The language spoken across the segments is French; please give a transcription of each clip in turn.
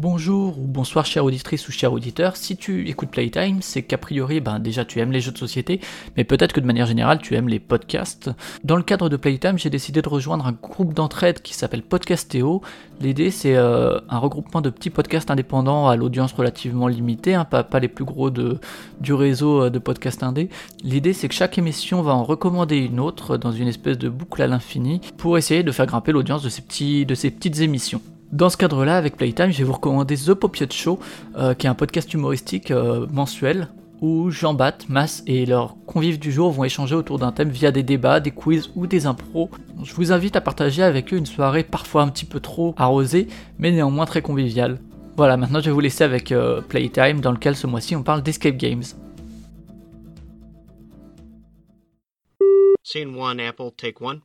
Bonjour ou bonsoir chère auditrice ou cher auditeur, si tu écoutes Playtime, c'est qu'a priori, ben déjà tu aimes les jeux de société, mais peut-être que de manière générale tu aimes les podcasts. Dans le cadre de Playtime, j'ai décidé de rejoindre un groupe d'entraide qui s'appelle Podcastéo. L'idée c'est euh, un regroupement de petits podcasts indépendants à l'audience relativement limitée, hein, pas, les plus gros du réseau euh, de podcasts indés. L'idée c'est que chaque émission va en recommander une autre dans une espèce de boucle à l'infini pour essayer de faire grimper l'audience de, de ces petites émissions. Dans ce cadre-là, avec Playtime, je vais vous recommander The Popiot Show, euh, qui est un podcast humoristique euh, mensuel où Jean-Bat, Mas et leurs convives du jour vont échanger autour d'un thème via des débats, des quiz ou des impros. Je vous invite à partager avec eux une soirée parfois un petit peu trop arrosée, mais néanmoins très conviviale. Voilà, maintenant je vais vous laisser avec euh, Playtime, dans lequel ce mois-ci on parle d'escape games. Scene one, Apple, take one.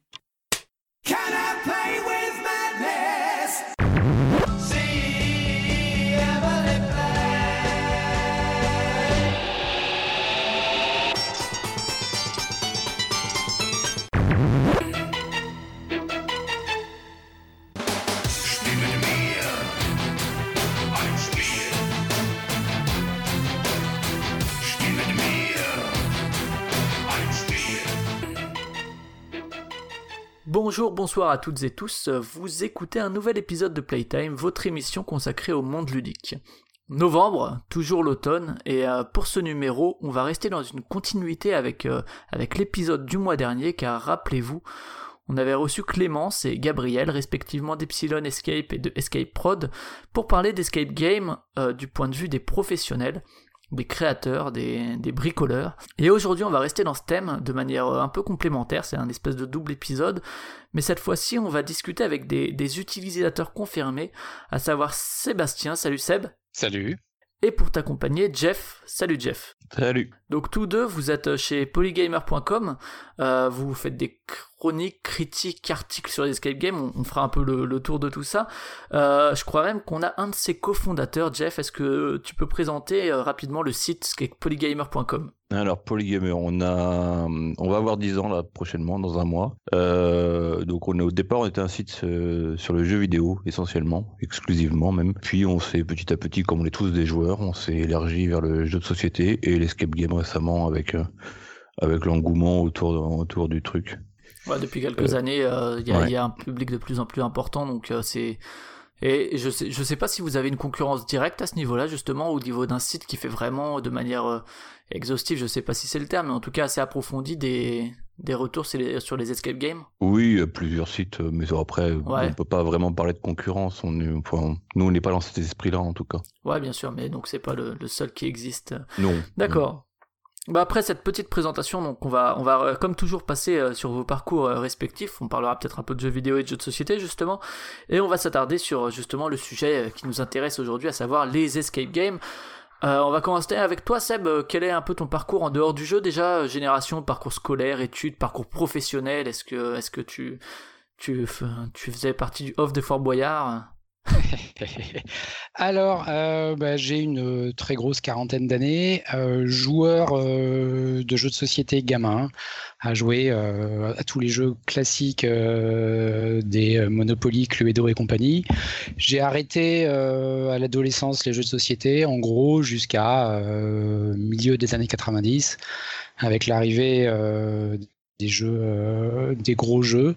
Bonjour, bonsoir à toutes et tous, vous écoutez un nouvel épisode de Playtime, votre émission consacrée au monde ludique. Novembre, toujours l'automne, et euh, pour ce numéro, on va rester dans une continuité avec, euh, avec l'épisode du mois dernier, car rappelez-vous, on avait reçu Clémence et Gabriel, respectivement d'Epsilon Escape et de Escape Prod, pour parler d'Escape Game euh, du point de vue des professionnels des créateurs, des, bricoleurs. Et aujourd'hui, on va rester dans ce thème de manière euh, un peu complémentaire, c'est un espèce de double épisode, mais cette fois-ci, on va discuter avec des, des utilisateurs confirmés, à savoir Sébastien. Salut Seb. Salut. Et pour t'accompagner, Jeff. Salut Jeff. Salut. Donc tous deux, vous êtes chez polygamer.com, euh, vous faites des chroniques, critiques, articles sur les escape games, on, fera un peu le, tour de tout ça. Euh, je crois même qu'on a un de ses cofondateurs, Jeff, est-ce que tu peux présenter euh, rapidement le site, polygamer.com alors, Polygamer, on a, on va avoir 10 ans là prochainement, dans un mois. Euh, donc, on est au départ, on était un site euh, sur le jeu vidéo essentiellement, exclusivement même. Puis, on s'est petit à petit, comme on est tous des joueurs, on s'est élargi vers le jeu de société et l'escape game récemment avec euh, avec l'engouement autour autour du truc. Ouais, depuis quelques années, il y, y, a un public de plus en plus important, donc c'est et je sais, je sais pas si vous avez une concurrence directe à ce niveau-là, justement, au niveau d'un site qui fait vraiment de manière exhaustive, je sais pas si c'est le terme, mais en tout cas assez approfondi des, des retours sur les, sur les escape games Oui, plusieurs sites, euh, mais après, on ne peut pas vraiment parler de concurrence. On est, enfin, nous, on n'est pas dans cet esprit-là, en tout cas. Ouais, bien sûr, mais donc c'est pas le, le, seul qui existe. Non. D'accord. Bah après cette petite présentation, donc on va, on va euh, comme toujours passer euh, sur vos parcours respectifs. On parlera peut-être un peu de jeux vidéo et de jeux de société justement, et on va s'attarder sur justement le sujet qui nous intéresse aujourd'hui, à savoir les escape games. On va commencer avec toi Seb. Quel est un peu ton parcours en dehors du jeu déjà Génération, parcours scolaire, études, parcours professionnel? Est-ce que, est-ce que tu, tu, tu faisais partie du off de Fort Boyard? Alors, euh, bah, j'ai une très grosse quarantaine d'années, euh, joueur euh, de jeux de société gamin, à jouer à tous les jeux classiques des Monopoly, Cluedo et compagnie. J'ai arrêté à l'adolescence les jeux de société, en gros jusqu'à milieu des années 90, avec l'arrivée des jeux, des gros jeux.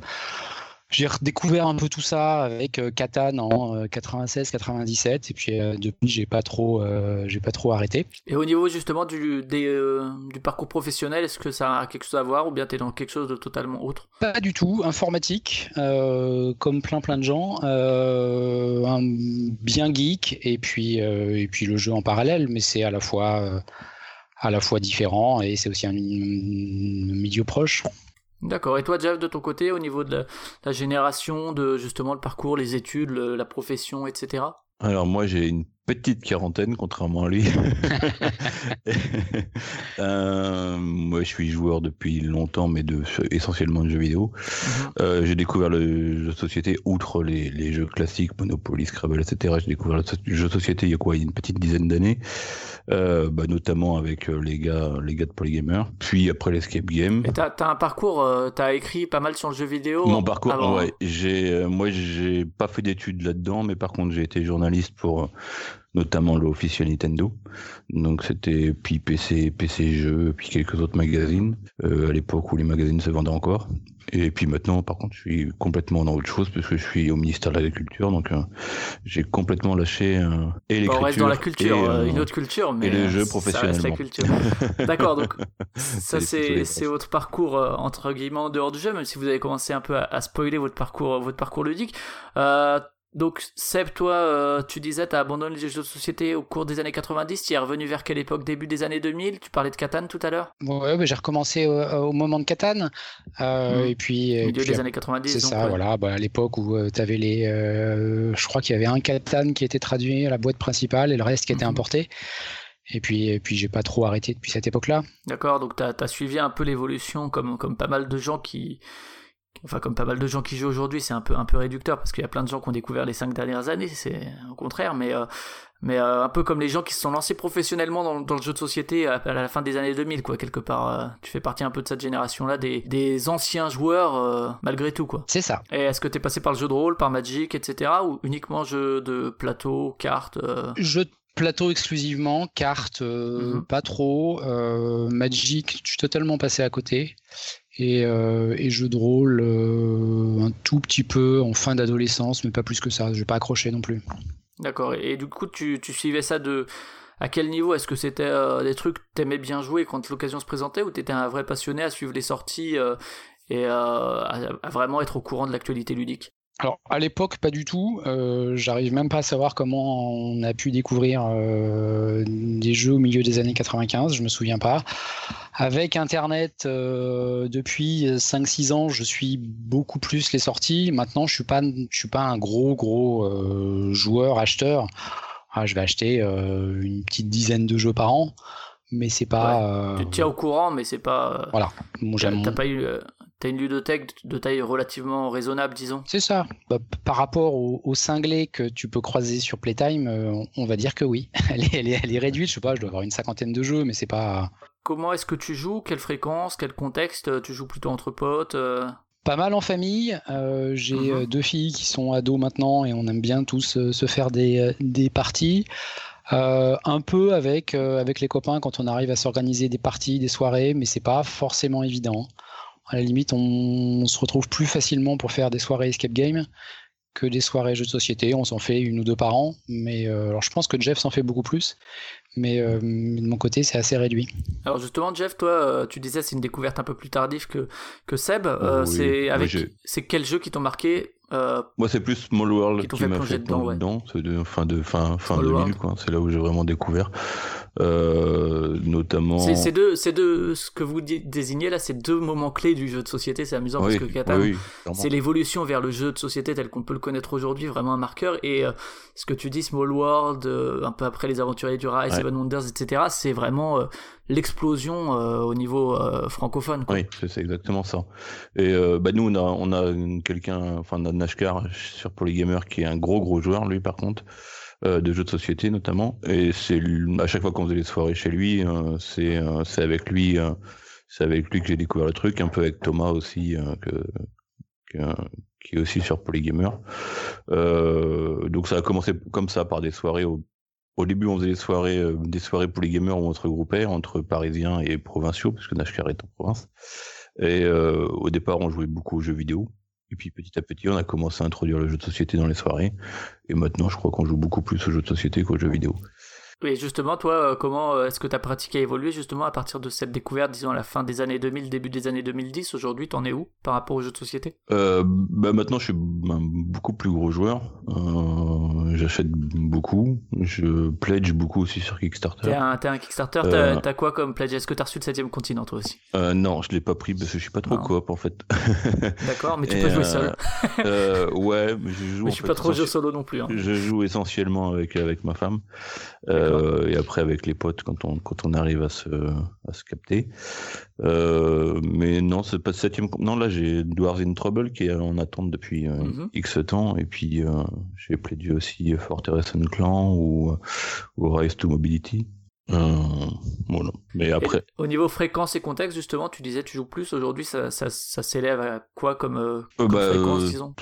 J'ai redécouvert un peu tout ça avec euh, Catan en 96-97 euh, et puis euh, depuis j'ai pas trop j'ai pas trop arrêté. Et au niveau justement du, du parcours professionnel, est-ce que ça a quelque chose à voir ou bien tu es dans quelque chose de totalement autre? Pas du tout, informatique comme plein plein de gens, un bien geek et puis et puis le jeu en parallèle, mais c'est à la fois à la fois différent et c'est aussi un milieu proche. D'accord. Et toi, Jeff, de ton côté, au niveau de la, génération, de justement le parcours, les études, la profession, etc. Alors moi, j'ai une petite quarantaine, contrairement à lui. euh, moi, je suis joueur depuis longtemps, mais de, essentiellement de jeux vidéo. Mhm. euh, j'ai découvert le jeu de société, outre les, les jeux classiques, Monopoly, Scrabble, etc. J'ai découvert le jeu de société il y a quoi, il y a une petite dizaine d'années, euh, bah, notamment avec les gars, les gars de Polygamer. Puis après l'escape game. Et t'as as un parcours, t'as écrit pas mal sur le jeu vidéo. Mon parcours, ouais. J'ai, moi, j'ai pas fait d'études là-dedans, mais par contre, j'ai été journaliste pour notamment l'officiel Nintendo. Donc c'était puis PC, PC jeux, puis quelques autres magazines euh, à l'époque où les magazines se vendaient encore. Et puis maintenant, par contre, je suis complètement dans autre chose parce que je suis au ministère de l'Agriculture, donc euh, j'ai complètement lâché euh, et l'écriture. on reste dans la culture, et, euh, une autre culture, mais et les jeux professionnellement. D'accord, donc ça c'est c'est votre parcours entre guillemets en dehors du jeu, même si vous avez commencé un peu à, à spoiler votre parcours votre parcours ludique. Euh, donc, Seb, toi, euh, tu disais, tu as abandonné les jeux de société au cours des années 90. Tu es revenu vers quelle époque? Début des années 2000 Tu parlais de Catan tout à l'heure? Ouais, j'ai recommencé au, moment de Catan. Euh, mmh. Et puis. Milieu des années 90. C'est ça, voilà. Bah, à l'époque où euh, tu avais les. je crois qu'il y avait un Catan qui était traduit à la boîte principale et le reste qui était mmh. importé. Et puis, et puis j'ai pas trop arrêté depuis cette époque-là. D'accord, donc tu as, as, suivi un peu l'évolution comme, comme pas mal de gens qui enfin comme pas mal de gens qui jouent aujourd'hui, c'est un peu un peu réducteur parce qu'il y a plein de gens qui ont découvert les cinq dernières années, c'est au contraire, mais euh, mais euh, un peu comme les gens qui se sont lancés professionnellement dans, dans le jeu de société à, la fin des années 2000 quoi, quelque part. Euh, tu fais partie un peu de cette génération là, des, des anciens joueurs malgré tout quoi. C'est ça. Et est-ce que t'es passé par le jeu de rôle, par Magic, etc. ou uniquement jeu de plateau, cartes Jeu de plateau exclusivement, cartes mhm. pas trop, Magic, je suis totalement passé à côté et, euh, jeux de rôle euh, un tout petit peu en fin d'adolescence, mais pas plus que ça. Je vais pas accrocher non plus. D'accord. Et, du coup, tu, tu, suivais ça de à quel niveau? Est-ce que c'était euh, des trucs que t'aimais bien jouer quand l'occasion se présentait, ou t'étais un vrai passionné à suivre les sorties et à, vraiment être au courant de l'actualité ludique? Alors à l'époque pas du tout. Euh, J'arrive même pas à savoir comment on a pu découvrir euh, des jeux au milieu des années 95. Je me souviens pas. Avec Internet euh, depuis 5-6 ans, je suis beaucoup plus les sorties. Maintenant, je suis pas, je suis pas un gros gros euh, joueur acheteur. Ah, je vais acheter euh, une petite dizaine de jeux par an, mais c'est pas. Tu te tiens au courant, mais c'est pas. Voilà. T'as pas eu T'as une ludothèque de taille relativement raisonnable, disons. C'est ça. Bah, par rapport au, au, cinglé que tu peux croiser sur Playtime, euh, on va dire que oui. Elle est, elle, est, elle est, réduite. Je sais pas, je dois avoir une cinquantaine de jeux, mais c'est pas. Comment est-ce que tu joues? Quelle fréquence? Quel contexte? Tu joues plutôt entre potes euh? Pas mal en famille. Euh, J'ai mhm. deux filles qui sont ados maintenant et on aime bien tous euh, se faire des, des parties. un peu avec, avec les copains quand on arrive à s'organiser des parties, des soirées, mais c'est pas forcément évident à la limite, on, se retrouve plus facilement pour faire des soirées escape game que des soirées jeux de société. On s'en fait une ou deux par an, mais euh, alors je pense que Jeff s'en fait beaucoup plus, mais euh, de mon côté, c'est assez réduit. Alors justement, Jeff, toi, euh, tu disais c'est une découverte un peu plus tardive que que Seb. Oh c'est avec c'est quel jeu qui t'ont marqué euh, Moi, c'est plus Small World qui, m'a fait dedans. dedans. C'est de fin de fin fin 2000, quoi. C'est là où j'ai vraiment découvert, euh, notamment. C'est deux, c'est deux. Ce que vous désignez là, c'est deux moments clés du jeu de société. C'est amusant parce que Catan, c'est l'évolution vers le jeu de société tel qu'on peut le connaître aujourd'hui, vraiment un marqueur. Et euh, ce que tu dis, Small World, euh, un peu après les Aventuriers du Rail, Seven Wonders, etc. C'est vraiment l'explosion au niveau francophone. Quoi. Oui, c'est exactement ça. Et bah nous, on a on a quelqu'un, enfin Nashkar sur Polygamer qui est un gros gros joueur lui par contre euh, de jeux de société notamment et c'est à chaque fois qu'on faisait les soirées chez lui euh, c'est euh, c'est avec lui c'est avec lui que j'ai découvert le truc un peu avec Thomas aussi que, qui est aussi sur Polygamer donc ça a commencé comme ça par des soirées au, au début, on faisait des soirées, des soirées polygamers où on se regroupait entre parisiens et provinciaux, puisque Nashkar est en province. Et au départ, on jouait beaucoup aux jeux vidéo. Et puis petit à petit, on a commencé à introduire le jeu de société dans les soirées. Et maintenant, je crois qu'on joue beaucoup plus aux jeux de société qu'aux jeux vidéo. Oui, justement, toi, comment est-ce que ta pratique a évolué justement à partir de cette découverte, disons à la fin des années 2000, début des années 2010 Aujourd'hui, t'en es où par rapport aux jeux de société? Bah Maintenant, je suis un beaucoup plus gros joueur. J'achète beaucoup. Je pledge beaucoup aussi sur Kickstarter. T'es un, un, Kickstarter, t'as quoi comme pledge? Est-ce que t'as reçu le 7 continent toi aussi? Non, je l'ai pas pris parce que je suis pas trop coop en fait. D'accord, mais tu peux jouer seul. ouais, mais je joue. Mais je suis pas trop jeu solo non plus. Hein. Je joue essentiellement avec avec ma femme euh, et après avec les potes quand on quand on arrive à se à se capter. Euh, mais non, c'est pas septième. Non, là j'ai Dwarves in Trouble qui est en attente depuis euh, mhm. X temps et puis j'ai plaidé aussi Fortress and Clan ou, ou Rise to Mobility. Euh, Mais après. au niveau fréquence et contexte, justement, tu disais tu joues plus. Aujourd'hui, ça, ça, ça s'élève à quoi comme, euh, euh, bah, fréquence, disons?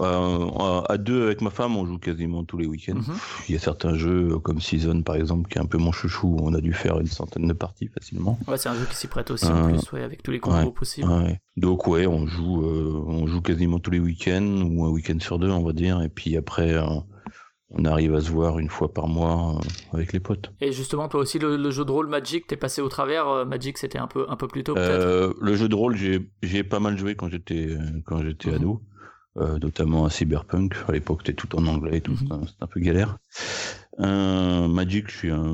À deux avec ma femme, on joue quasiment tous les week-ends. Mhm. Il y a certains jeux comme Season, par exemple, qui est un peu mon chouchou. On a dû faire une centaine de parties facilement. Ouais, c'est un jeu qui s'y prête aussi en plus, ouais, avec tous les combos possibles. Donc ouais, on joue, on joue quasiment tous les week-ends ou un week-end sur deux, on va dire. Et puis après on arrive à se voir une fois par mois euh, avec les potes. Et justement, toi aussi, le, jeu de rôle Magic, t'es passé au travers. Euh, Magic, c'était un peu, un peu plus tôt, peut-être? Euh, Le jeu de rôle, j'ai pas mal joué quand j'étais quand j'étais mhm. ado, notamment à Cyberpunk. À l'époque, c'était tout en anglais et tout, mhm. c'était un peu galère. Magic,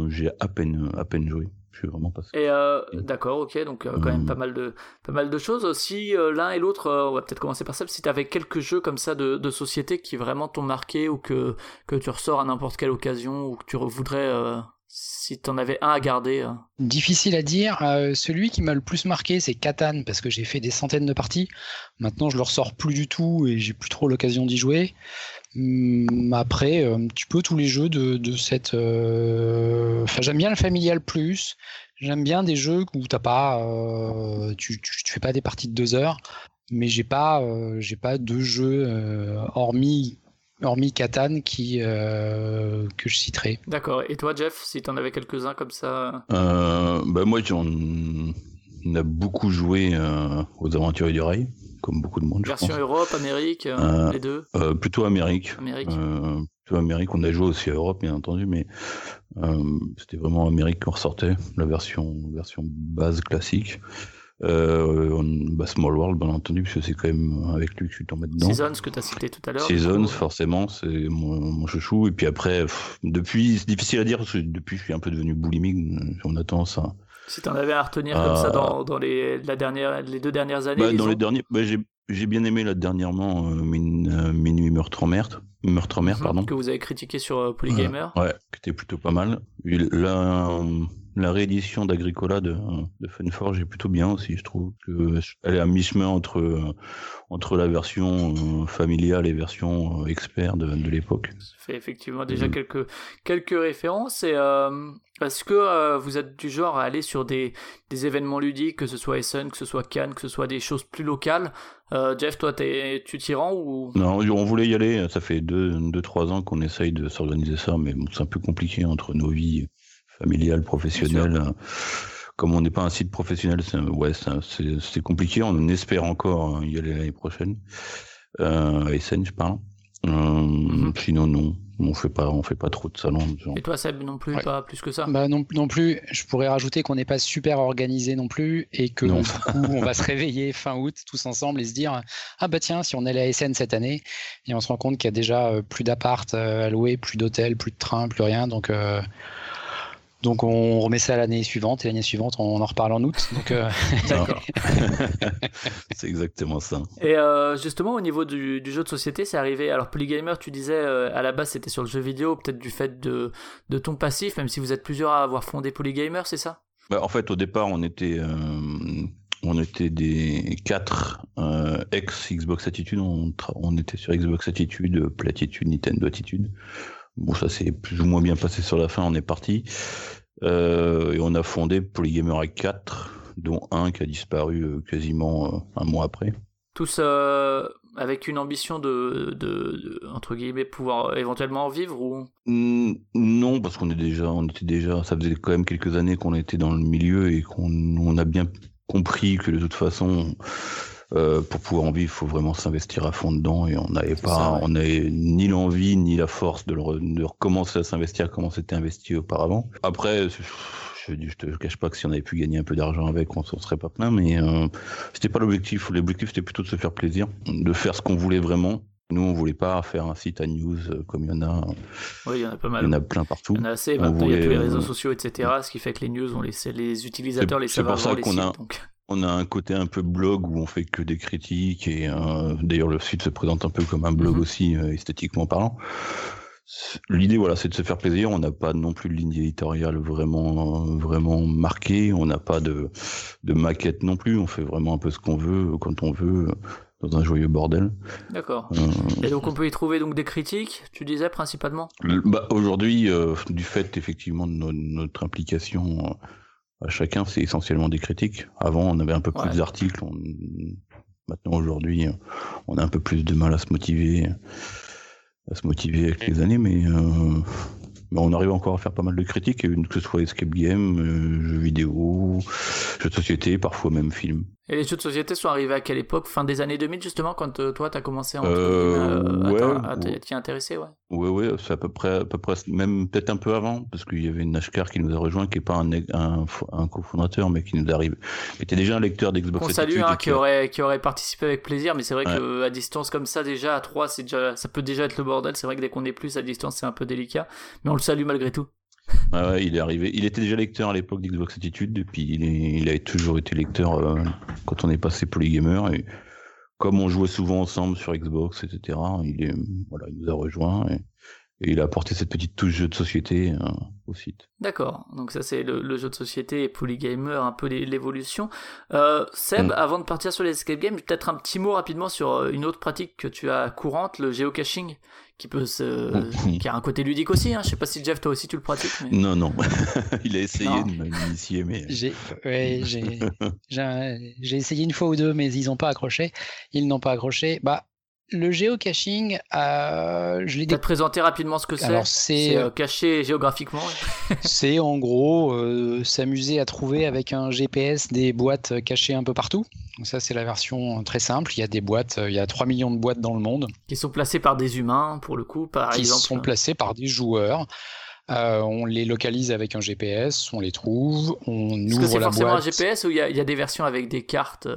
j'ai à peine, à peine joué vraiment Et euh, d'accord, ok, donc euh, quand même pas mal de pas mal de choses. Si euh, l'un et l'autre, on va peut-être commencer par ça. Si tu avais quelques jeux comme ça de, de société qui vraiment t'ont marqué ou que que tu ressors à n'importe quelle occasion ou que tu voudrais si tu en avais un à garder Difficile à dire. celui qui m'a le plus marqué, c'est Catan, parce que j'ai fait des centaines de parties. Maintenant, je le ressors plus du tout et j'ai plus trop l'occasion d'y jouer. Hum, après, euh, tu peux tous les jeux de, de cette. Euh, enfin, j'aime bien le familial plus. J'aime bien des jeux où t'as pas, euh, tu, tu, fais pas des parties de deux heures, mais j'ai pas, j'ai pas de jeux hormis hormis Catan qui que je citerai. D'accord. Et toi, Jeff, si tu en avais quelques-uns comme ça? Bah moi, j'en ai beaucoup joué aux Aventuriers du Rail comme beaucoup de monde. Version Europe, Amérique, euh, euh, les deux euh, Plutôt Amérique. Amérique. plutôt Amérique. On a joué aussi à Europe, bien entendu, mais c'était vraiment Amérique qu'on ressortait, la version, version base classique. Euh, bah, Small World, bien entendu, parce que c'est quand même avec lui que je suis tombé dedans. Seasons, que tu as cité tout à l'heure. Seasons, forcément, c'est mon, mon, chouchou. Et puis après, depuis, c'est difficile à dire, parce que depuis, je suis un peu devenu boulimique. On a tendance à, si tu en avais à retenir comme ça dans, dans les, la dernière, les deux dernières années bah, Dans les derniers, bah, j'ai bien aimé là dernièrement euh, euh, Minuit meurtre en mer, meurtre en mer mhm, pardon. Que vous avez critiqué sur euh, Polygamer. ouais, qui était plutôt pas mal. Là, la réédition d'Agricola de, de Funforge est plutôt bien aussi, je trouve. Que elle est à mi-chemin entre, entre la version familiale et version expert de, de l'époque. Ça fait effectivement déjà mm. quelques, quelques références. Et euh, est-ce que vous êtes du genre à aller sur des, des événements ludiques, que ce soit Essen, que ce soit Cannes, que ce soit des choses plus locales? Jeff, toi, es, tu t'y rends ou? Non, on voulait y aller. Ça fait 2-3 deux, deux, trois ans qu'on essaye de s'organiser ça, mais c'est un peu compliqué entre nos vies familiale, professionnelle. Comme on n'est pas un site professionnel, c'est ouais, c'est compliqué. On espère encore y aller l'année prochaine. Euh, SN, je parle. Euh, mhm. Sinon, non. On fait pas, on fait pas trop de salons. Et toi, Seb, non plus, pas plus que ça? Bah non, non plus. Je pourrais rajouter qu'on n'est pas super organisé non plus et que du coup, on va se réveiller fin août tous ensemble et se dire ah bah tiens, si on allait à SN cette année et on se rend compte qu'il y a déjà euh, plus d'appart à louer, plus d'hôtels, plus de trains, plus rien. Donc euh, donc on remet ça l'année suivante et l'année suivante on en reparle en août. Donc euh, c'est exactement ça. Et euh, justement au niveau du, jeu de société, c'est arrivé. Alors Polygamer, tu disais euh, à la base c'était sur le jeu vidéo, peut-être du fait de, de ton passif, même si vous êtes plusieurs à avoir fondé Polygamer, c'est ça? Bah, En fait au départ on était on était des quatre ex Xbox Attitude, on, on était sur Xbox Attitude, Platitude, Nintendo Attitude. Bon, ça s'est plus ou moins bien passé sur la fin, on est parti. Euh, et on a fondé Polygamer 4, dont un qui a disparu euh, quasiment euh, un mois après. Tous avec une ambition de, de, entre guillemets, pouvoir éventuellement vivre ou? Non, parce qu'on est déjà, on était déjà, ça faisait quand même quelques années qu'on était dans le milieu et qu'on on a bien compris que de toute façon Euh, pour pouvoir en vivre, il faut vraiment s'investir à fond dedans et on n'avait pas, on n'avait ni l'envie ni la force de, de recommencer à s'investir comme on s'était investi auparavant. Après, je, je te cache pas que si on avait pu gagner un peu d'argent avec, on s'en serait pas plein, mais euh, c'était pas l'objectif. L'objectif c'était plutôt de se faire plaisir, de faire ce qu'on voulait vraiment. Nous, on voulait pas faire un site à news euh, comme il y en a. Oui, il y en a pas mal. Il y en a plein partout. Il y en a assez. Maintenant, il y a tous les réseaux sociaux, etc. Ce qui fait que les news, on les, les utilisateurs les savent C'est pour ça qu'on a, on a un côté un peu blog où on fait que des critiques et euh, d'ailleurs le site se présente un peu comme un blog mhm. aussi euh, esthétiquement parlant. L'idée voilà, c'est de se faire plaisir. On n'a pas non plus de ligne éditoriale vraiment vraiment marquée. On n'a pas de de maquette non plus. On fait vraiment un peu ce qu'on veut quand on veut dans un joyeux bordel. D'accord. Euh, et donc on peut y trouver donc des critiques, tu disais principalement? Bah, aujourd'hui, du fait effectivement de notre implication chacun, c'est essentiellement des critiques. Avant, on avait un peu plus d'articles. Maintenant, aujourd'hui, on a un peu plus de mal à se motiver, à se motiver avec les années, mais euh, on arrive encore à faire pas mal de critiques, que ce soit escape game, euh, jeux vidéo, jeux de société, parfois même films. Et les jeux de société sont arrivés à quelle époque? Fin des années 2000 justement, quand euh, toi t'as commencé à, euh, à t'y intéresser, ouais. Ouais, ouais, c'est à peu près, à peu près, même peut-être un peu avant, parce qu'il y avait Nashkar qui nous a rejoint, qui est pas un, un, un cofondateur, mais qui nous arrive, qui était déjà un lecteur d'Xbox. On salue, hein, qui aurait, qui aurait participé avec plaisir, mais c'est vrai que à distance comme ça déjà à 3 c'est déjà, ça peut déjà être le bordel. C'est vrai que dès qu'on est plus à distance, c'est un peu délicat, mais on le salue malgré tout. Ouais, il est arrivé. Il était déjà lecteur à l'époque d'Xbox Attitude, et puis il, est, il a toujours été lecteur euh, quand on est passé Polygamer. Et comme on jouait souvent ensemble sur Xbox, etc., il, est, voilà, il nous a rejoint. Et et il a apporté cette petite touche jeu de société euh, au site. D'accord, donc ça c'est le, jeu de société et Polygamer, un peu l'évolution. Euh, Seb, mm. avant de partir sur les escape games, peut-être un petit mot rapidement sur une autre pratique que tu as courante, le géocaching, qui peut se, qui a un côté ludique aussi. Hein. Je sais pas si Jeff toi aussi tu le pratiques. Non non, il a essayé de m'initier mais. J'ai, ouais, j'ai, j'ai essayé une fois ou deux mais ils n'ont pas accroché. Ils n'ont pas accroché. Bah le géocaching, euh, je l'ai te présenter rapidement ce que c'est. C'est euh, caché géographiquement. c'est en gros euh, s'amuser à trouver avec un GPS des boîtes cachées un peu partout. Donc ça, c'est la version très simple. Il y a des boîtes, il y a 3 millions de boîtes dans le monde. Qui sont placées par des humains, pour le coup, par exemple. Qui sont placées par des joueurs. on les localise avec un GPS, on les trouve, on ouvre que c'est forcément un GPS ou il y, a des versions avec des cartes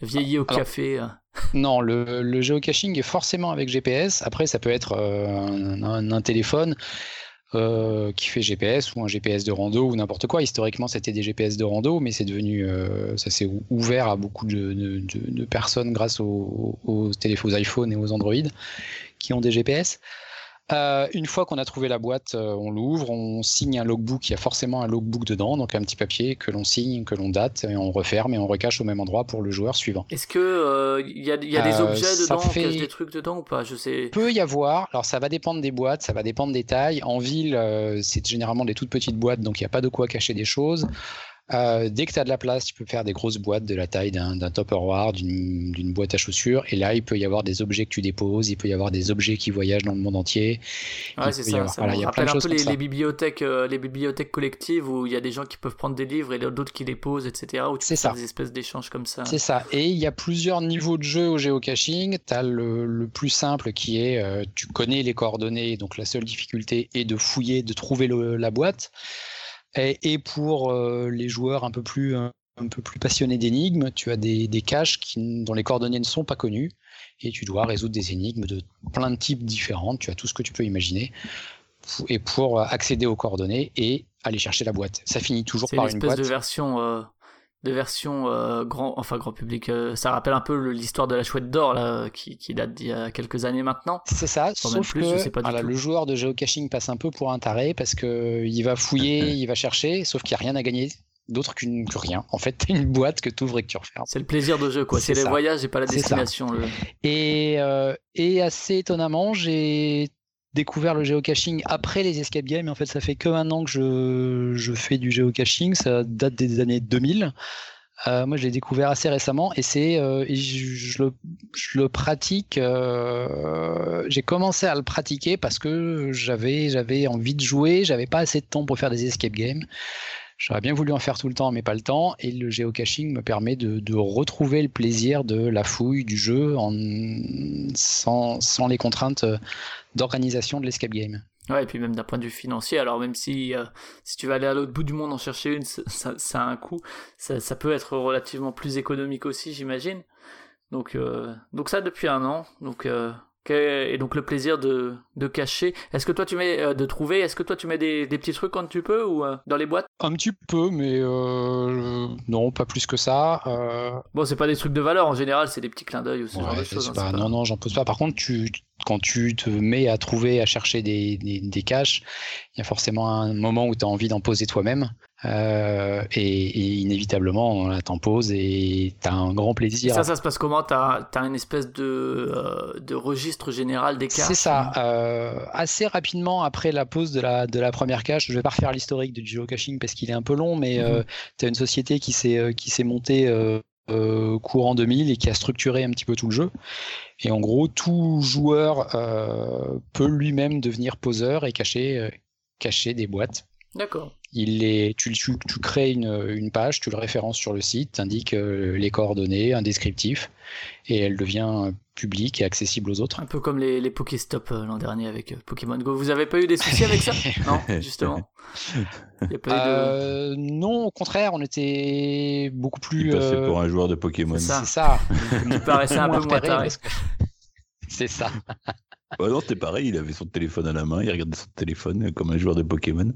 vieillies au café non, le, géocaching est forcément avec GPS. Après, ça peut être euh, un, téléphone euh, qui fait GPS ou un GPS de rando ou n'importe quoi. Historiquement, c'était des GPS de rando, mais c'est devenu, euh, ça s'est ouvert à beaucoup de, personnes grâce aux, téléphones, aux iPhones et aux Android qui ont des GPS. Euh, une fois qu'on a trouvé la boîte, euh, on l'ouvre, on signe un logbook. Il y a forcément un logbook dedans, donc un petit papier que l'on signe, que l'on date, et on referme et on recache au même endroit pour le joueur suivant. Est-ce que euh, il y a, des objets dedans, fait... des trucs dedans ou pas? Je sais. Peut y avoir. Alors ça va dépendre des boîtes, ça va dépendre des tailles. En ville, c'est généralement des toutes petites boîtes, donc il n'y a pas de quoi cacher des choses. Euh, dès que tu as de la place, tu peux faire des grosses boîtes de la taille d'un Tupperware, d'une boîte à chaussures. Et là, il peut y avoir des objets que tu déposes, il peut y avoir des objets qui voyagent dans le monde entier. Ouais, c'est ça. ça il y a plein de un peu les, bibliothèques, euh, les bibliothèques collectives où il y a des gens qui peuvent prendre des livres et d'autres qui les posent, etc. Où tu peux ça. faire des espèces d'échanges comme ça. C'est ça. Et il y a plusieurs niveaux de jeu au géocaching. Tu as le, plus simple qui est euh, tu connais les coordonnées, donc la seule difficulté est de fouiller, de trouver la boîte. Et, pour euh, les joueurs un peu plus, un, peu plus passionnés d'énigmes, tu as des, des caches qui, dont les coordonnées ne sont pas connues et tu dois résoudre des énigmes de plein de types différents. Tu as tout ce que tu peux imaginer. Et pour accéder aux coordonnées et aller chercher la boîte. Ça finit toujours par une, boîte. de version euh, de version euh, grand, enfin grand public. Euh, ça rappelle un peu l'histoire de la chouette d'or là, qui, qui date d'il y a quelques années maintenant. C'est ça. sauf que le joueur de géocaching passe un peu pour un taré parce que il va fouiller, il va chercher, sauf qu'il n'y a rien à gagner d'autre qu'une que rien. En fait, une boîte que tu ouvres et que tu refermes. C'est le plaisir de jeu, quoi. C'est les voyages et pas la destination. Et, euh, et assez étonnamment, j'ai découvert le géocaching après les escape games. En fait, ça fait que un an que je, je fais du géocaching. Ça date des années 2000. Euh, moi, je l'ai découvert assez récemment et c'est, euh, je, le, je, le, pratique. Euh, j'ai commencé à le pratiquer parce que j'avais, j'avais envie de jouer. J'avais pas assez de temps pour faire des escape games. J'aurais bien voulu en faire tout le temps, mais pas le temps. Et le géocaching me permet de, retrouver le plaisir de la fouille du jeu sans, sans les contraintes d'organisation de l'escape game. Ouais, et puis même d'un point de vue financier, alors même si, euh, si tu vas aller à l'autre bout du monde en chercher une, ça, ça a un coût, ça, peut être relativement plus économique aussi, j'imagine. Donc, euh, donc ça depuis un an. Donc, euh, et donc le plaisir de, de cacher. Est-ce que toi tu mets de trouver? Est-ce que toi tu mets des, des, petits trucs quand tu peux ou dans les boîtes? Un petit peu, mais euh, non, pas plus que ça. Bon, c'est pas des trucs de valeur en général, c'est des petits clins d'œil ou ce genre de choses. Hein, pas... Non, non, j'en pose pas. Par contre, tu, quand tu te mets à trouver, à chercher des, des, des caches, il y a forcément un moment où tu as envie d'en poser toi-même. Euh, et, inévitablement, là, t'en poses et t'as un grand plaisir. ça, ça se passe comment? T'as as une espèce de, euh, de registre général des caches? C'est ça. Euh, assez rapidement après la pose de la, de la première cache, je vais pas refaire l'historique du geocaching parce qu'il est un peu long, mais mm t'as une société qui s'est qui s'est montée courant 2000 et qui a structuré un petit peu tout le jeu. Et en gros, tout joueur peut lui-même devenir poseur et cacher, cacher des boîtes. D'accord. Il est, tu, tu, tu crées une, une, page, tu le références sur le site, tu indiques euh, les coordonnées, un descriptif, et elle devient publique et accessible aux autres. Un peu comme les, les Pokéstop euh, l'an dernier avec euh, Pokémon Go. Vous avez pas eu des soucis avec ça? Non, justement. de... Non, au contraire, on était beaucoup plus. Il passait pour un joueur de Pokémon. C'est ça. Il paraissait un peu moins taré. C'est ça. Bah non, c'était pareil, il avait son téléphone à la main, il regardait son téléphone comme un joueur de Pokémon.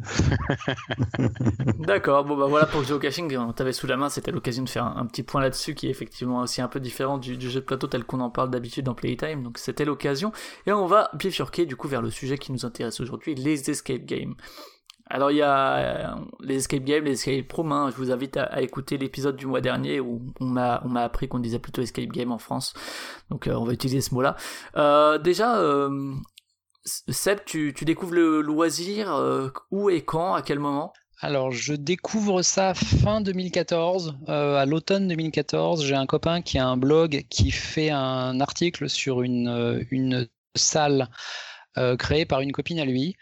D'accord, bon bah voilà pour le on t'avait sous la main, c'était l'occasion de faire un, petit point là-dessus qui est effectivement aussi un peu différent du, jeu de plateau tel qu'on en parle d'habitude dans Playtime, donc c'était l'occasion. Et on va bifurquer du coup vers le sujet qui nous intéresse aujourd'hui, les escape games. Alors il y a euh, les escape games, les escape rooms. Hein. Je vous invite à, écouter l'épisode du mois dernier où on m'a on m'a appris qu'on disait plutôt escape game en France. Donc euh, on va utiliser ce mot-là. Euh, déjà, Seb, tu, tu découvres le loisir où et quand, à quel moment? Alors, je découvre ça fin 2014. à l'automne 2014, j'ai un copain qui a un blog qui fait un article sur une, une salle créée par une copine à lui.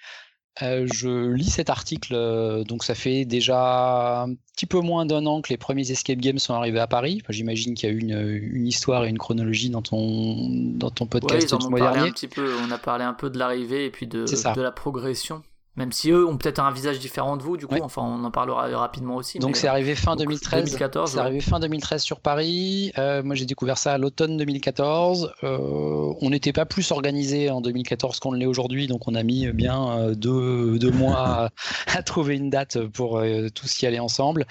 Euh, je lis cet article, euh, donc ça fait déjà un petit peu moins d'un an que les premiers escape games sont arrivés à Paris. J'imagine qu'il y a eu une, histoire et une chronologie dans ton, dans ton podcast ouais, du mois dernier. Un petit peu, on a parlé un peu de l'arrivée et puis de, de la progression. Même si eux ont peut-être un visage différent de vous, du coup, enfin, on en parlera rapidement aussi. Donc c'est arrivé fin 2013. 2014. C'est arrivé fin 2013 sur Paris. Euh, moi, j'ai découvert ça à l'automne 2014. Euh, on n'était pas plus organisé en 2014 qu'on l'est aujourd'hui, donc on a mis bien euh, deux, deux mois à, trouver une date pour tous y aller ensemble.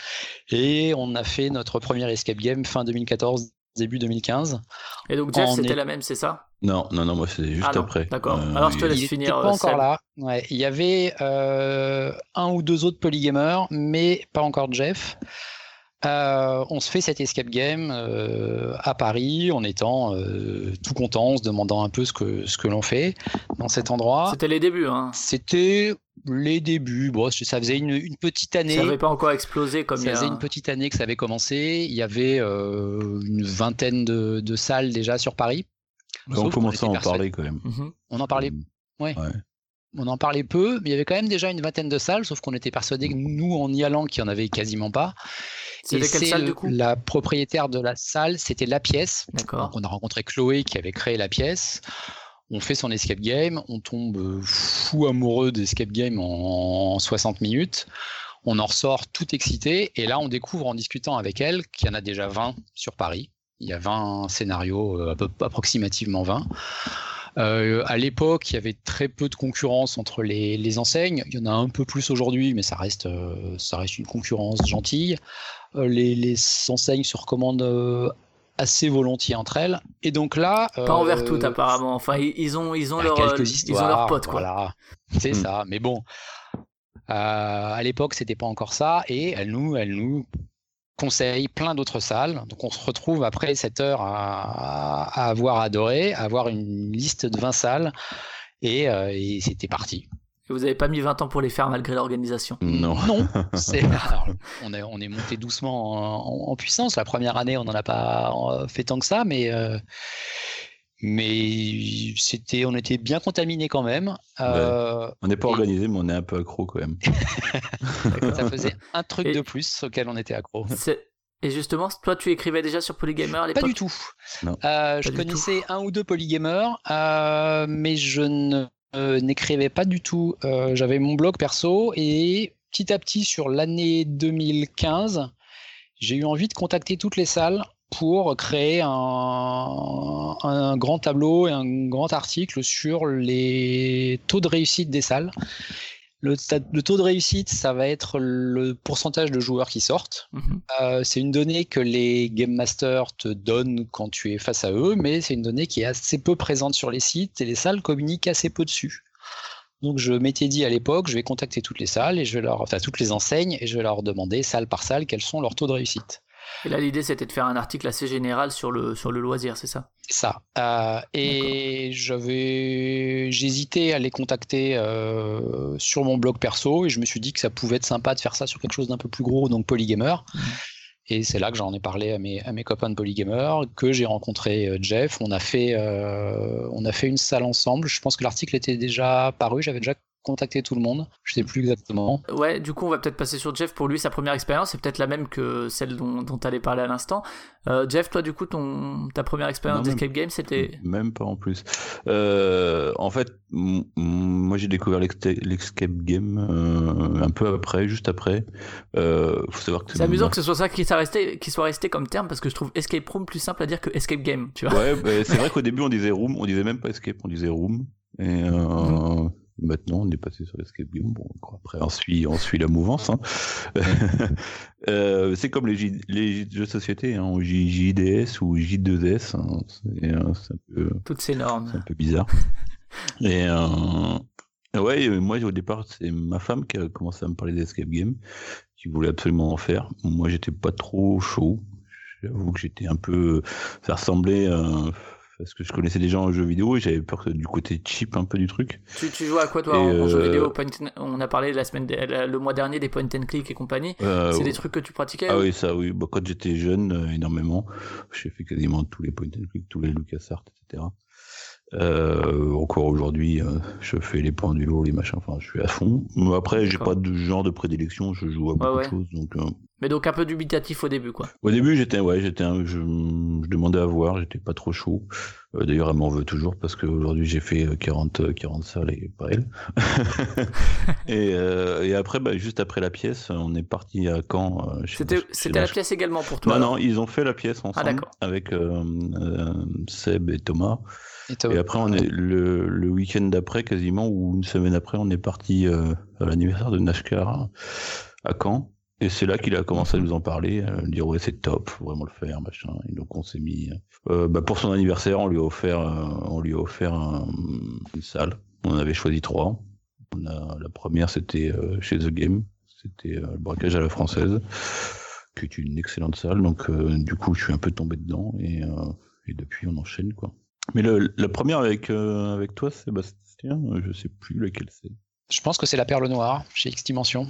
Et on a fait notre premier escape game fin 2014, début 2015. Et donc Jeff, c'était la même, c'est ça? Non, non, non, moi c'était juste ah après. D'accord. Euh, Alors je te laisse il finir. pas encore là. Ouais, il y avait euh, un ou deux autres polygamers, mais pas encore Jeff. Euh, on se fait cet escape game à Paris en étant tout content, en se demandant un peu ce que, ce que l'on fait dans cet endroit. C'était les débuts. Hein. C'était les débuts. Bon, ça faisait une, une petite année. Ça n'avait pas encore explosé comme ça. faisait une petite année que ça avait commencé. Il y avait une vingtaine de, de salles déjà sur Paris on commençait à en parler quand même. Mhm. On en parlait, mmh. ouais. On en parlait peu, mais il y avait quand même déjà une vingtaine de salles, sauf qu'on était persuadé que nous, en y allant, qu'il n'y en avait quasiment pas. C'était quelle salle du coup? La propriétaire de la salle, c'était La Pièce. D'accord. On a rencontré Chloé qui avait créé La Pièce. On fait son escape game, on tombe euh, fou amoureux d'escape game en 60 minutes. On en ressort tout excité et là on découvre en discutant avec elle qu'il y en a déjà 20 sur Paris. Il y a 20 scénarios, euh, approximativement 20. Euh, à l'époque, il y avait très peu de concurrence entre les, enseignes. Il y en a un peu plus aujourd'hui, mais ça reste, ça reste une concurrence gentille. les, enseignes se recommandent assez volontiers entre elles. Et donc là, pas envers toutes apparemment. Enfin, ils ont, ils ont leur, ils ont leurs potes quoi. Voilà, c'est hmm. ça. Mais bon, à l'époque, c'était pas encore ça, et elle nous, elle nous conseil, plein d'autres salles. Donc on se retrouve après cette heure à, avoir adoré, à avoir une liste de 20 salles et, euh, et c'était parti. Et vous n'avez pas mis 20 ans pour les faire malgré l'organisation Non. Non. on, est, on est monté doucement en, puissance. La première année, on n'en a pas euh, fait tant que ça, mais, euh, mais c'était, on était bien contaminés quand même. on n'est pas organisé, mais on est un peu accro quand même. ça faisait un truc de plus auquel on était accro. Et justement, toi, tu écrivais déjà sur Polygamer à l'époque Pas du tout. je connaissais un ou deux Polygamers, mais je ne euh, n'écrivais pas du tout. Euh, j'avais mon blog perso et petit à petit sur l'année 2015, j'ai eu envie de contacter toutes les salles pour créer un, un, grand tableau et un grand article sur les taux de réussite des salles. Le, taux de réussite, ça va être le pourcentage de joueurs qui sortent. Mhm. Euh, c'est une donnée que les game masters te donnent quand tu es face à eux, mais c'est une donnée qui est assez peu présente sur les sites et les salles communiquent assez peu dessus. Donc je m'étais dit à l'époque, je vais contacter toutes les salles et je vais leur, enfin toutes les enseignes et je vais leur demander salle par salle quels sont leurs taux de réussite. Et là, l'idée, c'était de faire un article assez général sur le, sur le loisir, c'est ça? Ça. Euh, et j'avais, j'hésitais à les contacter euh, sur mon blog perso, et je me suis dit que ça pouvait être sympa de faire ça sur quelque chose d'un peu plus gros, donc Polygamer. Mmh. Et c'est là que j'en ai parlé à mes, à mes copains de Polygamer, que j'ai rencontré euh, Jeff. On a, fait, on a fait une salle ensemble. Je pense que l'article était déjà paru. J'avais déjà contacter tout le monde. Je sais plus exactement. Ouais, du coup, on va peut-être passer sur Jeff. Pour lui, sa première expérience c'est peut-être la même que celle dont tu allais parler à l'instant. Euh, Jeff, toi, du coup, ton, ta première expérience d'escape game, c'était. Même pas en plus. Euh, en fait, moi, j'ai découvert l'escape game euh, un peu après, juste après. faut savoir que c'est amusant que ce soit ça qui soit, resté, qui soit resté comme terme parce que je trouve escape room plus simple à dire que escape game. Tu vois ouais, bah, c'est vrai qu'au début, on disait room, on disait même pas escape, on disait room. Et. Mhm. Maintenant, on est passé sur l'escape game. Bon, après, on suit, on suit la mouvance. Hein. euh, c'est comme les, les, jeux de société, hein, JDS ou J2S. Hein. Euh, c'est, un peu, Toutes ces normes. C'est un peu bizarre. Et euh, ouais, moi au départ, c'est ma femme qui a commencé à me parler d'escape game, qui voulait absolument en faire. Moi, j'étais pas trop chaud. J'avoue que j'étais un peu. Ça ressemblait. À parce que je connaissais déjà en jeu vidéo et j'avais peur du côté cheap un peu du truc. Tu, tu joues à quoi toi en, jeu vidéo euh, On a parlé la semaine, le mois dernier des point and click et compagnie. Euh, c'est des trucs que tu pratiquais Ah oui, ça oui. Bah, quand j'étais jeune, euh, énormément. J'ai fait quasiment tous les point and click, tous les LucasArts, etc. encore aujourd'hui, je fais les pendulos, les machins, enfin, je suis à fond. Après, j'ai pas de genre de prédilection, je joue à beaucoup de choses, donc. Mais donc un peu dubitatif au début, quoi. Au début, j'étais, ouais, j'étais, je, je, demandais à voir, j'étais pas trop chaud. Euh, d'ailleurs, elle m'en veut toujours parce qu'aujourd'hui, j'ai fait 40, 40 salles et pas elle. et, euh, et, après, bah, juste après la pièce, on est parti à Caen. Euh, c'était, c'était la pièce également pour toi. Non, non, ils ont fait la pièce ah, ensemble avec Seb et Thomas. Et, après, on est le, le week-end d'après, quasiment, ou une semaine après, on est parti à l'anniversaire de Nashkar à Caen. Et c'est là qu'il a commencé à nous en parler, à dire ouais c'est top, faut vraiment le faire, machin. Et donc on s'est mis, euh, bah, pour son anniversaire, on lui a offert, euh, on lui a offert une salle. On en avait choisi trois. On a, la première c'était euh, chez The Game, c'était le braquage à la française, qui est une excellente salle. Donc du coup je suis un peu tombé dedans et, et depuis on enchaîne quoi. Mais le, la première avec avec toi Sébastien, je sais plus laquelle c'est. Je pense que c'est la Perle Noire chez X Dimension.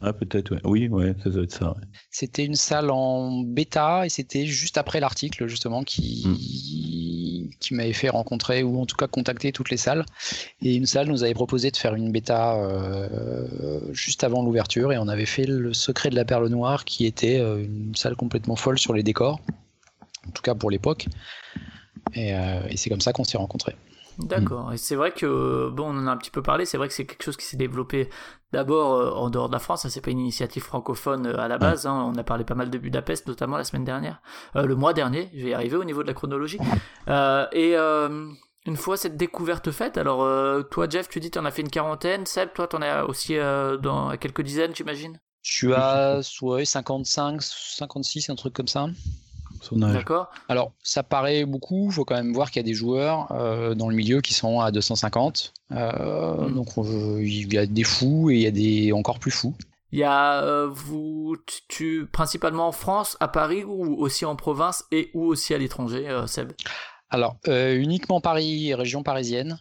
Ah, peut-être, oui, ouais, ça doit être ça. C'était une salle en bêta et c'était juste après l'article, justement, qui, hmm. qui m'avait fait rencontrer ou en tout cas contacter toutes les salles. Et une salle nous avait proposé de faire une bêta euh, juste avant l'ouverture et on avait fait le secret de la perle noire qui était euh, une salle complètement folle sur les décors, en tout cas pour l'époque. Et, euh, et c'est comme ça qu'on s'est rencontrés. D'accord. Et c'est vrai que, bon, on en a un petit peu parlé, c'est vrai que c'est quelque chose qui s'est développé d'abord euh, en dehors de la France, ça c'est pas une initiative francophone euh, à la base, hein. on a parlé pas mal de Budapest, notamment la semaine dernière, euh, le mois dernier, je vais y arriver au niveau de la chronologie. et une fois cette découverte faite, alors toi Jeff, tu dis tu en as fait une quarantaine, Seb, toi tu en as aussi dans quelques dizaines, j'imagine? Je suis à ouais, 55, 56, un truc comme ça. D'accord. Alors, ça paraît beaucoup. Il faut quand même voir qu'il y a des joueurs euh, dans le milieu qui sont à 250. Euh, mm. Donc, il y a des fous et il y a des encore plus fous. Il y a euh, vous, tu, principalement en France, à Paris ou aussi en province et ou aussi à l'étranger, Seb? Alors, uniquement Paris, région parisienne.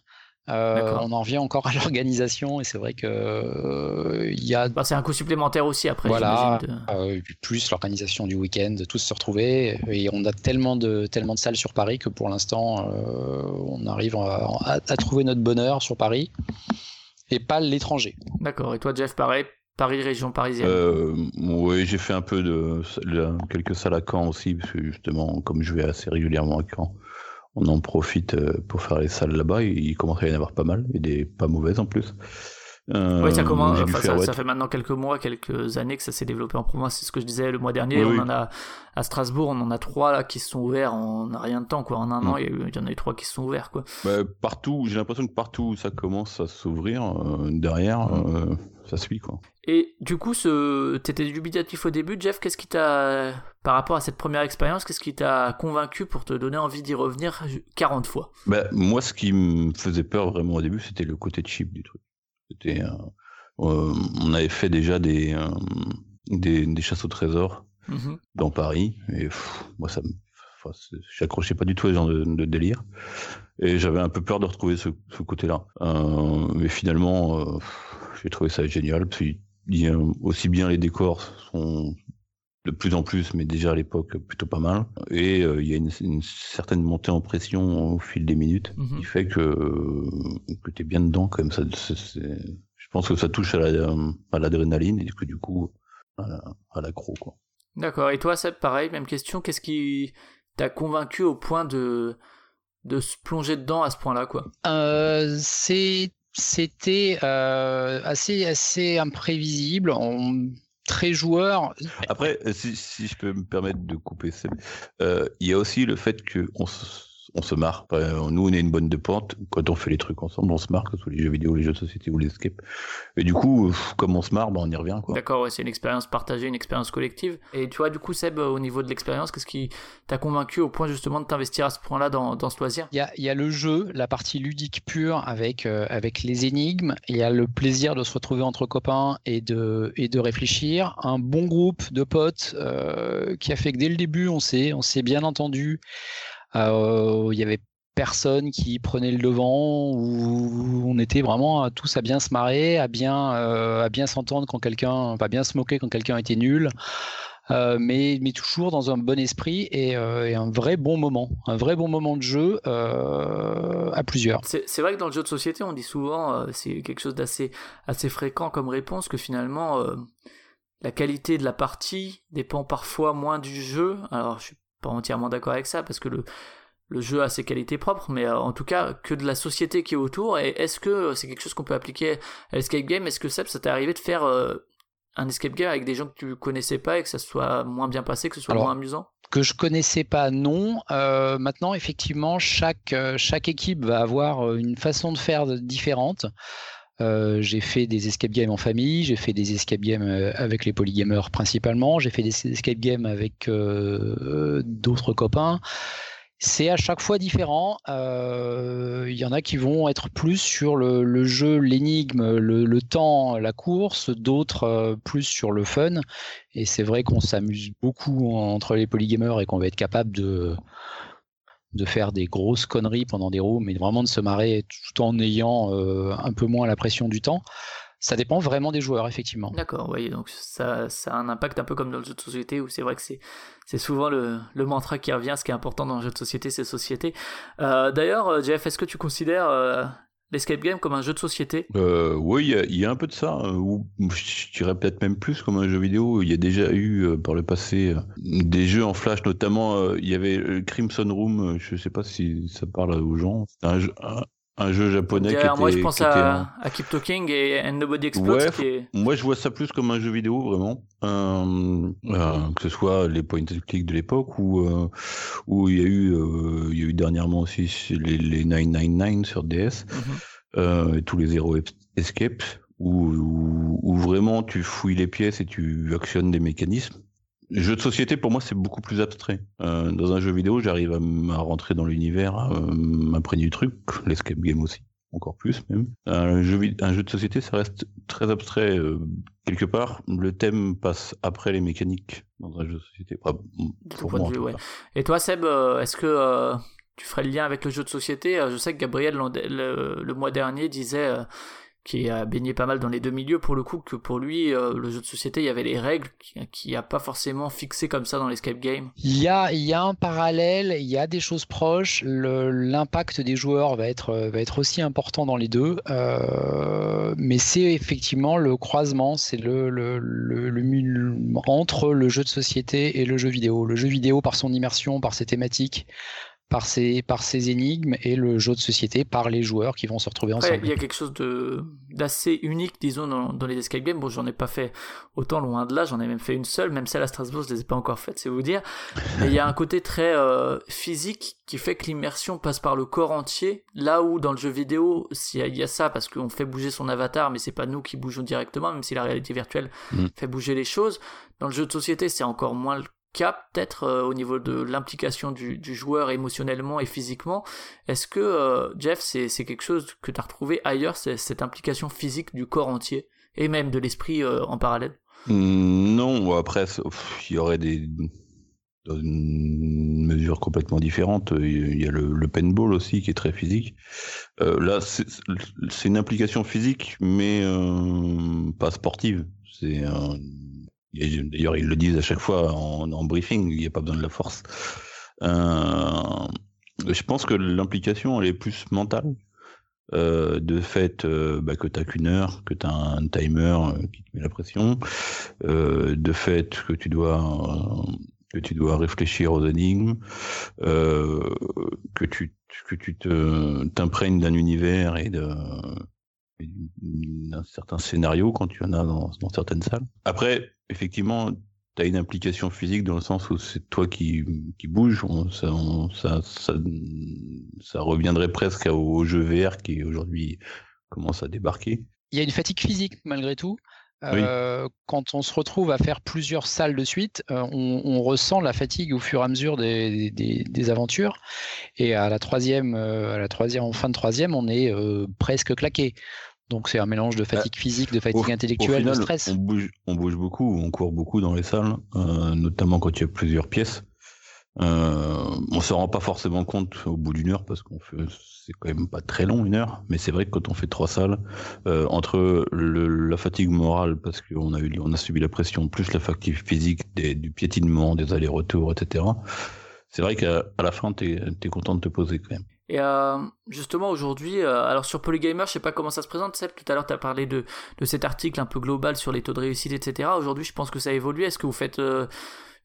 On en revient encore à l'organisation et c'est vrai que il y a. Bah, c'est un coût supplémentaire aussi après. Voilà. plus l'organisation du week-end, tous se retrouver et on a tellement de tellement de salles sur Paris que pour l'instant on arrive à, trouver notre bonheur sur Paris et pas l'étranger. D'accord. Et toi, Jeff, pareil, Paris, région parisienne euh, Oui, j'ai fait un peu de, quelques salles à Caen aussi, parce que justement, comme je vais assez régulièrement à Caen, on en profite euh, pour faire les salles là-bas. Il commence à y en avoir pas mal, et des pas mauvaises en plus. Euh, oui, ça commence. ça, fait maintenant quelques mois, quelques années que ça s'est développé en province. C'est ce que je disais le mois dernier. on en a à Strasbourg, on en a trois là qui se sont ouverts en rien de temps, quoi. En un an, il y, en a eu trois qui se sont ouverts, quoi. Bah, partout, j'ai l'impression que partout où ça commence à s'ouvrir, euh, derrière, euh, ça suit, quoi. Et du coup, ce... t'étais dubitatif au début, Jeff. Qu'est-ce qui t'a, par rapport à cette première expérience, qu'est-ce qui t'a convaincu pour te donner envie d'y revenir 40 fois? Bah, moi, ce qui me faisait peur vraiment au début, c'était le côté cheap du truc. C'était, euh, on avait fait déjà des, euh, des, des, chasses au trésor mm-hmm. dans Paris, et moi ça me j'accrochais pas du tout à ce genre de, délire. Et j'avais un peu peur de retrouver ce, ce côté-là. Euh, mais finalement, euh, j'ai trouvé ça génial. Puis, aussi bien les décors sont de plus en plus, mais déjà à l'époque plutôt pas mal. Et il y a une, certaine montée en pression au fil des minutes mm-hmm. qui fait que, que tu es bien dedans quand même. Ça, je pense que ça touche à l'adrénaline la, et que du coup à l'accro. quoi. D'accord. Et toi, Seb, pareil, même question. Qu'est-ce qui t'a convaincu au point de, de se plonger dedans à ce point-là, quoi? Euh, C'était euh, assez, assez imprévisible. On très joueur. Après, si, je peux me permettre de couper, euh, il y a aussi le fait qu'on on se marre. nous, on est une bonne de pente. Quand on fait les trucs ensemble, on se marre, que ce soit les jeux vidéo, les jeux de société ou les escapes. Et du coup, comme on se marre, bah, on y revient. D'accord, ouais, c'est une expérience partagée, une expérience collective. Et tu vois, du coup, Seb, au niveau de l'expérience, qu'est-ce qui t'a convaincu au point justement de t'investir à ce point-là dans, dans ce loisir? Il y a, le jeu, la partie ludique pure avec, euh, avec les énigmes. Il y a le plaisir de se retrouver entre copains et de, et de réfléchir. Un bon groupe de potes euh, qui a fait que dès le début, on s'est, on s'est bien entendu. Euh, il y avait personne qui prenait le devant où on était vraiment tous à bien se marrer, à bien, euh, à bien s'entendre quand quelqu'un, pas bien se moquer quand quelqu'un était nul. Euh, mais, mais toujours dans un bon esprit et, un vrai bon moment, un vrai bon moment de jeu à plusieurs. C'est vrai que dans le jeu de société, on dit souvent, c'est quelque chose d'assez assez fréquent comme réponse, que finalement, la qualité de la partie dépend parfois moins du jeu. Alors, je suis pas entièrement d'accord avec ça parce que le, le jeu a ses qualités propres, mais euh, en tout cas que de la société qui est autour. Et est-ce que c'est quelque chose qu'on peut appliquer à l'escape game? Est-ce que ça, ça t'est arrivé de faire euh, un escape game avec des gens que tu connaissais pas et que ça soit moins bien passé, que ce soit moins amusant? que je connaissais pas, non. Euh, maintenant, effectivement, chaque, chaque équipe va avoir une façon de faire différente. J'ai fait des escape games en famille, j'ai fait des escape games avec les polygamers principalement, j'ai fait des escape games avec d'autres copains c'est à chaque fois différent. Euh, il y en a qui vont être plus sur le, jeu, l'énigme, le, temps, la course, d'autres euh, plus sur le fun. Et c'est vrai qu'on s'amuse beaucoup entre les polygamers et qu'on va être capable de, de faire des grosses conneries pendant des roues, mais vraiment de se marrer tout en ayant euh, un peu moins la pression du temps. Ça dépend vraiment des joueurs, effectivement. D'accord, oui, donc ça, ça, a un impact un peu comme dans le jeu de société où c'est vrai que c'est, souvent le, le, mantra qui revient. Ce qui est important dans le jeu de société, c'est société. Euh, d'ailleurs, euh, Jeff, est-ce que tu considères l'escape game comme un jeu de société Oui, il y, a un peu de ça, ou je dirais peut-être même plus comme un jeu vidéo. Il y a déjà eu par le passé des jeux en flash, notamment il y avait Crimson Room, je ne sais pas si ça parle aux gens. C'est un, jeu, jeu japonais qui était, moi je pense à, à, Keep Talking et And Nobody Explodes moi je vois ça plus comme un jeu vidéo vraiment euh, euh, que ce soit les point and click de l'époque ou euh, où il y a eu il y a eu dernièrement aussi les, les 999 sur DS mhm. et tous les Zero Escape où, où, où, vraiment tu fouilles les pièces et tu actionnes des mécanismes Jeu de société, pour moi, c'est beaucoup plus abstrait. Euh, dans un jeu vidéo, j'arrive à, rentrer dans l'univers, à euh, m'imprégner du truc, l'escape game aussi, encore plus même. Un jeu, un jeu de société, ça reste très abstrait. Euh, quelque part, le thème passe après les mécaniques dans un jeu de société. Et toi, Seb, est-ce que tu ferais le lien avec le jeu de société? Je sais que Gabriel le, mois dernier disait qui a baigné pas mal dans les deux milieux pour le coup que pour lui euh, le jeu de société il y avait les règles qui a pas forcément fixé comme ça dans l'escape game. Il y a il y a un parallèle, il y a des choses proches, l'impact des joueurs va être va être aussi important dans les deux, euh, mais c'est effectivement le croisement, c'est le, le, le, le, entre le jeu de société et le jeu vidéo. Le jeu vidéo par son immersion, par ses thématiques, par ces, par ces énigmes et le jeu de société par les joueurs qui vont se retrouver ensemble. Il y a quelque chose de d'assez unique, disons, dans, dans, les escape games. Bon, j'en ai pas fait autant loin de là, j'en ai même fait une seule, même celle à Strasbourg, je les ai pas encore faites, c'est vous dire. Mais il y a un côté très euh, physique qui fait que l'immersion passe par le corps entier, là où dans le jeu vidéo, il y a ça parce qu'on fait bouger son avatar, mais c'est pas nous qui bougeons directement, même si la réalité virtuelle mm. fait bouger les choses. Dans le jeu de société, c'est encore moins le peut-être euh, au niveau de l'implication du, joueur émotionnellement et physiquement. Est-ce que euh, Jeff, c'est quelque chose que tu as retrouvé ailleurs, cette implication physique du corps entier et même de l'esprit euh, en parallèle? Mmh, Non, après il y aurait des mesures complètement différentes. Il y a le, le paintball aussi qui est très physique. là, c'est une implication physique, mais pas sportive. C'est D'ailleurs, ils le disent à chaque fois en, briefing, il n'y a pas besoin de la force. Euh, je pense que l'implication, elle est plus mentale. Euh, de fait euh, bah, que tu qu'une heure, que tu as un timer qui te met la pression, de fait que tu dois que tu dois réfléchir aux énigmes, que tu que tu te t'imprègnes d'un univers et de d'un certain scénario quand tu en as dans, dans certaines salles. Après, effectivement, tu as une implication physique dans le sens où c'est toi qui, qui bouge. ça, ça, ça, ça, reviendrait presque au, jeu VR qui aujourd'hui commence à débarquer. Il y a une fatigue physique malgré tout. Euh, quand on se retrouve à faire plusieurs salles de suite, euh, on, on, ressent la fatigue au fur et à mesure des, des, des aventures. Et à la troisième, euh, à la troisième, en fin de troisième, on est presque claqué. Donc c'est un mélange de fatigue bah, physique, de fatigue intellectuelle, de stress. On bouge, on bouge beaucoup, on court beaucoup dans les salles, euh, notamment quand il y a plusieurs pièces. Euh, on se rend pas forcément compte au bout d'une heure parce qu'on fait, c'est quand même pas très long une heure, mais c'est vrai que quand on fait trois salles, euh, entre le, la fatigue morale parce qu'on a eu, on a subi la pression, plus la fatigue physique des, du piétinement, des allers-retours, etc. C'est vrai qu'à la fin, t'es es content de te poser quand même. Et euh, justement aujourd'hui, euh, alors sur Polygamer, je sais pas comment ça se présente. Seb, tout à l'heure, tu as parlé de, de cet article un peu global sur les taux de réussite, etc. Aujourd'hui, je pense que ça a évolué. Est-ce que vous faites euh,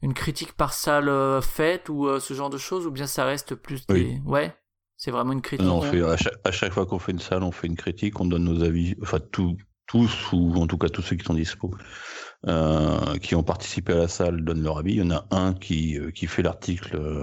une critique par salle faite ou ce genre de choses, ou bien ça reste plus des... Ouais, c'est vraiment une critique. Non, on fait, à, chaque, à chaque fois qu'on fait une salle, on fait une critique, on donne nos avis, enfin tout, tous ou en tout cas tous ceux qui sont dispo. Euh, qui ont participé à la salle donnent leur avis. Il y en a un qui, euh, qui fait l'article euh,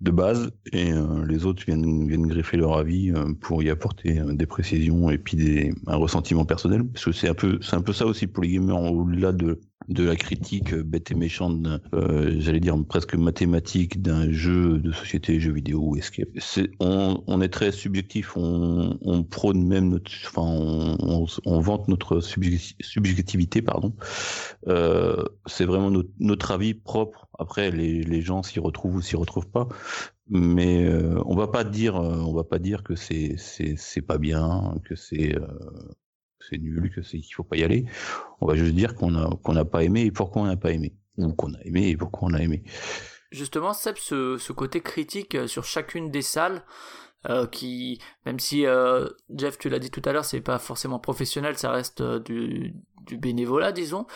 de base et les autres viennent, viennent greffer leur avis pour y apporter des précisions et puis des, un ressentiment personnel. Parce que c'est un peu, c'est un peu ça aussi pour les gamers au-delà de de la critique bête et méchante, euh, j'allais dire presque mathématique d'un jeu de société, jeu vidéo escape. C'est, on, on, est très subjectif, on, on prône même notre, enfin, on, on, vante notre subjectivité, pardon. Euh, c'est vraiment notre, notre, avis propre. Après, les, les gens s'y retrouvent ou s'y retrouvent pas, mais euh, on va pas dire, euh, on va pas dire que c'est c'est pas bien, que c'est euh, c'est nul, que c'est qu'il faut pas y aller. On va juste dire qu'on a qu'on n'a pas aimé et pourquoi on n'a pas aimé, ou qu'on a aimé et pourquoi on a aimé. Justement, Seb, ce, ce côté critique euh, sur chacune des salles, euh, qui, même si euh, Jeff, tu l'as dit tout à l'heure, c'est pas forcément professionnel, ça reste du, du bénévolat, disons.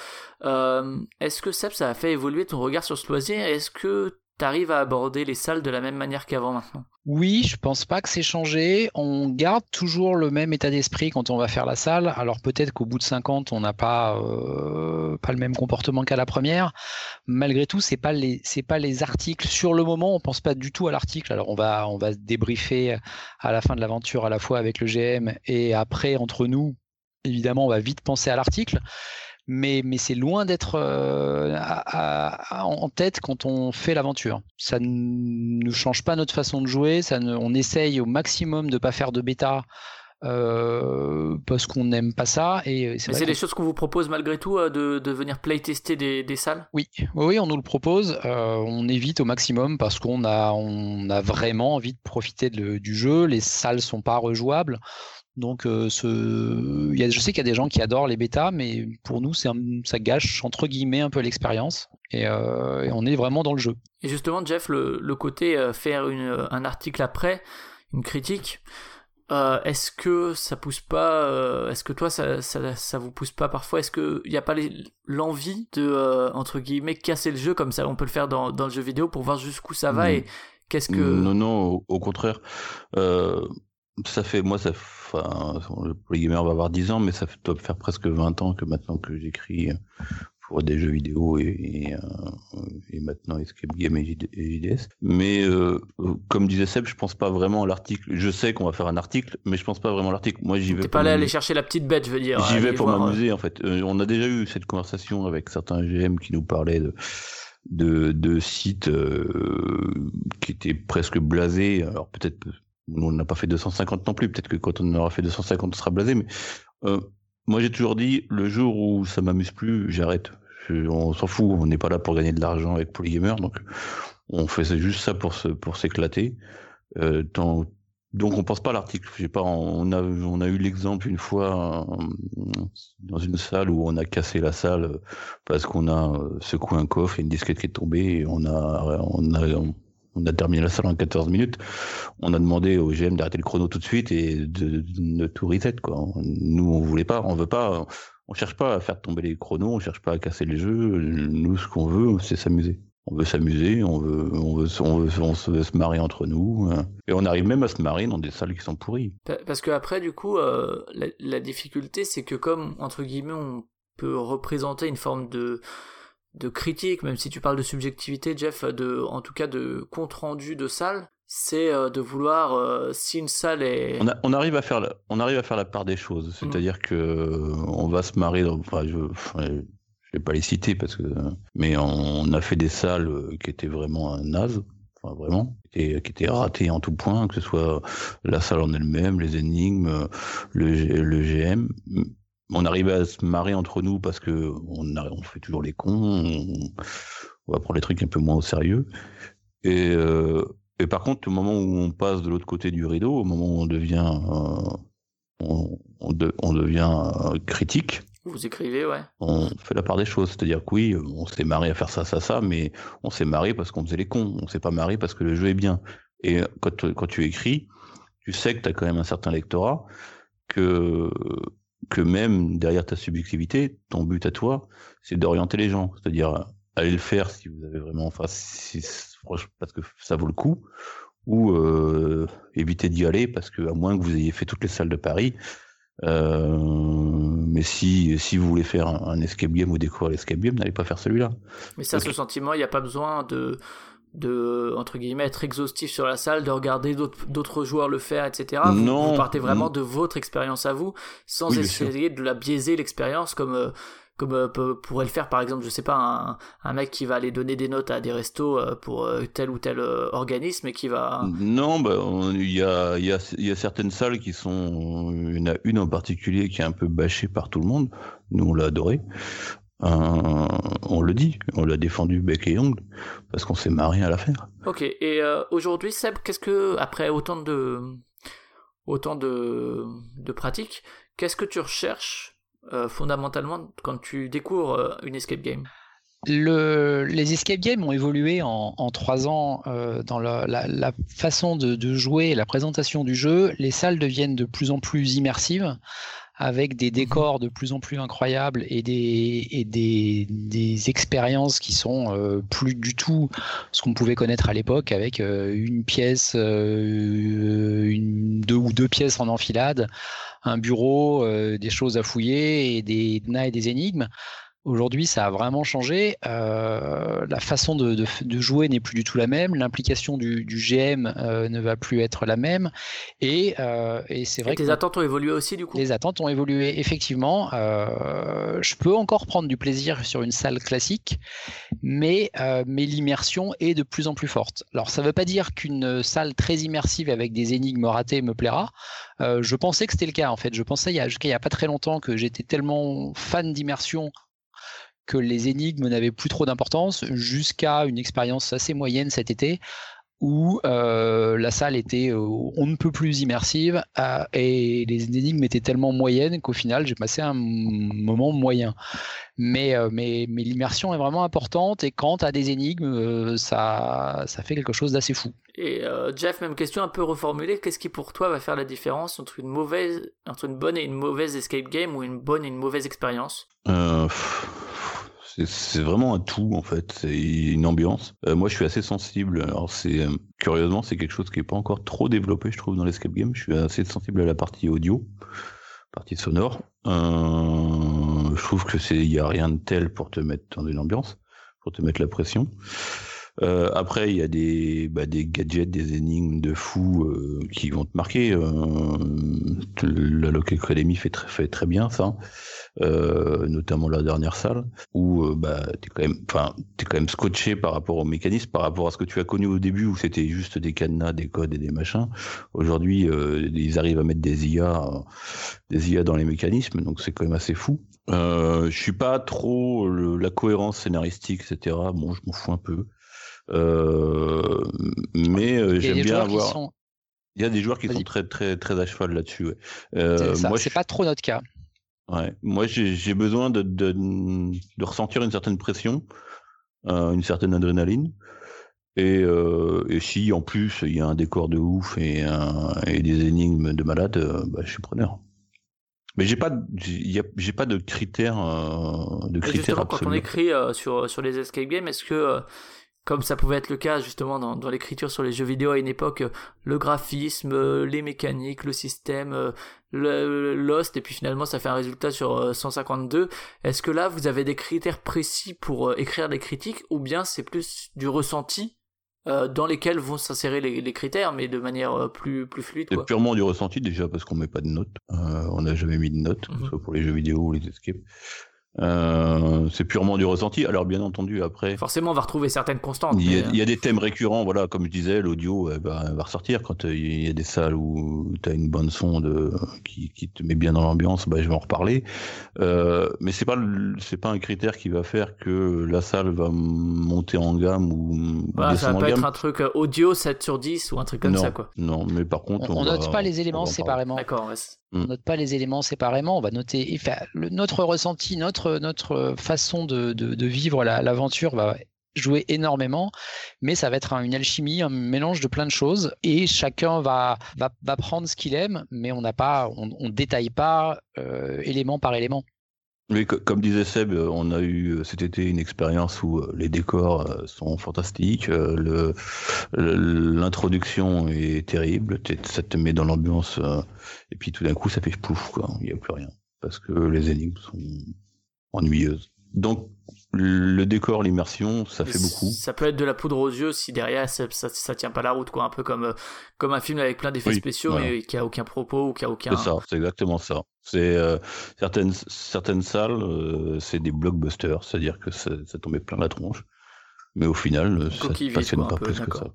Est-ce que Seb, ça a fait évoluer ton regard sur ce loisir? Est-ce que t'arrives à aborder les salles de la même manière qu'avant maintenant Oui, je pense pas que c'est changé. On garde toujours le même état d'esprit quand on va faire la salle. Alors peut-être qu'au bout de 50, on n'a pas euh, pas le même comportement qu'à la première. Malgré tout, c'est pas pas les articles sur le moment. On pense pas du tout à l'article. Alors on va on va se débriefer à la fin de l'aventure à la fois avec le GM et après entre nous. Évidemment, on va vite penser à l'article mais, mais c'est loin d'être euh, en tête quand on fait l'aventure. Ça ne change pas notre façon de jouer, ça ne, on essaye au maximum de pas faire de bêta euh, parce qu'on n'aime pas ça. Et c'est des choses qu'on vous propose malgré tout euh, de, de venir playtester des, des salles? Oui. oui, on nous le propose. Euh, on évite au maximum parce qu'on a, on a vraiment envie de profiter du jeu. Les salles sont pas rejouables. Donc, ce... y a, je sais qu'il y a des gens qui adorent les bêtas, mais pour nous, c'est ça gâche entre guillemets un peu l'expérience. Et, on est vraiment dans le jeu. Et justement, Jeff, le, le côté faire une, un article après, une critique, euh, est-ce que ça pousse pas euh, Est-ce que toi ça, ça, ça, vous pousse pas parfois? Est-ce qu'il n'y a pas l'envie de euh, entre guillemets casser le jeu comme ça? On peut le faire dans, dans le jeu vidéo pour voir jusqu'où ça va et qu'est-ce que Non non au, contraire. ça fait moi ça enfin le gamer va avoir 10 ans mais ça doit faire presque 20 ans que maintenant que j'écris des jeux vidéo et, euh, et, maintenant Escape Game et, JDS. Mais euh, comme disait Seb, je pense pas vraiment à l'article. Je sais qu'on va faire un article, mais je pense pas vraiment à l'article. Moi, j'y vais. T'es pas allé aller chercher la petite bête, je veux dire. J'y vais pour m'amuser, en fait. Euh, on a déjà eu cette conversation avec certains GM qui nous parlaient de de, de sites qui étaient presque blasés. Alors peut-être on n'a pas fait 250 non plus. Peut-être que quand on aura fait 250, on sera blasé. Mais moi j'ai toujours dit le jour où ça m'amuse plus, j'arrête on s'en fout, on n'est pas là pour gagner de l'argent avec Polygamer, donc on fait juste ça pour s'éclater. Euh, donc on pense pas à l'article. J'ai pas, on a, eu l'exemple une fois euh, dans une salle où on a cassé la salle parce qu'on a euh, secoué un coffre et une disquette qui est tombée et on a, on a, a terminé la salle en 14 minutes. On a demandé au GM d'arrêter le chrono tout de suite et de, tout reset. Nous on voulait pas, on veut pas on cherche pas à faire tomber les chronos, on cherche pas à casser les jeux. Nous, ce qu'on veut, c'est s'amuser. On veut s'amuser, on veut, on veut, on veut, on se marrer entre nous, hein. et on arrive même à se marrer dans des salles qui sont pourries. Parce que après, du coup, euh, la, difficulté, c'est que comme entre guillemets, on peut représenter une forme de de critique, même si tu parles de subjectivité, Jeff, de, en tout cas de compte rendu de salle, c'est euh, de vouloir euh, si une salle est on, arrive à faire la, on arrive à faire la part des choses mm. c'est-à-dire que euh, on va se marrer enfin je, je vais pas les citer parce que mais on a fait des salles qui étaient vraiment naze enfin vraiment et qui étaient ratées en tout point que ce soit la salle en elle-même les énigmes le, le GM on arrive à se marrer entre nous parce que on, on fait toujours les cons on, on va prendre les trucs un peu moins au sérieux et et par contre, au moment où on passe de l'autre côté du rideau, au moment où on devient, euh, on, devient euh, critique, vous écrivez, ouais. On fait la part des choses. C'est-à-dire que oui, on s'est marré à faire ça, ça, ça, mais on s'est marré parce qu'on faisait les cons. On s'est pas marré parce que le jeu est bien. Et quand, quand tu écris, tu sais que tu as quand même un certain lectorat, que, que même derrière ta subjectivité, ton but à toi, c'est d'orienter les gens. C'est-à-dire, aller le faire si vous avez vraiment, enfin, si, parce que ça vaut le coup, ou euh, éviter d'y aller parce que à moins que vous ayez fait toutes les salles de Paris. Euh, mais si, si vous voulez faire un, escape game ou découvrir l'escape game, n'allez pas faire celui-là. Mais ça, ce sentiment, il n'y a pas besoin de, de entre guillemets être exhaustif sur la salle, de regarder d'autres joueurs le faire, etc. Vous, non, vous partez vraiment de votre expérience à vous, sans essayer de la biaiser l'expérience comme euh, comme euh, pourrait le faire par exemple, je sais pas, un, un, mec qui va aller donner des notes à des restos euh, pour euh, tel ou tel organisme et qui va. Non, bah, il y, a, y, a, y a certaines salles qui sont. Il y en a une en particulier qui est un peu bâchée par tout le monde. Nous, on l'a adoré. On le dit, on l'a défendu bec et ongle parce qu'on s'est marré à la faire. Ok, et aujourd'hui, Seb, qu'est-ce que, après autant de, autant de, de pratiques, qu'est-ce que tu recherches euh, fondamentalement quand tu découvres euh, une escape game? Le, les escape games ont évolué en, trois ans euh, dans la, façon de, jouer la présentation du jeu. Les salles deviennent de plus en plus immersives avec des mhm. décors de plus en plus incroyables et des, et des, des expériences qui sont plus du tout ce qu'on pouvait connaître à l'époque avec une pièce, une, deux ou deux pièces en enfilade un bureau, euh, des choses à fouiller et des et des énigmes. Aujourd'hui, ça a vraiment changé. Euh, la façon de, jouer n'est plus du tout la même. L'implication du, GM euh, ne va plus être la même. Et, euh, c'est vrai que. Les attentes ont évolué aussi, du coup? Les attentes ont évolué, effectivement. je peux encore prendre du plaisir sur une salle classique, mais, mais l'immersion est de plus en plus forte. Alors, ça ne veut pas dire qu'une salle très immersive avec des énigmes ratées me plaira. je pensais que c'était le cas, en fait. Je pensais, il n'y a pas très longtemps, que j'étais tellement fan d'immersion que les énigmes n'avaient plus trop d'importance jusqu'à une expérience assez moyenne cet été où euh, la salle était euh, on ne peut plus immersive euh, et les énigmes étaient tellement moyennes qu'au final j'ai passé un moment moyen. Mais, mais, mais l'immersion est vraiment importante et quand tu as des énigmes, ça, ça fait quelque chose d'assez fou. Et Jeff, même question un peu reformulée, qu'est-ce qui pour toi va faire la différence entre une, mauvaise, entre une bonne et une mauvaise escape game ou une bonne et une mauvaise expérience? C'est vraiment un tout en fait, c'est une ambiance. Euh, moi, je suis assez sensible. Alors, c'est euh, curieusement, c'est quelque chose qui est pas encore trop développé, je trouve, dans l'escape game. Je suis assez sensible à la partie audio, partie sonore. Euh, je trouve que c'est, il y a rien de tel pour te mettre dans une ambiance, pour te mettre la pression. Après, il y a des, bah, gadgets, des énigmes de fous euh, qui vont te marquer. La Local Academy fait très bien ça, euh, notamment la dernière salle où euh, bah, t'es quand même, enfin, t'es quand même scotché par rapport au mécanisme, par rapport à ce que tu as connu au début où c'était juste des cadenas, des codes et des machins. Aujourd'hui, ils arrivent à mettre des IA, des IA dans les mécanismes, donc c'est quand même assez fou. Euh, je suis pas trop la cohérence scénaristique, etc. Bon, je m'en fous un peu. Euh, mais euh, j'aime bien avoir. Il y a des joueurs qui sont très très très à cheval là-dessus. Euh, moi, c'est pas trop notre cas. Ouais. Moi, j'ai besoin de, de, de, ressentir une certaine pression, euh, une certaine adrénaline. Et, euh, et, si en plus il y a un décor de ouf et, et des énigmes de malade, bah, je suis preneur. Mais j'ai pas, j'ai pas de critères, de critères. quand on écrit sur sur les escape games, est-ce que comme ça pouvait être le cas justement dans, dans l'écriture sur les jeux vidéo à une époque, euh, le graphisme, euh, les mécaniques, le système, euh, le, Lost, et puis finalement ça fait un résultat sur 152. Est-ce que là vous avez des critères précis pour écrire des critiques, ou bien c'est plus du ressenti dans lesquels vont s'insérer les, les, critères, mais de manière plus, plus fluide C'est purement du ressenti déjà parce qu'on met pas de notes. on n'a jamais mis de notes, que ce mhm. soit pour les jeux vidéo ou les escapes. Euh, c'est purement du ressenti. Alors bien entendu, après. Forcément, on va retrouver certaines constantes. Il y, a, des thèmes récurrents, voilà, comme je disais, l'audio va ressortir quand euh, il y a des salles où tu as une bonne sonde qui, qui, te met bien dans l'ambiance. Bah, je vais en reparler. Euh, mais c'est pas c'est pas un critère qui va faire que la salle va monter en gamme ou. Voilà, ça va pas être un truc euh, audio 7 sur 10 ou un truc comme ça, quoi. Non, mais par contre, on, note pas les éléments séparément. D'accord. On mm. note pas les éléments séparément. On va noter notre ressenti, notre, notre façon de, de, vivre l'aventure va jouer énormément, mais ça va être une alchimie, un mélange de plein de choses, et chacun va, va, va prendre ce qu'il aime, mais on n'a pas, on, on, détaille pas euh, élément par élément. Oui, comme disait Seb, euh, on a eu euh, cet été une expérience où euh, les décors sont fantastiques, l'introduction est terrible, ça te met dans l'ambiance, et puis tout d'un coup ça fait pouf, quoi, il n'y a plus rien, parce que les énigmes sont ennuyeuses. Donc le décor, l'immersion, ça fait beaucoup. Ça peut être de la poudre aux yeux si derrière ça, ça, tient pas la route, quoi. Un peu comme, comme un film avec plein d'effets spéciaux mais qui a aucun propos ou qui a aucun. C'est ça, c'est exactement ça. C'est euh, certaines certaines salles, euh, c'est des blockbusters, c'est-à-dire que ça, ça tombait plein la tronche, mais au final, ça ne passionne pas plus que ça.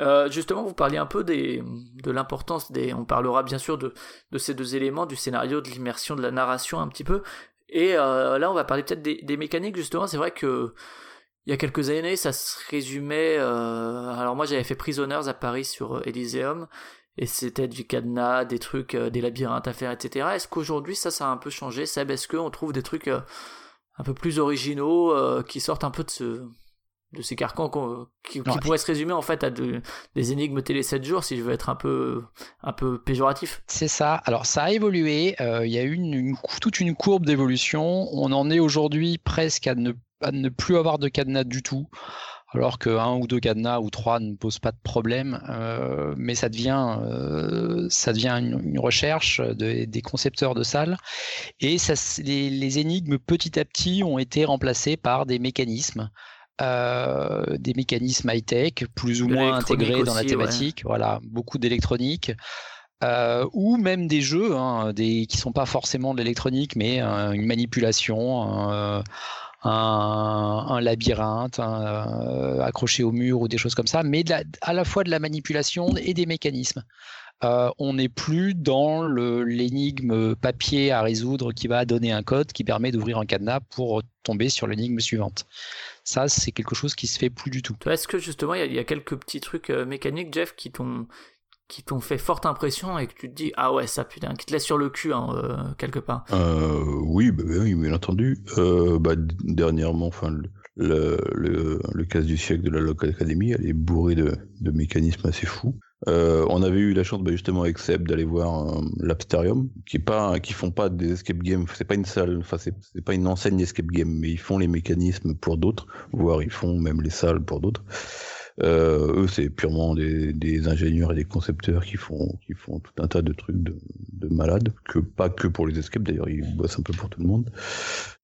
Euh, justement, vous parliez un peu des, de l'importance des. On parlera bien sûr de, de ces deux éléments, du scénario, de l'immersion, de la narration un petit peu. Et euh, là, on va parler peut-être des, mécaniques, justement. C'est vrai que il y a quelques années, ça se résumait. Euh, alors, moi, j'avais fait Prisoners à Paris sur euh, Elysium. Et c'était du cadenas, des trucs, des labyrinthes à faire, etc. Est-ce qu'aujourd'hui, ça, ça a un peu changé, Seb Est-ce qu'on trouve des trucs un peu plus originaux qui sortent un peu de ce, de ces carcans qui, pourraient se résumer en fait à des énigmes télé 7 jours si je veux être un peu un peu péjoratif. C'est ça. Alors ça a évolué. Euh, il y a eu une, toute une courbe d'évolution. On en est aujourd'hui presque à ne, à ne plus avoir de cadenas du tout. alors qu'un ou deux cadenas ou trois ne posent pas de problème, mais ça devient, ça devient une, recherche des concepteurs de salles, et ça, les, énigmes petit à petit ont été remplacées par des mécanismes. Des mécanismes high-tech, plus ou moins intégrés dans la thématique. Voilà, beaucoup d'électronique. Euh, ou même des jeux hein, des, qui sont pas forcément de l'électronique, mais euh, une manipulation, un, un, labyrinthe euh, accroché au mur ou des choses comme ça, mais à la fois de la manipulation et des mécanismes. on n'est plus dans l'énigme papier à résoudre qui va donner un code qui permet d'ouvrir un cadenas pour tomber sur l'énigme suivante. Ça, c'est quelque chose qui se fait plus du tout. Est-ce que justement, il y, a quelques petits trucs mécaniques, Jeff, qui t'ont qui t'ont fait forte impression et que tu te dis ah ouais ça putain qui te laisse sur le cul hein, euh, quelque part? Euh, oui bah, bah, oui bien entendu. Euh, bah, dernièrement enfin le, le, le, cas du siècle de la Local Academy elle est bourrée de, de mécanismes assez fous euh, on avait eu la chance bah, justement avec Seb d'aller voir l'Absterium qui est pas qui font pas des escape games. C'est pas une salle enfin c'est pas une enseigne escape game mais ils font les mécanismes pour d'autres voire ils font même les salles pour d'autres. euh, eux, c'est purement des, des, ingénieurs et des concepteurs qui font, qui font tout un tas de trucs de, de malades, que pas que pour les escapes, d'ailleurs, ils bossent un peu pour tout le monde.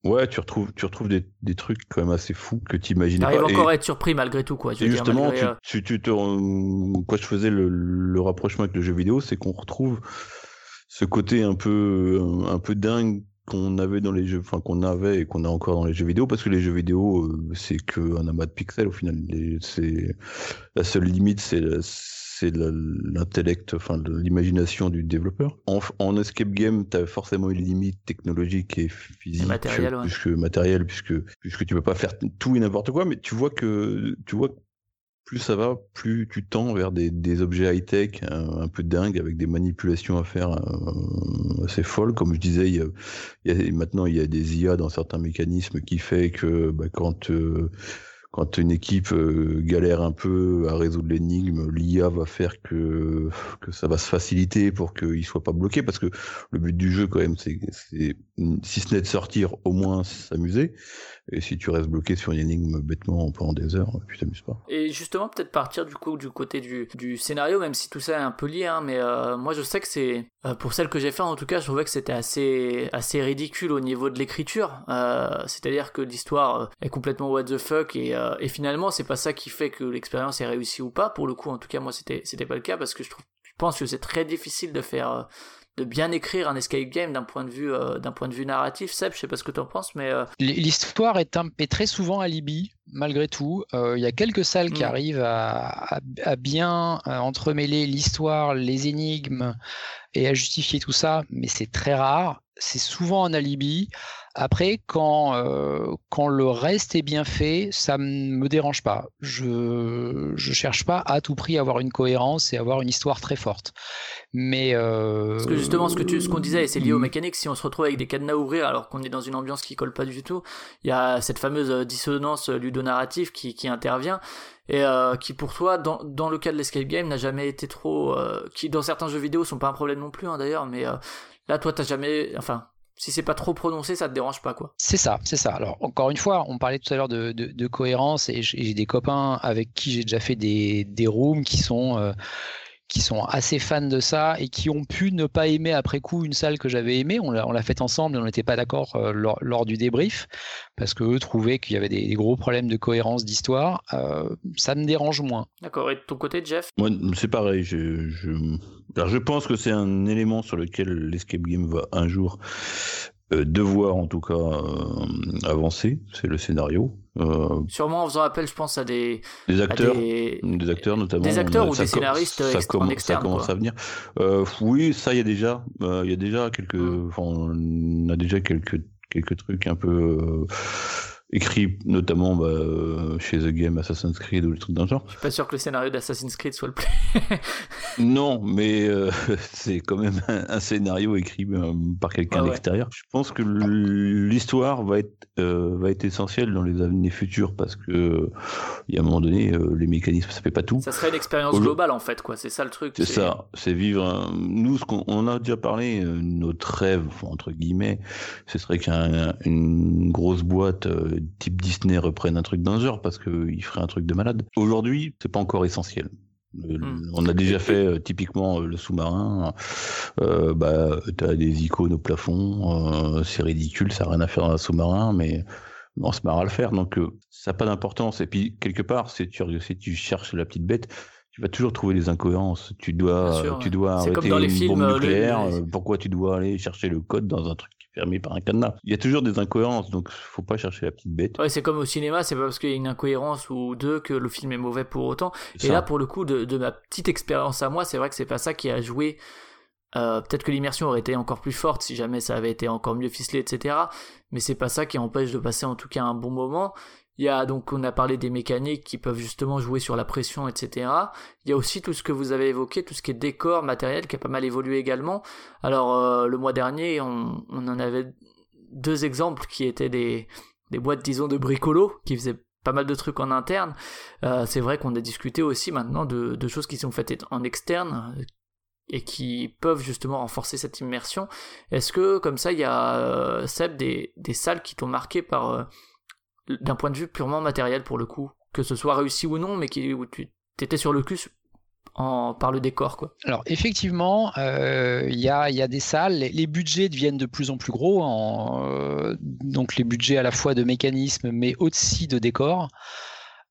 Ouais, tu retrouves, tu retrouves des, des trucs quand même assez fous que tu imagines pas. Encore à être surpris malgré tout, quoi. Je justement, tu, euh, tu, tu, te, quoi je faisais le, le rapprochement avec le jeu vidéo, c'est qu'on retrouve ce côté un peu, un peu dingue qu'on avait dans les jeux, enfin qu'on avait et qu'on a encore dans les jeux vidéo, parce que les jeux vidéo, euh, c'est que un amas de pixels au final. C'est la seule limite, c'est c'est l'intellect, enfin l'imagination du développeur. En, en escape game, tu as forcément une limite technologique et physique, matériel, puisque matériel, puisque puisque tu peux pas faire tout et n'importe quoi, mais tu vois que tu vois plus ça va, plus tu tends vers des, objets high-tech un, peu dingues avec des manipulations à faire euh, assez folles. Comme je disais, il maintenant il y a des IA dans certains mécanismes qui fait que bah, quand euh, quand une équipe euh, galère un peu à résoudre l'énigme, l'IA va faire que, que ça va se faciliter pour qu'il soit pas bloqué, parce que le but du jeu quand même, c'est si ce n'est de sortir, au moins s'amuser. Et si tu restes bloqué sur une énigme bêtement pendant des heures, tu t'amuses pas. Et justement, peut-être partir du coup du côté du, scénario, même si tout ça est un peu lié, hein, mais euh, moi je sais que c'est, euh, pour celle que j'ai fait en tout cas, je trouvais que c'était assez, assez ridicule au niveau de l'écriture. Euh, c'est-à-dire que l'histoire est complètement what the fuck et, et finalement c'est pas ça qui fait que l'expérience est réussie ou pas. Pour le coup, en tout cas, moi c'était, c'était pas le cas parce que je trouve, je pense que c'est très difficile de faire de bien écrire un escape game d'un point de vue euh, d'un point de vue narratif. Seb, je sais pas ce que tu en penses, mais euh, l'histoire est, un, est très souvent alibi malgré tout. Euh, il y a quelques salles qui mm. arrivent à, à, bien entremêler l'histoire, les énigmes et à justifier tout ça, mais c'est très rare. C'est souvent un alibi. Après, quand, euh, quand le reste est bien fait, ça ne me dérange pas. Je ne cherche pas à tout prix à avoir une cohérence et avoir une histoire très forte. Mais euh... Parce que justement, ce que tu, ce qu'on disait, et c'est lié aux mécaniques, si on se retrouve avec des cadenas à ouvrir alors qu'on est dans une ambiance qui colle pas du tout, il y a cette fameuse dissonance ludonarrative qui, qui intervient et euh, qui pour toi dans, dans le cas de l'escape game n'a jamais été trop euh, qui dans certains jeux vidéo sont pas un problème non plus hein, d'ailleurs mais euh, là toi t'as jamais enfin si c'est pas trop prononcé, ça te dérange pas, quoi. C'est ça, c'est ça. Alors, encore une fois, on parlait tout à l'heure de, cohérence et j'ai des copains avec qui j'ai déjà fait des, des rooms qui sont, euh, qui sont assez fans de ça et qui ont pu ne pas aimer après coup une salle que j'avais aimée. On l'a faite ensemble et on n'était pas d'accord euh, lors, du débrief parce qu'eux trouvaient qu'il y avait des, gros problèmes de cohérence d'histoire. Euh, ça me dérange moins. D'accord. Et de ton côté, Jeff? Moi, c'est pareil. Je, je... Alors, je pense que c'est un élément sur lequel l'escape game va un jour euh, devoir en tout cas avancer, c'est le scénario. Euh, Sûrement en faisant appel, je pense, à des, des acteurs, des... acteurs notamment. Des acteurs ou des scénaristes ça, externes, ça commence à venir. Euh, oui, ça, il y a déjà, euh, il y a déjà quelques, on a déjà quelques quelques trucs un peu euh, écrit notamment bah, euh, chez The Game, Assassin's Creed ou des trucs d'un genre. Je suis pas sûr que le scénario d'Assassin's Creed soit le plus. non, mais euh, c'est quand même un, scénario écrit euh, par quelqu'un d'extérieur. Je pense que l'histoire va être va être essentielle dans les années futures parce que il y a un moment donné, les mécanismes ça fait pas tout. Ça serait une expérience globale en fait, quoi. C'est ça le truc. C'est ça. C'est vivre. Nous, ce qu'on on a déjà parlé, notre rêve entre guillemets, ce serait qu'une grosse boîte type Disney reprenne un truc d'un genre parce qu'il ferait un truc de malade. Aujourd'hui, c'est pas encore essentiel. Hmm. On a déjà fait euh, typiquement le sous-marin. Euh, bah, t'as des icônes au plafond, c'est ridicule, ça n'a rien à faire dans un sous-marin, mais on se marre à le faire. Donc ça n'a pas d'importance. Et puis quelque part, si tu, si tu cherches la petite bête, tu vas toujours trouver des incohérences. Tu dois, tu dois arrêter une films, bombe nucléaire. Pourquoi tu dois aller chercher le code dans un truc fermé par un cadenas. Il y a toujours des incohérences, donc faut pas chercher la petite bête. Ouais, c'est comme au cinéma, c'est pas parce qu'il y a une incohérence ou deux que le film est mauvais pour autant. Et là, pour le coup, de, ma petite expérience à moi, c'est vrai que c'est pas ça qui a joué. Euh, peut-être que l'immersion aurait été encore plus forte si jamais ça avait été encore mieux ficelé, etc. Mais c'est pas ça qui empêche de passer en tout cas un bon moment. Il y a donc, on a parlé des mécaniques qui peuvent justement jouer sur la pression, etc. Il y a aussi tout ce que vous avez évoqué, tout ce qui est décor, matériel, qui a pas mal évolué également. Alors, euh, le mois dernier, on, en avait deux exemples qui étaient des, des boîtes, disons, de bricolo, qui faisaient pas mal de trucs en interne. Euh, c'est vrai qu'on a discuté aussi maintenant de, de, choses qui sont faites en externe et qui peuvent justement renforcer cette immersion. Est-ce que, comme ça, il y a, euh, Seb, des, des salles qui t'ont marqué par d'un point de vue purement matériel pour le coup, que ce soit réussi ou non, mais qui, où tu étais sur le cul en, par le décor. Quoi. Alors effectivement, euh, il y, a, y, a, des salles, les, budgets deviennent de plus en plus gros, en, euh, donc les budgets à la fois de mécanismes, mais aussi de décor.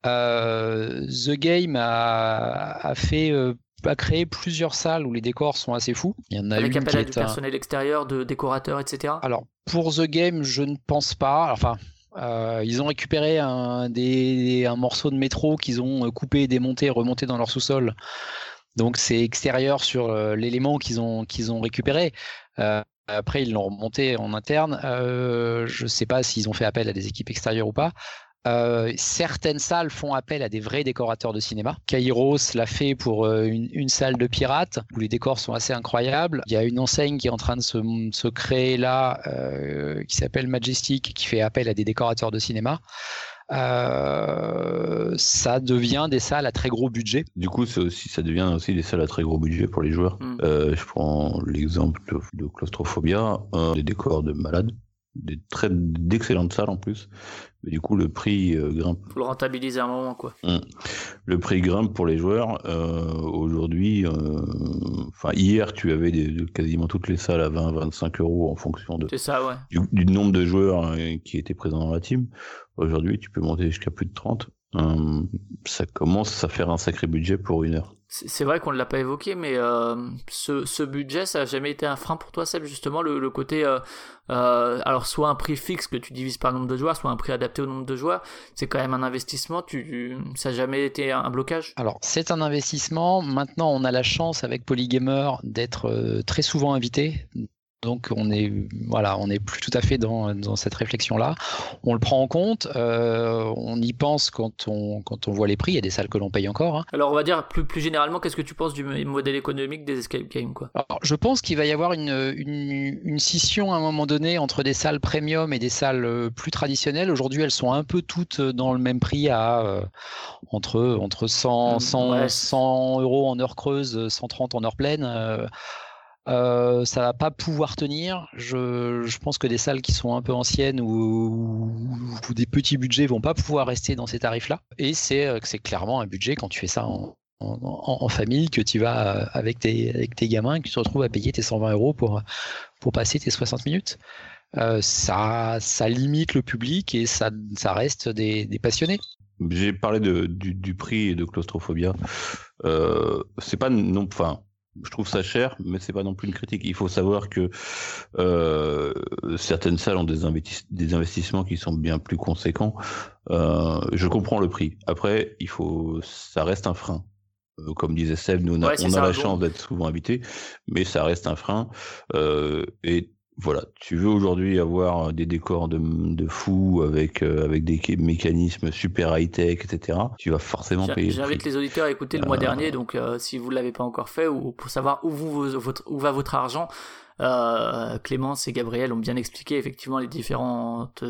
Euh, The Game a, a fait a créé plusieurs salles où les décors sont assez fous. Il y en a Avec appel à du personnel extérieur, de décorateurs, etc. Alors pour The Game, je ne pense pas. Enfin, euh, ils ont récupéré un, morceau de métro qu'ils ont euh, coupé, démonté, remonté dans leur sous-sol. Donc c'est extérieur sur euh, l'élément qu'ils ont récupéré. après, ils l'ont remonté en interne. je ne sais pas s'ils ont fait appel à des équipes extérieures ou pas. Euh, certaines salles font appel à des vrais décorateurs de cinéma. Kairos l'a fait pour euh, une, salle de pirates où les décors sont assez incroyables. Il y a une enseigne qui est en train de se, créer là euh, qui s'appelle Majestic qui fait appel à des décorateurs de cinéma. ça devient des salles à très gros budget. Du coup, aussi, ça devient aussi des salles à très gros budget pour les joueurs. Mm. je prends l'exemple de, Claustrophobia, des décors de malades des très d'excellentes salles en plus. Mais du coup, le prix euh, grimpe. Faut le rentabiliser un moment, quoi. Hum. Le prix grimpe pour les joueurs. Euh, aujourd'hui, euh, enfin hier, tu avais des, quasiment toutes les salles à 20-25 euros en fonction de ça, ouais. du, nombre de joueurs qui étaient présents dans la team. Aujourd'hui, tu peux monter jusqu'à plus de 30. Hum, ça commence à faire un sacré budget pour une heure. C'est vrai qu'on ne l'a pas évoqué, mais euh, ce, budget, ça n'a jamais été un frein pour toi, Seb, justement, le, côté, euh, euh, alors soit un prix fixe que tu divises par le nombre de joueurs, soit un prix adapté au nombre de joueurs, c'est quand même un investissement, tu, ça n'a jamais été un, blocage? Alors, c'est un investissement, maintenant on a la chance avec Polygamer d'être très souvent invité donc on est voilà, on n'est plus tout à fait dans, dans cette réflexion-là. On le prend en compte, euh, on y pense quand on quand on voit les prix. Il y a des salles que l'on paye encore. Hein. Alors on va dire plus plus généralement, qu'est-ce que tu penses du modèle économique des escape games quoi? Alors, Je pense qu'il va y avoir une, une, une, scission à un moment donné entre des salles premium et des salles euh, plus traditionnelles. Aujourd'hui, elles sont un peu toutes dans le même prix à euh, entre entre 100 100, 100 euros en heure creuse, 130 en heure pleine. Euh, euh, ça va pas pouvoir tenir. Je, pense que des salles qui sont un peu anciennes ou, des petits budgets vont pas pouvoir rester dans ces tarifs-là. Et c'est euh, clairement un budget quand tu fais ça en, famille, que tu vas euh, avec tes, gamins, que tu te retrouves à payer tes 120 euros pour, passer tes 60 minutes. Euh, ça, limite le public et ça, reste des, passionnés. J'ai parlé du, prix et de claustrophobia. Euh, c'est pas non, enfin, je trouve ça cher, mais c'est pas non plus une critique. Il faut savoir que euh, certaines salles ont des, des, investissements qui sont bien plus conséquents. Euh, je comprends le prix. Après, il faut, ça reste un frein. Euh, comme disait Seb, nous on a, on a la chance d'être souvent invités, mais ça reste un frein. Euh, et voilà, tu veux aujourd'hui avoir des décors de, de fou avec euh, avec des mécanismes super high tech, etc. Tu vas forcément payer. J'invite les auditeurs à écouter le mois euh, dernier, donc euh, si vous l'avez pas encore fait ou pour savoir où vous votre, où va votre argent, Clémence et Gabriel ont bien expliqué effectivement les différentes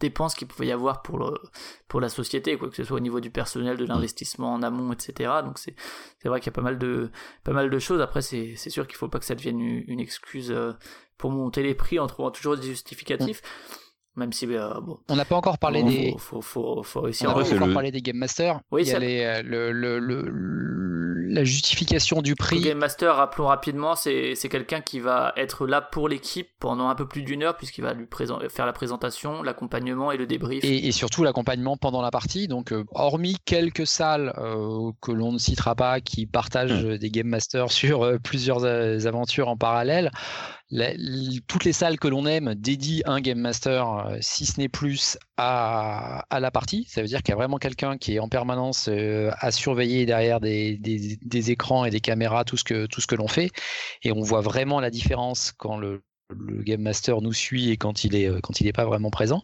dépenses qu'il pouvait y avoir pour pour la société, quoi que ce soit au niveau du personnel, de l'investissement en amont, etc. Donc c'est vrai qu'il y a pas mal de pas mal de choses. Après c'est sûr qu'il faut pas que ça devienne une, excuse pour monter les prix en trouvant toujours des justificatifs. Même si bon. On n'a pas encore parlé des. Faut, faut, faut, réussir. On n'a pas encore parlé des game masters. Oui, Il y a les, le, le, le, la justification du prix. Le game master, rappelons rapidement, c'est quelqu'un qui va être là pour l'équipe pendant un peu plus d'une heure puisqu'il va lui faire la présentation, l'accompagnement et le débrief. Et, et surtout l'accompagnement pendant la partie. Donc, hormis quelques salles que l'on ne citera pas qui partagent hmm. des game masters sur plusieurs aventures en parallèle toutes les salles que l'on aime dédient un game master, euh, si ce n'est plus, à, la partie. Ça veut dire qu'il y a vraiment quelqu'un qui est en permanence euh, à surveiller derrière des, écrans et des caméras tout ce que, que l'on fait. Et on voit vraiment la différence quand le, le game master nous suit et quand il euh, quand il n'est pas vraiment présent.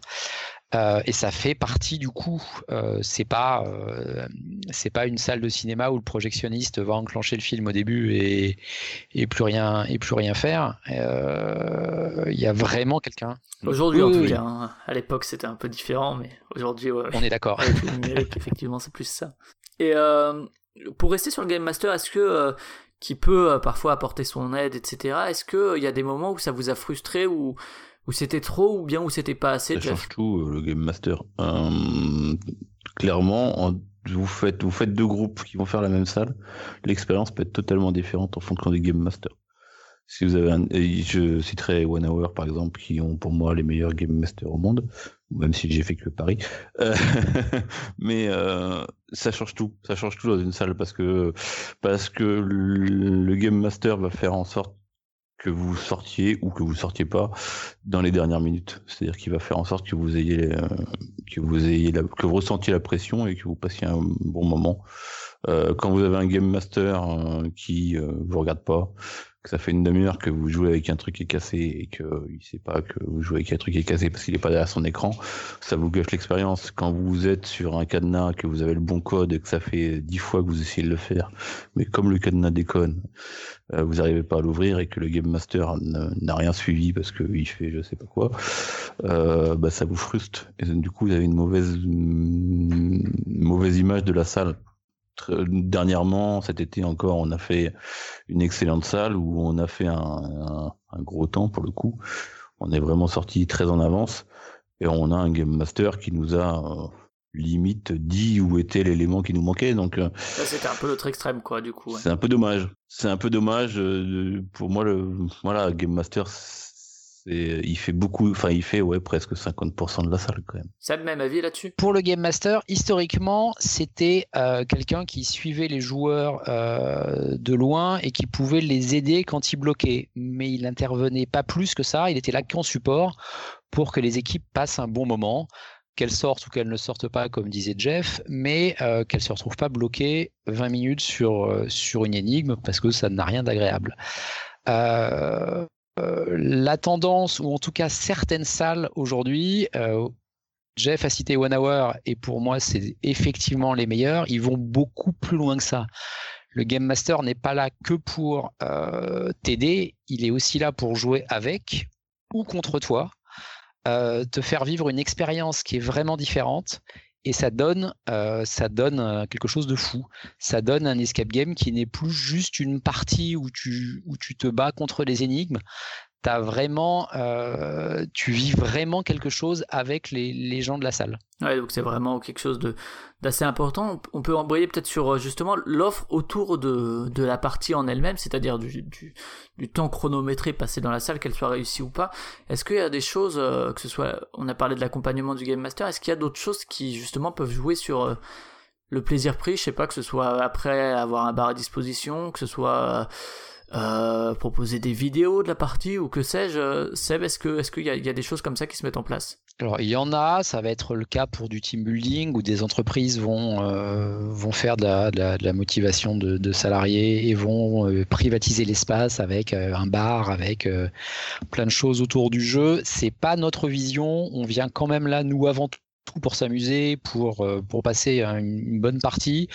Euh, et ça fait partie du coup. Euh, c'est pas euh, c'est pas une salle de cinéma où le projectionniste va enclencher le film au début et, et plus rien et plus rien faire. Il y a vraiment quelqu'un. Aujourd'hui en tout cas. Hein. À l'époque c'était un peu différent, mais aujourd'hui on est d'accord. effectivement c'est plus ça. Et pour rester sur le game master, est-ce que qui peut parfois apporter son aide, etc. Est-ce qu'il y a des moments où ça vous a frustré ou où c'était trop ou bien où c'était pas assez. Ça change tout euh, le game master. Euh, clairement, vous faites vous faites deux groupes qui vont faire la même salle, l'expérience peut être totalement différente en fonction des game masters. Si vous avez un, je citerai One Hour par exemple, qui ont pour moi les meilleurs game masters au monde, même si j'ai fait que Paris. Euh, mais euh, ça change tout, ça change tout dans une salle parce que parce que le game master va faire en sorte que vous sortiez ou que vous sortiez pas dans les dernières minutes. C'est-à-dire qu'il va faire en sorte que vous ayez euh, que vous ayez la, que vous ressentiez la pression et que vous passiez un bon moment. Euh, quand vous avez un game master euh, qui vous regarde pas, que ça fait une demi-heure que vous jouez avec un truc qui est cassé et que il sait pas que vous jouez avec un truc qui est cassé parce qu'il est pas derrière son écran, ça vous gâche l'expérience. Quand vous êtes sur un cadenas, que vous avez le bon code et que ça fait dix fois que vous essayez de le faire, mais comme le cadenas déconne, euh, vous n'arrivez pas à l'ouvrir et que le game master n'a rien suivi parce qu'il fait je sais pas quoi, euh, bah ça vous frustre et du coup vous avez une mauvaise une mauvaise image de la salle dernièrement, cet été encore, on a fait une excellente salle où on a fait un, gros temps pour le coup. On est vraiment sorti très en avance et on a un game master qui nous a euh, limite dit où était l'élément qui nous manquait. Donc euh, c'était un peu l'autre extrême quoi du coup. C'est un peu dommage. C'est un peu dommage euh, pour moi le voilà game master il fait beaucoup, enfin il fait ouais presque 50% de la salle quand même. Ça le même avis là-dessus? Pour le game master, historiquement, c'était euh, quelqu'un qui suivait les joueurs euh, de loin et qui pouvait les aider quand ils bloquaient, mais il n'intervenait pas plus que ça. Il était là qu'en support pour que les équipes passent un bon moment qu'elles sortent ou qu'elles ne sortent pas, comme disait Jeff, mais euh, qu'elles se retrouvent pas bloquées 20 minutes sur, euh, sur une énigme parce que ça n'a rien d'agréable. Euh, euh, la tendance, ou en tout cas certaines salles aujourd'hui, euh, Jeff a cité One Hour, et pour moi c'est effectivement les meilleurs, ils vont beaucoup plus loin que ça. Le Game Master n'est pas là que pour euh, t'aider, il est aussi là pour jouer avec ou contre toi, te faire vivre une expérience qui est vraiment différente et ça donne, euh, ça donne euh, quelque chose de fou. Ça donne un escape game qui n'est plus juste une partie où où tu te bats contre les énigmes as vraiment, euh, tu vis vraiment quelque chose avec les, les gens de la salle. Ouais, donc c'est vraiment quelque chose d'assez important. On peut embrayer peut-être sur euh, justement l'offre autour de, de la partie en elle-même, c'est-à-dire du, du, du, temps chronométré passé dans la salle, qu'elle soit réussie ou pas. Est-ce qu'il y a des choses, euh, que ce soit, on a parlé de l'accompagnement du game master, est-ce qu'il y a d'autres choses qui justement peuvent jouer sur le plaisir pris, je sais pas, que ce soit après avoir un bar à disposition, que ce soit euh, proposer des vidéos de la partie ou que sais-je. Seb, est-ce qu'il y, y, a des choses comme ça qui se mettent en place? Alors il y en a, ça va être le cas pour du team building où des entreprises vont euh, faire de la, motivation de, salariés et vont euh, privatiser l'espace avec euh, un bar, avec euh, plein de choses autour du jeu. C'est pas notre vision. On vient quand même là nous avant tout pour s'amuser, pour passer une bonne partie.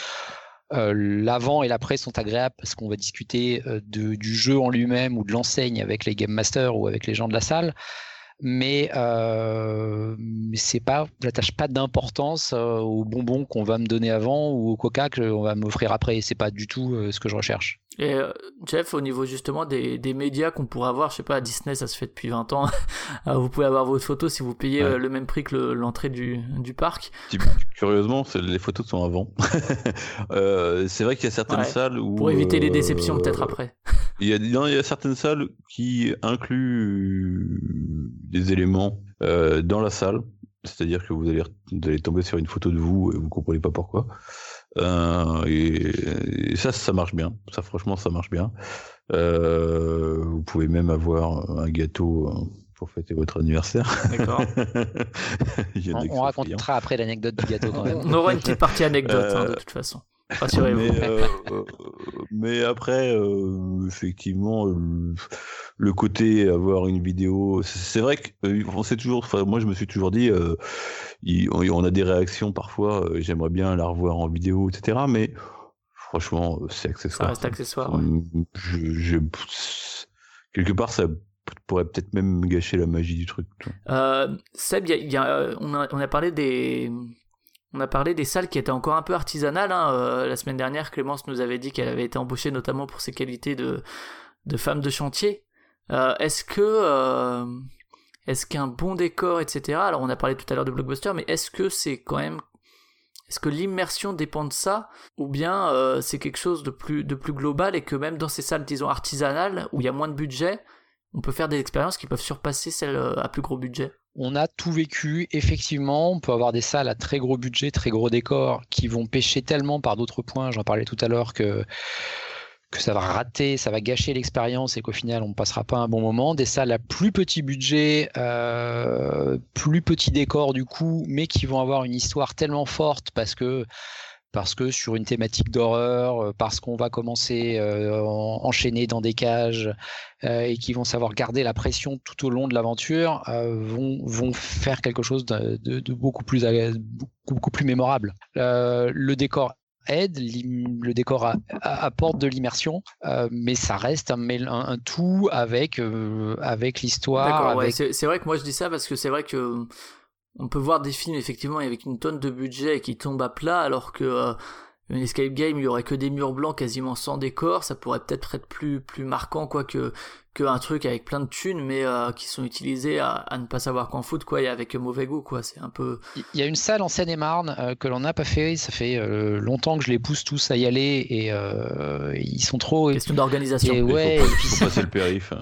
Euh, l'avant et l'après sont agréables parce qu'on va discuter euh, du jeu en lui-même ou de l'enseigne avec les game masters ou avec les gens de la salle. mais, euh, mais c'est pas, j'attache pas d'importance aux bonbons qu'on va me donner avant ou au coca qu'on va m'offrir après. C'est pas du tout ce que je recherche. Et euh, Jeff, au niveau justement des, des médias qu'on pourrait avoir, je sais pas, à Disney, ça se fait depuis 20 ans. Euh, vous pouvez avoir votre photo si vous payez euh, le même prix que l'entrée du, du parc. Curieusement, les photos sont avant. c'est vrai qu'il y a certaines salles où. Pour éviter les déceptions peut-être après. Il y, a, il y a certaines salles qui incluent des éléments dans la salle. C'est-à-dire que vous allez, vous allez tomber sur une photo de vous et vous comprenez pas pourquoi. Euh, et, ça, ça marche bien. Ça, franchement, ça marche bien. Euh, vous pouvez même avoir un gâteau euh, pour fêter votre anniversaire. D'accord. on, racontera après l'anecdote du gâteau quand même. On aura une petite partie anecdote hein, de toute façon. Rassurez-vous. Mais, après, effectivement, le côté avoir une vidéo, c'est vrai qu'on s'est toujours, moi je me suis toujours dit, on a des réactions parfois, euh, j'aimerais bien la revoir en vidéo, etc. Mais franchement, euh, c'est accessoire. Ça reste accessoire. Ouais. Je, quelque part, ça pourrait peut-être même gâcher la magie du truc. Euh, Seb, y a, on, a, on, a, parlé des. On a parlé des salles qui étaient encore un peu artisanales. Hein. la semaine dernière, Clémence nous avait dit qu'elle avait été embauchée notamment pour ses qualités de, femme de chantier. Est-ce que est-ce qu'un bon décor, etc. Alors on a parlé tout à l'heure de blockbuster, mais est-ce que c'est quand même est-ce que l'immersion dépend de ça ou bien euh, c'est quelque chose de plus, de plus global et que même dans ces salles, disons, artisanales, où il y a moins de budget, on peut faire des expériences qui peuvent surpasser celles euh, à plus gros budget? On a tout vécu, effectivement, on peut avoir des salles à très gros budget, très gros décors, qui vont pêcher tellement par d'autres points, j'en parlais tout à l'heure, que ça va rater, ça va gâcher l'expérience et qu'au final on ne passera pas un bon moment. Des salles à plus petit budget, euh, plus petit décor du coup, mais qui vont avoir une histoire tellement forte parce que parce que sur une thématique d'horreur, euh, parce qu'on va commencer euh, enchaîner dans des cages euh, et qui vont savoir garder la pression tout au long de l'aventure, euh, vont, vont faire quelque chose de, de, de beaucoup plus beaucoup plus mémorable. Le décor aide, le décor apporte de l'immersion, euh, mais ça reste un, un, tout avec, euh, avec l'histoire. c'est vrai que moi je dis ça parce que c'est vrai que on peut voir des films effectivement avec une tonne de budget et qui tombent à plat alors que euh, une escape game il y aurait que des murs blancs quasiment sans décor. Ça pourrait peut-être être plus plus marquant quoi que un truc avec plein de thunes mais euh, qui sont utilisés à, ne pas savoir qu'en foot quoi et avec mauvais goût quoi. C'est un peu il y a une salle en Seine-et-Marne euh, que l'on n'a pas fait. Ça fait euh, longtemps que je les pousse tous à y aller et ils sont trop question d'organisation. ouais, il faut, passer le périph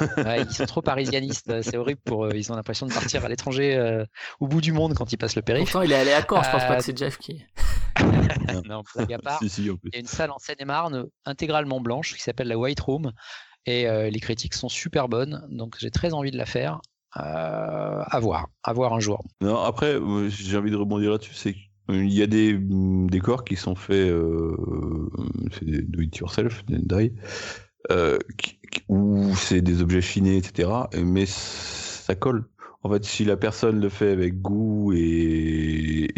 ils sont trop parisianistes c'est horrible pour ils ont l'impression de partir à l'étranger au bout du monde quand ils passent le périph. Pourtant il est allé à Caen je pense pas que c'est Jeff qui non, blague à part. il y a une salle en Seine-et-Marne intégralement blanche qui s'appelle la White Room et euh, les critiques sont super bonnes, donc j'ai très envie de la faire. Euh, à voir, à voir un jour. Non, après, j'ai envie de rebondir là-dessus, c'est qu'il y a des mm, décors qui sont faits, euh, c'est do it yourself, die, euh, où c'est des objets chinés, etc. Mais ça colle. En fait, si la personne le fait avec goût et,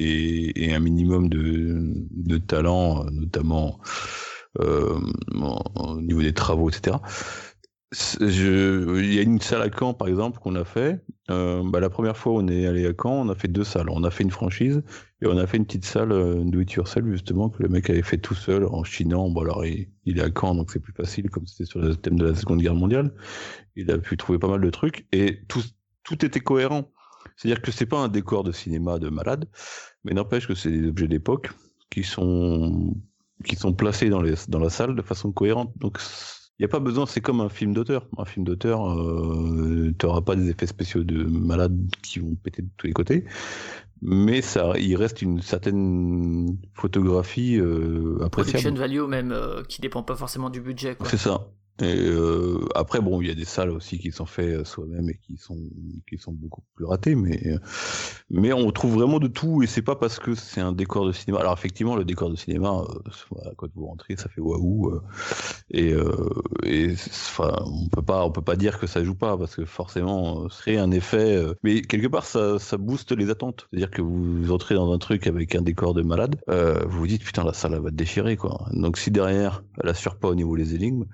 un minimum de, talent, notamment euh, au niveau des travaux, etc. Il y a une salle à Caen, par exemple, qu'on a fait. Euh, bah, la première fois, on est allé à Caen, on a fait deux salles. On a fait une franchise et on a fait une petite salle euh, do it justement, que le mec avait fait tout seul en chinant. Bon, alors, il, est à Caen, donc c'est plus facile, comme c'était sur le thème de la Seconde Guerre mondiale. Il a pu trouver pas mal de trucs et tout était cohérent. C'est-à-dire que c'est pas un décor de cinéma de malade, mais n'empêche que c'est des objets d'époque qui sont qui sont placés dans, les, dans la salle de façon cohérente. Donc, il n'y a pas besoin, c'est comme un film d'auteur. Un film d'auteur, euh, tu n'auras pas des effets spéciaux de malades qui vont péter de tous les côtés, mais ça, il reste une certaine photographie euh, appréciable. Production value même, euh, qui dépend pas forcément du budget. C'est ça. Et euh, après, bon, il y a des salles aussi qui sont faites euh, soi-même et qui sont qui sont beaucoup plus ratées, mais euh, mais on trouve vraiment de tout et c'est pas parce que c'est un décor de cinéma. Alors effectivement, le décor de cinéma, quand vous rentrez, ça fait waouh et on peut pas on peut pas dire que ça joue pas parce que forcément, ce serait un effet. mais quelque part, ça ça booste les attentes. C'est-à-dire que vous entrez dans un truc avec un décor de malade, vous vous dites putain la salle va te déchirer quoi. Donc si derrière elle assure pas au niveau des énigmes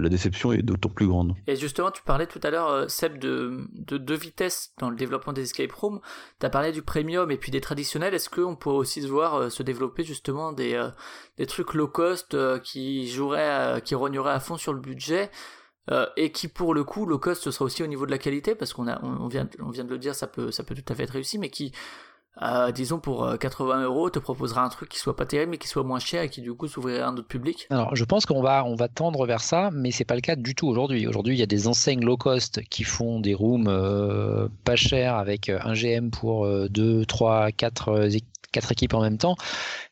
la déception est d'autant plus grande. Et justement, tu parlais tout à l'heure, Seb, de, de deux vitesses dans le développement des escape rooms. Tu as parlé du premium et puis des traditionnels. Est-ce qu'on pourrait aussi voir se développer justement des, des trucs low cost qui joueraient, qui rogneraient à fond sur le budget et qui pour le coup low cost ce sera aussi au niveau de la qualité? Parce qu'on a on, vient de le dire ça peut tout à fait être réussi mais qui euh, disons pour 80 euh, euros, te proposera un truc qui soit pas terrible mais qui soit moins cher et qui du coup s'ouvrirait à un autre public Alors je pense qu'on va, on va tendre vers ça, mais c'est pas le cas du tout aujourd'hui. Aujourd'hui, il y a des enseignes low cost qui font des rooms euh, pas chers avec un GM pour 2, 3, 4, 4 équipes en même temps,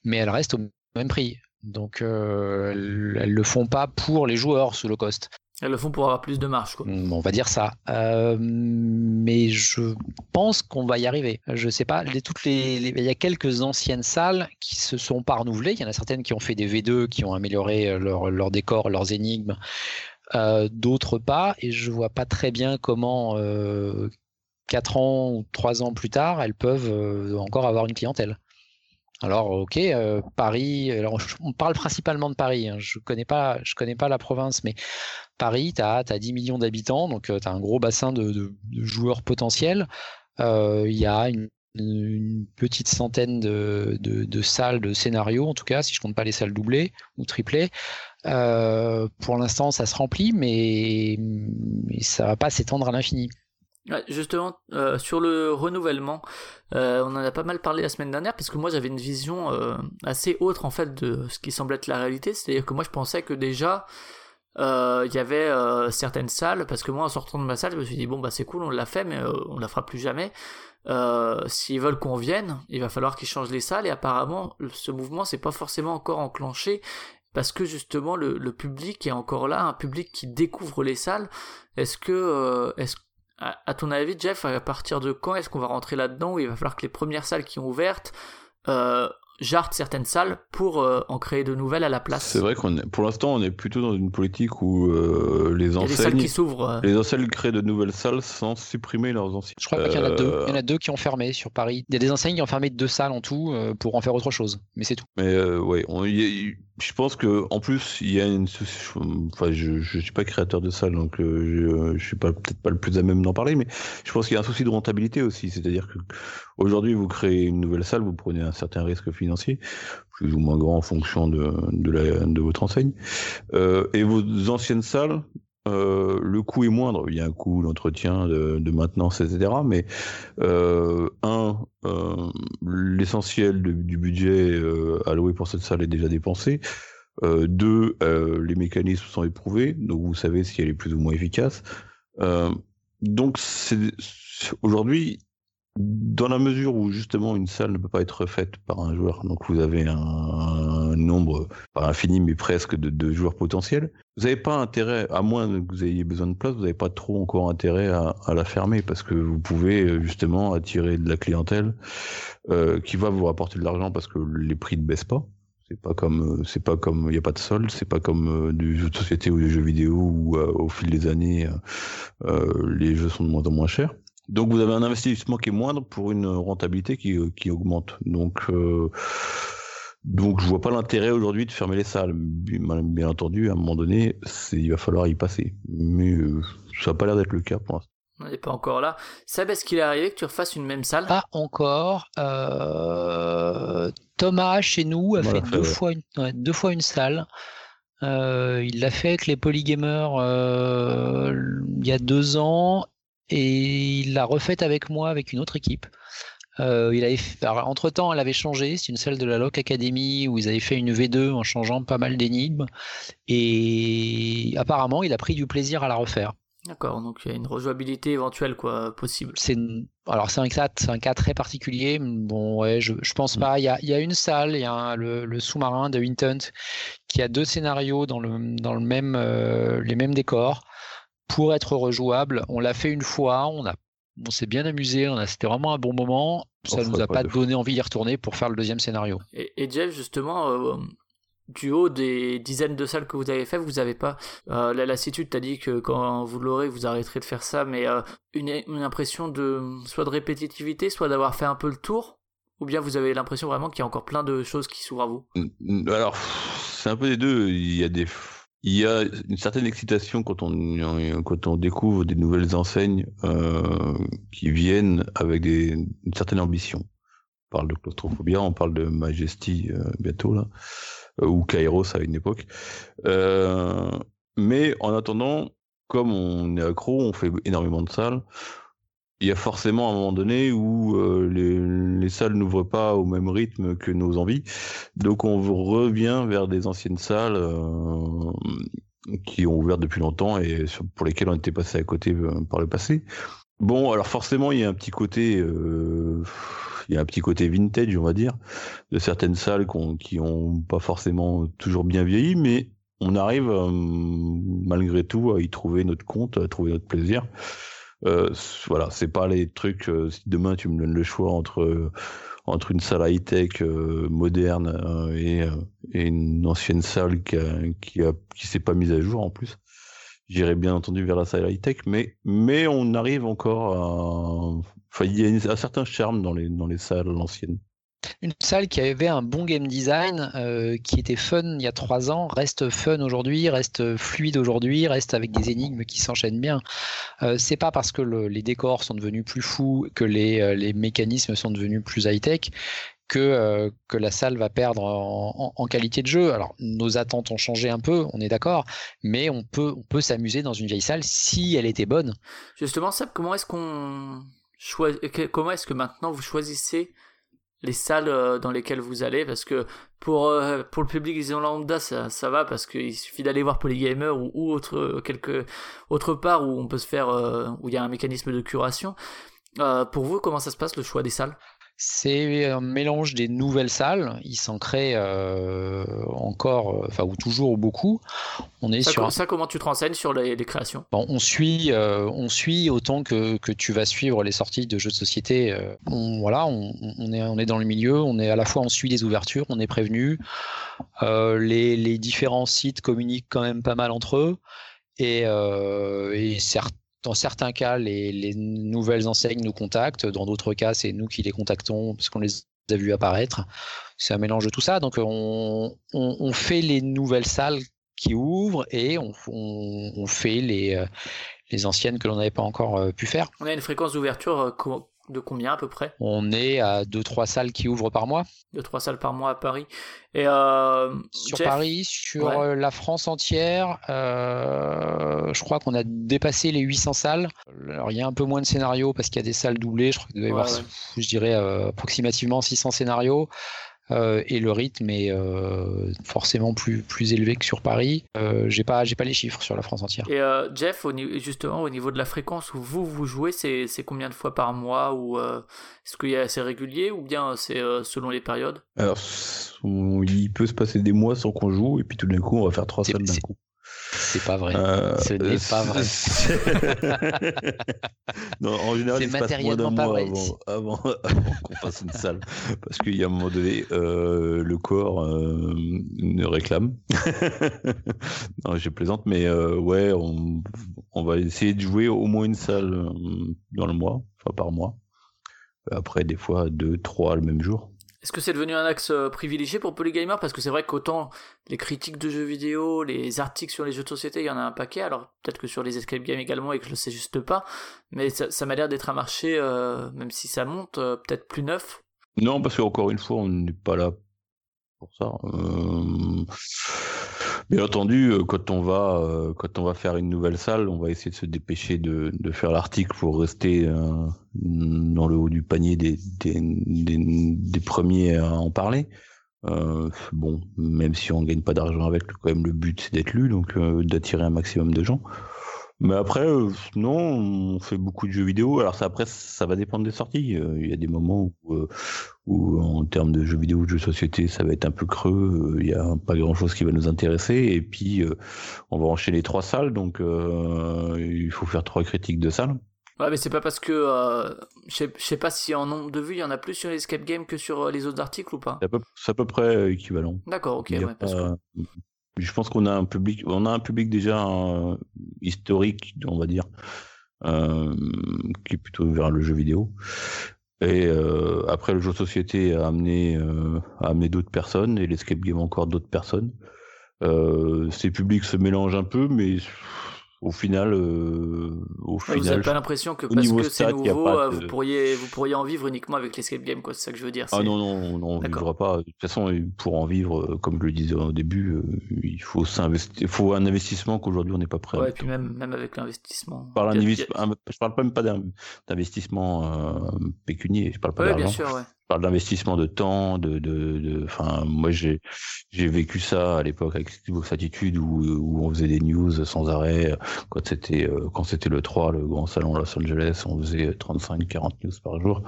mais elles restent au même prix. Donc elles, elles le font pas pour les joueurs sous low cost. Elles le font pour avoir plus de marge, quoi. Mm, on va dire ça. Euh, mais je pense qu'on va y arriver. Je sais pas. Il y a quelques anciennes salles qui se sont pas renouvelées. Il y en a certaines qui ont fait des V2, qui ont amélioré euh, leur, décor, leurs énigmes. Euh, D'autres pas. Et je vois pas très bien comment euh, 4 ans ou 3 ans plus tard, elles peuvent encore avoir une clientèle. Alors, ok, euh, Paris. On parle principalement de Paris. Hein, je connais pas, je connais pas la province, mais Paris, tu as, 10 millions d'habitants, donc euh, tu as un gros bassin de, joueurs potentiels. Euh, il y a une, petite centaine de, salles de scénarios, en tout cas, si je compte pas les salles doublées ou triplées. pour l'instant, ça se remplit, mais, mais ça va pas s'étendre à l'infini justement, euh, sur le renouvellement, euh, on en a pas mal parlé la semaine dernière, parce que moi j'avais une vision euh, assez autre en fait de ce qui semble être la réalité, c'est-à-dire que moi je pensais que déjà il y avait certaines salles, parce que moi en sortant de ma salle, je me suis dit bon bah c'est cool, on l'a fait, mais on la fera plus jamais. S'ils veulent qu'on vienne, il va falloir qu'ils changent les salles, et apparemment ce mouvement c'est pas forcément encore enclenché, parce que justement le, public est encore là, un public qui découvre les salles. Est-ce que, à, ton avis, Jeff, à partir de quand est-ce qu'on va rentrer là-dedans où il va falloir que les premières salles qui ont ouvertes euh, jartent certaines salles pour euh, en créer de nouvelles à la place? C'est vrai qu'on est, pour l'instant, on est plutôt dans une politique où euh, les enseignes, qui s'ouvrent. Les enseignes créent de nouvelles salles sans supprimer leurs anciennes. Je crois qu'il y en a deux. Il y en a deux qui ont fermé sur Paris. Il y a des enseignes qui ont fermé deux salles en tout pour en faire autre chose, mais c'est tout. Mais ouais, on, y je pense que en plus il y a une enfin je je suis pas créateur de salle donc euh, je, je suis pas peut-être pas le plus à même d'en parler mais je pense qu'il y a un souci de rentabilité aussi. C'est-à-dire que aujourd'hui vous créez une nouvelle salle vous prenez un certain risque financier plus ou moins grand en fonction de de, la, de votre enseigne. Euh, et vos anciennes salles euh, le coût est moindre. Il y a un coût d'entretien, de, maintenance, etc. Mais euh, un, euh, l'essentiel du budget alloué pour cette salle est déjà dépensé. Deux, les mécanismes sont éprouvés, donc vous savez si elle est plus ou moins efficace. donc aujourd'hui, dans la mesure où justement une salle ne peut pas être faite par un joueur, donc vous avez un, nombre pas infini mais presque de, joueurs potentiels, vous n'avez pas intérêt, à moins que vous ayez besoin de place, vous n'avez pas trop encore intérêt à, la fermer parce que vous pouvez euh, justement attirer de la clientèle euh, qui va vous rapporter de l'argent parce que les prix ne baissent pas. C'est pas comme, euh, c'est pas comme, il n'y a pas de solde, c'est pas comme du jeu de société ou des jeux vidéo où au fil des années les jeux sont de moins en moins chers. Donc vous avez un investissement qui est moindre pour une rentabilité qui, euh, qui augmente. Donc euh, donc je vois pas l'intérêt aujourd'hui de fermer les salles. Bien entendu, à un moment donné, il va falloir y passer. Mais euh, ça n'a pas l'air d'être le cas pour l'instant. On n'est pas encore là. Seb, est-ce qu'il est arrivé que tu refasses une même salle? Pas encore. Thomas, chez nous, a fait, deux, fois une, deux fois une salle. il l'a fait avec les polygamers il y a deux ans et il l'a refaite avec moi avec une autre équipe. Euh, il avait entre temps, elle avait changé. C'est une salle de la Loc Academy où ils avaient fait une V2 en changeant pas mal d'énigmes. Et apparemment, il a pris du plaisir à la refaire. D'accord, donc il y a une rejouabilité éventuelle quoi possible. C'est alors c'est un cas, c'est un cas très particulier. Bon ouais, je, je pense pas. Il y a, il y a une salle, il y a le, le sous-marin de Winton qui a deux scénarios dans le dans le même euh, les mêmes décors pour être rejouable. On l'a fait une fois, on a on s'est bien amusé, c'était vraiment un bon moment. Ça ne nous a pas, donné envie d'y retourner pour faire le deuxième scénario. Et, Jeff, justement, euh, du haut des dizaines de salles que vous avez fait, vous n'avez pas euh, la lassitude. T'as dit que quand vous l'aurez, vous arrêterez de faire ça, mais euh, une, une, impression de soit de répétitivité, soit d'avoir fait un peu le tour, ou bien vous avez l'impression vraiment qu'il y a encore plein de choses qui s'ouvrent à vous? Alors, c'est un peu des deux. Il y a des il y a une certaine excitation quand on, découvre des nouvelles enseignes euh, qui viennent avec une certaine ambition. On parle de claustrophobia, on parle de Majesty euh, bientôt, là, euh, ou Kairos à une époque. Mais en attendant, comme on est accro, on fait énormément de salles, il y a forcément un moment donné où euh, les, les, salles n'ouvrent pas au même rythme que nos envies. Donc on revient vers des anciennes salles euh, qui ont ouvert depuis longtemps et pour lesquelles on était passé à côté euh, par le passé. Bon, alors forcément, il y a un petit côté, il y a un petit côté vintage, on va dire, de certaines salles qui ont pas forcément toujours bien vieilli, mais on arrive malgré tout à y trouver notre compte, à trouver notre plaisir. Euh, voilà, c'est pas les trucs. Euh, si demain tu me donnes le choix entre euh, entre une salle high tech moderne et, et, une ancienne salle qui a, qui, a, qui s'est pas mise à jour en plus, j'irai bien entendu vers la salle high tech, mais mais on arrive encore à. Enfin, il y a un certain charme dans les dans les salles anciennes. Une salle qui avait un bon game design, euh, qui était fun il y a trois ans, reste fun aujourd'hui, reste fluide aujourd'hui, reste avec des énigmes qui s'enchaînent bien. Euh, c'est pas parce que le, les décors sont devenus plus fous, que les, euh, mécanismes sont devenus plus high-tech, que, euh, la salle va perdre en, qualité de jeu. Alors, nos attentes ont changé un peu, on est d'accord, mais on peut, s'amuser dans une vieille salle si elle était bonne. Justement, Seb, comment est-ce que maintenant vous choisissez les salles euh, dans lesquelles vous allez parce que pour euh, pour le public disons lambda ça, ça va parce qu'il suffit d'aller voir Polygamer ou, ou autre euh, quelque autre part où on peut se faire où il y a un mécanisme de curation. Pour vous comment ça se passe le choix des salles? C'est un mélange des nouvelles salles. Il s'en crée euh, encore, euh, enfin ou toujours beaucoup. On est ça, sur ça. Comment tu te renseignes sur les, les créations? Bon, On suit, euh, on suit autant que, que, tu vas suivre les sorties de jeux de société. Euh, on, voilà, on, on, est on est dans le milieu. On est à la fois on suit les ouvertures, on est prévenu. Euh, les, les différents sites communiquent quand même pas mal entre eux et, et certes dans certains cas, les, les, nouvelles enseignes nous contactent. Dans d'autres cas, c'est nous qui les contactons parce qu'on les a vus apparaître. C'est un mélange de tout ça. Donc, on, fait les nouvelles salles qui ouvrent et on, on fait les, euh, les anciennes que l'on n'avait pas encore euh, pu faire. On a une fréquence d'ouverture euh, de combien à peu près? On est à 2-3 salles qui ouvrent par mois. 2-3 salles par mois à Paris. Et euh, sur Jeff Paris, sur ouais. Euh, la France entière, euh, je crois qu'on a dépassé les 800 salles. Alors il y a un peu moins de scénarios parce qu'il y a des salles doublées. Je crois qu'il doit y avoir, ouais, ouais. je dirais, euh, approximativement 600 scénarios. Euh, et le rythme est euh, forcément plus plus élevé que sur Paris. Euh, j'ai pas j'ai pas les chiffres sur la France entière. Et euh, Jeff, au, justement au niveau de la fréquence où vous vous jouez, c'est c'est combien de fois par mois ou euh, est-ce qu'il y a assez régulier ou bien c'est euh, selon les périodes? Alors il peut se passer des mois sans qu'on joue et puis tout d'un coup on va faire trois salles d'un coup. C'est pas vrai. Euh, Ce n'est pas vrai. non, en général, il se passe moins d'un mois avant, avant, avant qu'on fasse une salle. Parce qu'il y a un moment donné, euh, le corps euh, ne réclame. non, je plaisante, mais euh, ouais, on, on, va essayer de jouer au moins une salle euh, dans le mois, enfin par mois. Après, des fois, deux, trois le même jour. Est-ce que c'est devenu un axe euh, privilégié pour Polygamer? Parce que c'est vrai qu'autant les critiques de jeux vidéo, les articles sur les jeux de société, il y en a un paquet. Alors peut-être que sur les escape games également et que je le sais juste pas. Mais ça, m'a l'air d'être un marché, euh, même si ça monte, euh, peut-être plus neuf. Non, parce qu'encore une fois, on n'est pas là pour ça. Bien entendu, euh, quand on va euh, quand on va faire une nouvelle salle, on va essayer de se dépêcher de, de faire l'article pour rester euh, dans le haut du panier des, des, des, premiers à en parler. Bon, même si on gagne pas d'argent avec, quand même le but c'est d'être lu, donc d'attirer un maximum de gens. Mais après, euh, non, on fait beaucoup de jeux vidéo. Alors ça, après, ça va dépendre des sorties. Il y a des moments où, euh, où en termes de jeux vidéo, de jeux société, ça va être un peu creux. Il y a pas grand-chose qui va nous intéresser. Et puis, euh, on va enchaîner trois salles, donc il faut faire trois critiques de salles. Ouais, mais c'est pas parce que euh, je sais pas si en nombre de vues il y en a plus sur les escape games que sur les autres articles ou pas? C'est à peu, à peu près équivalent. D'accord, ok. Ouais, pas, parce que je pense qu'on a un public, on a un public déjà euh, historique, on va dire, euh, qui est plutôt vers le jeu vidéo. Et euh, après, le jeu de société a amené, a amené d'autres personnes et l'escape game encore d'autres personnes. ces publics se mélangent un peu, mais au final, euh, au final, vous n'avez pas l'impression que parce que c'est nouveau, euh, vous, pourriez, vous pourriez en vivre uniquement avec l'escape game, quoi. C'est ça que je veux dire. Ah non, non, non on vivra pas. De toute façon, pour en vivre, euh, comme je le disais au début, il faut, il faut un investissement qu'aujourd'hui on n'est pas prêt. Ouais, et puis même, même avec l'investissement. Je parle même pas d'investissement pécunier, je parle pas ouais, bien sûr, ouais parle d'investissement de temps, de, de, de, enfin, moi j'ai, j'ai vécu ça à l'époque avec Xbox Attitude où, où on faisait des news sans arrêt. Quand c'était, euh, quand c'était le 3, le grand salon Los Angeles, on faisait 35, 40 news par jour,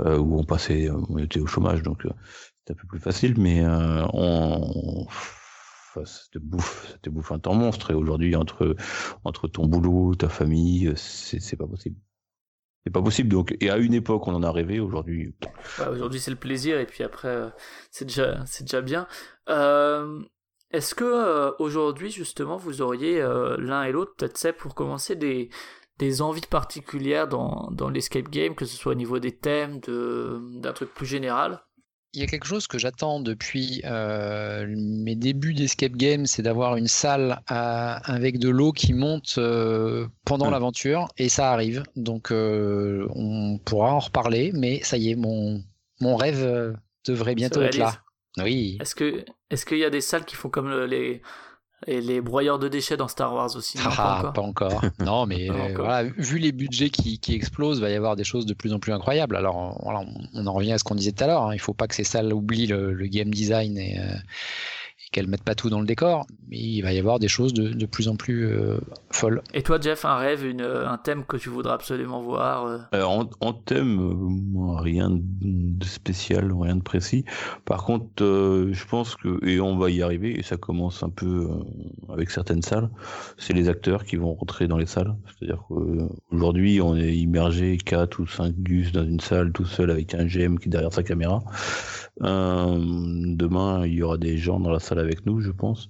euh, où on passait, on était au chômage, donc euh, c'était un peu plus facile, mais euh, on, enfin, c'était bouffe, c'était bouffe un temps monstre. Et aujourd'hui, entre, entre ton boulot, ta famille, c'est, c'est pas possible. C'est pas possible. Donc, et à une époque, on en a rêvé. Aujourd'hui, aujourd'hui, c'est le plaisir. Et puis après, euh, c'est déjà, c'est déjà bien. Euh, est-ce que euh, aujourd'hui, justement, vous auriez l'un et l'autre, peut-être pour commencer des des envies particulières dans, dans l'escape game, que ce soit au niveau des thèmes, de, d'un truc plus général? Il y a quelque chose que j'attends depuis euh, mes débuts d'escape game, c'est d'avoir une salle avec de l'eau qui monte euh, pendant l'aventure, et ça arrive. Donc euh, on pourra en reparler, mais ça y est, mon, mon rêve devrait bientôt être là. Oui. Est-ce que est-ce qu'il y a des salles qui font comme les et les broyeurs de déchets dans Star Wars aussi. Ah, pas encore. non, mais voilà, vu les budgets qui, qui, explosent, il va y avoir des choses de plus en plus incroyables. Alors, on en revient à ce qu'on disait tout à l'heure. Hein. Il ne faut pas que ces salles oublient le, le game design et, euh, qu'elles mettent pas tout dans le décor, mais il va y avoir des choses de, de plus en plus euh, folles. Et toi, Jeff, un rêve, une, un thème que tu voudrais absolument voir euh? Alors, en, en, thème, euh, rien de spécial, rien de précis. Par contre, je pense que, et on va y arriver, et ça commence un peu avec certaines salles, c'est les acteurs qui vont rentrer dans les salles. C'est-à-dire qu'aujourd'hui, on est immergé 4 ou 5 gus dans une salle tout seul avec un GM qui est derrière sa caméra. demain, il y aura des gens dans la salle avec nous, je pense.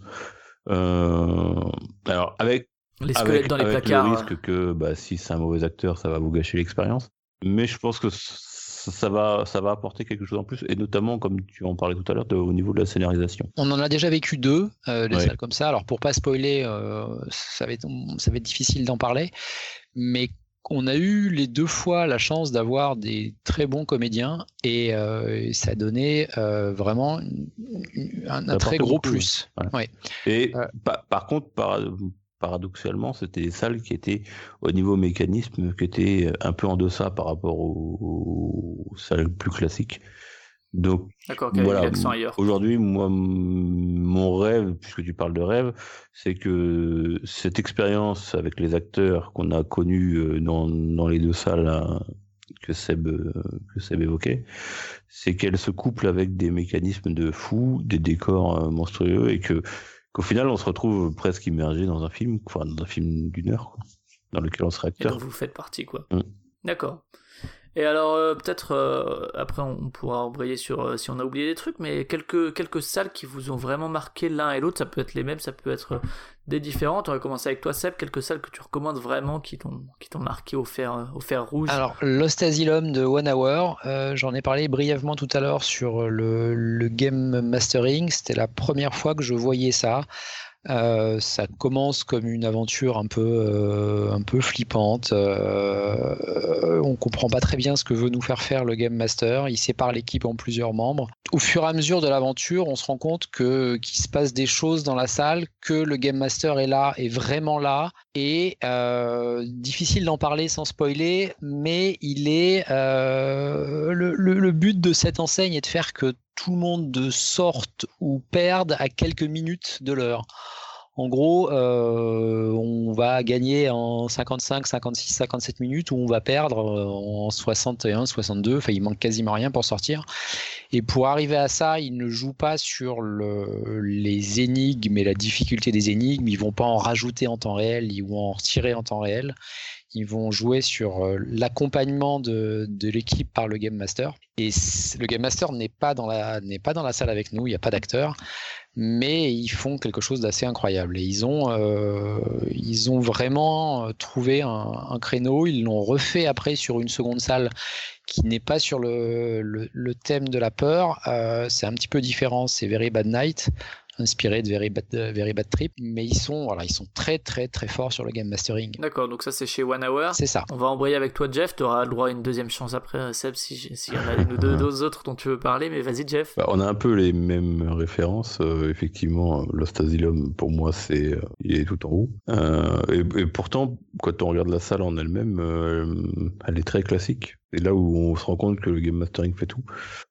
Euh, alors, avec, les squelettes dans les placards. le risque que bah, si c'est un mauvais acteur, ça va vous gâcher l'expérience. Mais je pense que ça va, ça va apporter quelque chose en plus, et notamment, comme tu en parlais tout à l'heure, au niveau de la scénarisation. On en a déjà vécu deux, euh, des salles comme ça. Alors, pour pas spoiler, euh, ça, va être, ça va être difficile d'en parler, mais on a eu les deux fois la chance d'avoir des très bons comédiens et euh, ça donnait euh, vraiment un, très gros plus. Et euh. par, contre, paradoxalement, c'était des salles qui étaient au niveau mécanisme, qui étaient un peu en deçà par rapport aux salles plus classiques. Donc, voilà, aujourd'hui, moi, mon rêve, puisque tu parles de rêve, c'est que cette expérience avec les acteurs qu'on a connus euh, dans, dans les deux salles que Seb, euh, que Seb évoquait, c'est qu'elle se couple avec des mécanismes de fou, des décors euh, monstrueux, et que qu'au final, on se retrouve presque immergé dans un film, enfin, dans un film d'une heure, quoi, dans lequel on sera acteur. Et donc vous faites partie, quoi. Mm. D'accord. Et alors euh, peut-être euh, après on pourra embrayer sur euh, si on a oublié des trucs, mais quelques quelques salles qui vous ont vraiment marqué l'un et l'autre, ça peut être les mêmes, ça peut être des différentes. On va commencer avec toi Seb, quelques salles que tu recommandes vraiment qui t'ont marqué au fer au fer rouge. Alors Lost Asylum de One Hour, j'en ai parlé brièvement tout à l'heure sur le game mastering. C'était la première fois que je voyais ça. Euh, ça commence comme une aventure un peu, euh, un peu flippante. Euh, on comprend pas très bien ce que veut nous faire faire le Game Master. Il sépare l'équipe en plusieurs membres. Au fur et à mesure de l'aventure, on se rend compte que qu'il se passe des choses dans la salle, que le Game Master est là, est vraiment là, et euh, difficile d'en parler sans spoiler, mais il est le, le, le but de cette enseigne est de faire que tout le monde sorte ou perde à quelques minutes de l'heure. En gros, euh, on va gagner en 55, 56, 57 minutes ou on va perdre euh, en 61, 62. Enfin, il manque quasiment rien pour sortir. Et pour arriver à ça, ils ne jouent pas sur le, les énigmes et la difficulté des énigmes. Ils vont pas en rajouter en temps réel, ils vont en retirer en temps réel. Ils vont jouer sur euh, l'accompagnement de, de l'équipe par le Game Master. Et le Game Master n'est pas dans la pas dans la salle avec nous. Il n'y a pas d'acteur, mais ils font quelque chose d'assez incroyable. Et ils ont euh, ils ont vraiment euh, trouvé un, créneau. Ils l'ont refait après sur une seconde salle qui n'est pas sur le, le, thème de la peur. C'est un petit peu différent. C'est Very Bad Night. Inspiré de Very Bad, Very Bad Trip, mais ils sont, voilà, ils sont très très très forts sur le game mastering. D'accord, donc ça c'est chez One Hour. C'est ça. On va embrayer avec toi, Jeff. Tu auras le droit à une deuxième chance après, Seb, s'il si y en a une ou deux, autres dont tu veux parler, mais vas-y, Jeff. Bah, on a un peu les mêmes références. effectivement, Lost Asylum, pour moi, c'est il est tout en haut. et, et, pourtant, quand on regarde la salle en elle-même, elle est très classique. C'est là où on se rend compte que le game mastering fait tout.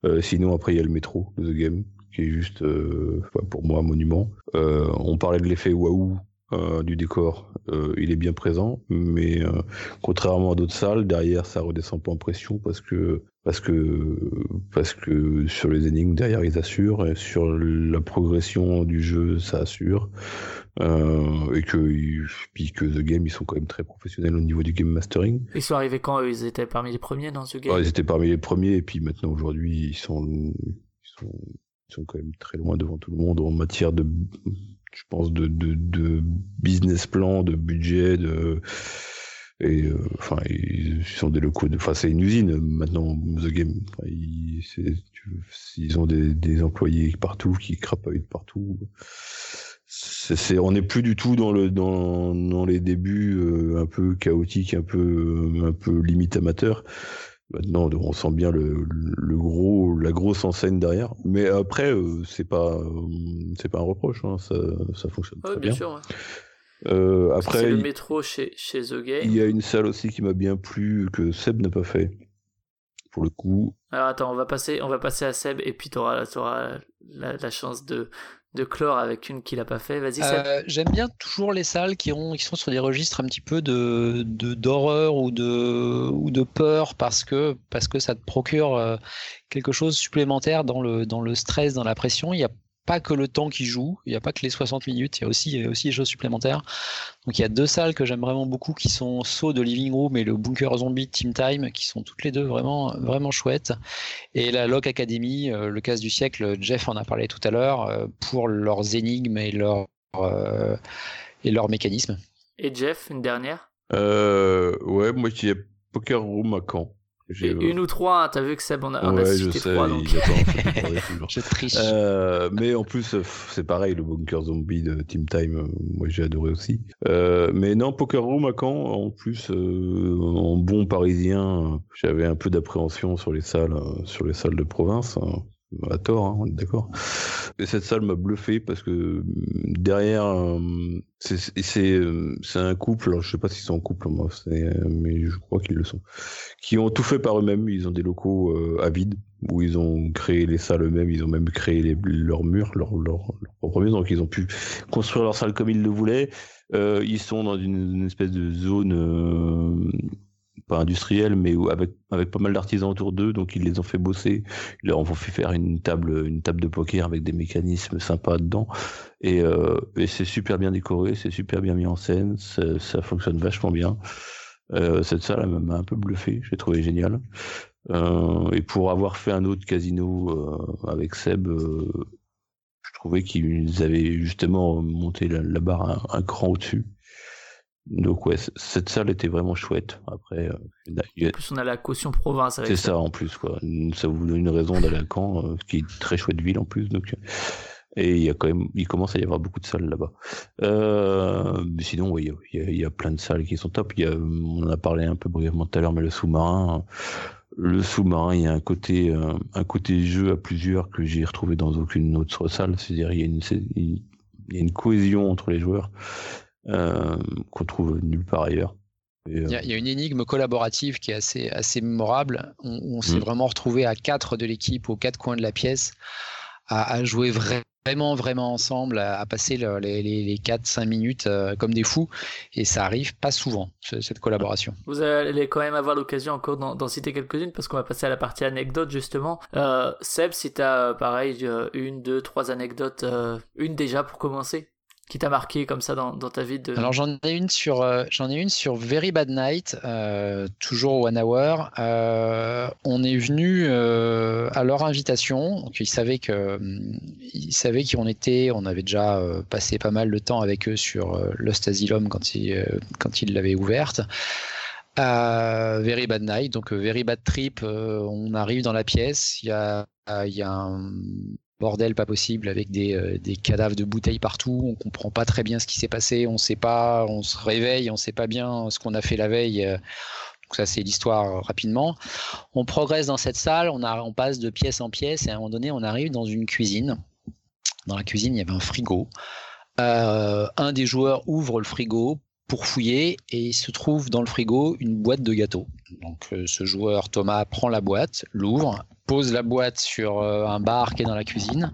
Euh, sinon, après, il y a le métro, The Game, qui est juste, euh, pour moi, un monument. Euh, on parlait de l'effet waouh du décor. il est bien présent, mais contrairement à d'autres salles, derrière, ça redescend pas en pression parce que parce que parce que sur les énigmes derrière ils assurent et sur la progression du jeu ça assure euh, et que puis que The Game ils sont quand même très professionnels au niveau du game mastering. Ils sont arrivés quand Ils étaient parmi les premiers dans The Game? ils étaient parmi les premiers et puis maintenant aujourd'hui ils sont, ils sont ils sont quand même très loin devant tout le monde en matière de je pense de de, business plan, de budget, de et euh, enfin ils sont des locaux de enfin c'est une usine maintenant The Game ils, ont des, des employés partout qui crapaillent partout on n'est plus du tout dans le dans, dans les débuts euh, un peu chaotiques, un peu un peu limite amateur. Maintenant, on sent bien le, le gros la grosse enseigne derrière. Mais après, euh, c'est pas euh, c'est pas un reproche, hein, ça ça fonctionne très bien. bien. Sûr, après, c'est le métro chez chez The Game. Il y a une salle aussi qui m'a bien plu que Seb n'a pas fait. Pour le coup. Alors attends, on va passer on va passer à Seb et puis tu auras, auras la, la chance de de clore avec une qu'il a pas fait. Vas-y. Euh, J'aime bien toujours les salles qui ont qui sont sur des registres un petit peu de d'horreur ou de ou de peur parce que parce que ça te procure euh, quelque chose supplémentaire dans le dans le stress, dans la pression. Il y a pas que le temps qui joue, il n'y a pas que les 60 minutes, il y a aussi, il y a aussi des choses supplémentaires. Donc il y a deux salles que j'aime vraiment beaucoup qui sont Saut de Living Room et le Bunker Zombie Team Time, qui sont toutes les deux vraiment, vraiment chouettes. Et la Lock Academy, euh, le casse du siècle, Jeff en a parlé tout à l'heure, euh, pour leurs énigmes et leurs, euh, et leurs mécanismes. Et Jeff, une dernière? Ouais, moi je dirais Poker Room à Caen. Une ou trois, t'as vu que Seb on a, on a cité trois. Donc... je triche. Euh, mais en plus, c'est pareil, le bunker zombie de Team Time, euh, moi j'ai adoré aussi. Euh, mais non, Poker Room à Caen, en plus, euh, en bon parisien, j'avais un peu d'appréhension sur les salles, sur les salles de province. Hein à tort, hein, on est d'accord. Et cette salle m'a bluffé parce que derrière, euh, c'est euh, c'est un couple, alors je sais pas s'ils sont en couple, moi, mais je crois qu'ils le sont, qui ont tout fait par eux-mêmes. Ils ont des locaux euh, à vide où ils ont créé les salles eux-mêmes, ils ont même créé leurs murs, leurs leur, propres murs, donc ils ont pu construire leur salle comme ils le voulaient. Euh, ils sont dans une espèce de zone industriel, mais avec pas mal d'artisans autour d'eux, donc ils les ont fait bosser. Ils leur ont fait faire une table une table de poker avec des mécanismes sympas dedans, et, euh, c'est super bien décoré, c'est super bien mis en scène, ça, fonctionne vachement bien. Euh, cette salle m'a un peu bluffé, j'ai trouvé génial. Euh, et pour avoir fait un autre casino avec Seb, je trouvais qu'ils avaient justement monté la, barre un cran au-dessus. Donc ouais, cette salle était vraiment chouette. Après, euh, en plus on a la caution province. C'est ça. en plus quoi. Ça vous donne une raison d'aller à Caen, euh, qui est une très chouette ville en plus. Donc euh, et il y a quand même, il commence à y avoir beaucoup de salles là-bas. Euh, mais sinon, oui, il y, a, il y, a, plein de salles qui sont top. Il y a, on en a parlé un peu brièvement tout à l'heure, mais le sous-marin, le sous-marin, il y a un côté, un côté jeu à plusieurs que j'ai retrouvé dans aucune autre salle. C'est-à-dire, il y a une, il y a une cohésion entre les joueurs qu'on trouve nulle part ailleurs. Euh, il y, a, une énigme collaborative qui est assez, assez mémorable. On, s'est mm. vraiment retrouvé à quatre de l'équipe aux quatre coins de la pièce à, jouer vraiment, vraiment ensemble, à, passer les, les, 4-5 minutes euh, comme des fous. Et ça arrive pas souvent, cette collaboration. Vous allez quand même avoir l'occasion encore d'en citer quelques-unes parce qu'on va passer à la partie anecdote justement. Euh, Seb, si tu as pareil, une, deux, trois anecdotes, une déjà pour commencer qui t'a marqué comme ça dans, ta vie de... Alors j'en ai une sur euh, j'en ai une sur Very Bad Night, euh, toujours One Hour. Euh, on est venu à leur invitation, donc ils savaient que savaient qui on était. On avait déjà passé pas mal de temps avec eux sur Lost Asylum quand ils quand ils l'avaient ouverte. Very Bad Night, donc Very Bad Trip. on arrive dans la pièce, il y a il y a un bordel pas possible avec des, des, cadavres de bouteilles partout. On comprend pas très bien ce qui s'est passé. On sait pas, on se réveille, on sait pas bien ce qu'on a fait la veille. Donc ça c'est l'histoire rapidement. On progresse dans cette salle, on, passe de pièce en pièce et à un moment donné on arrive dans une cuisine. Dans la cuisine il y avait un frigo. un des joueurs ouvre le frigo pour fouiller et il se trouve dans le frigo une boîte de gâteaux. Donc euh, ce joueur Thomas prend la boîte, l'ouvre, pose la boîte sur euh, un bar qui est dans la cuisine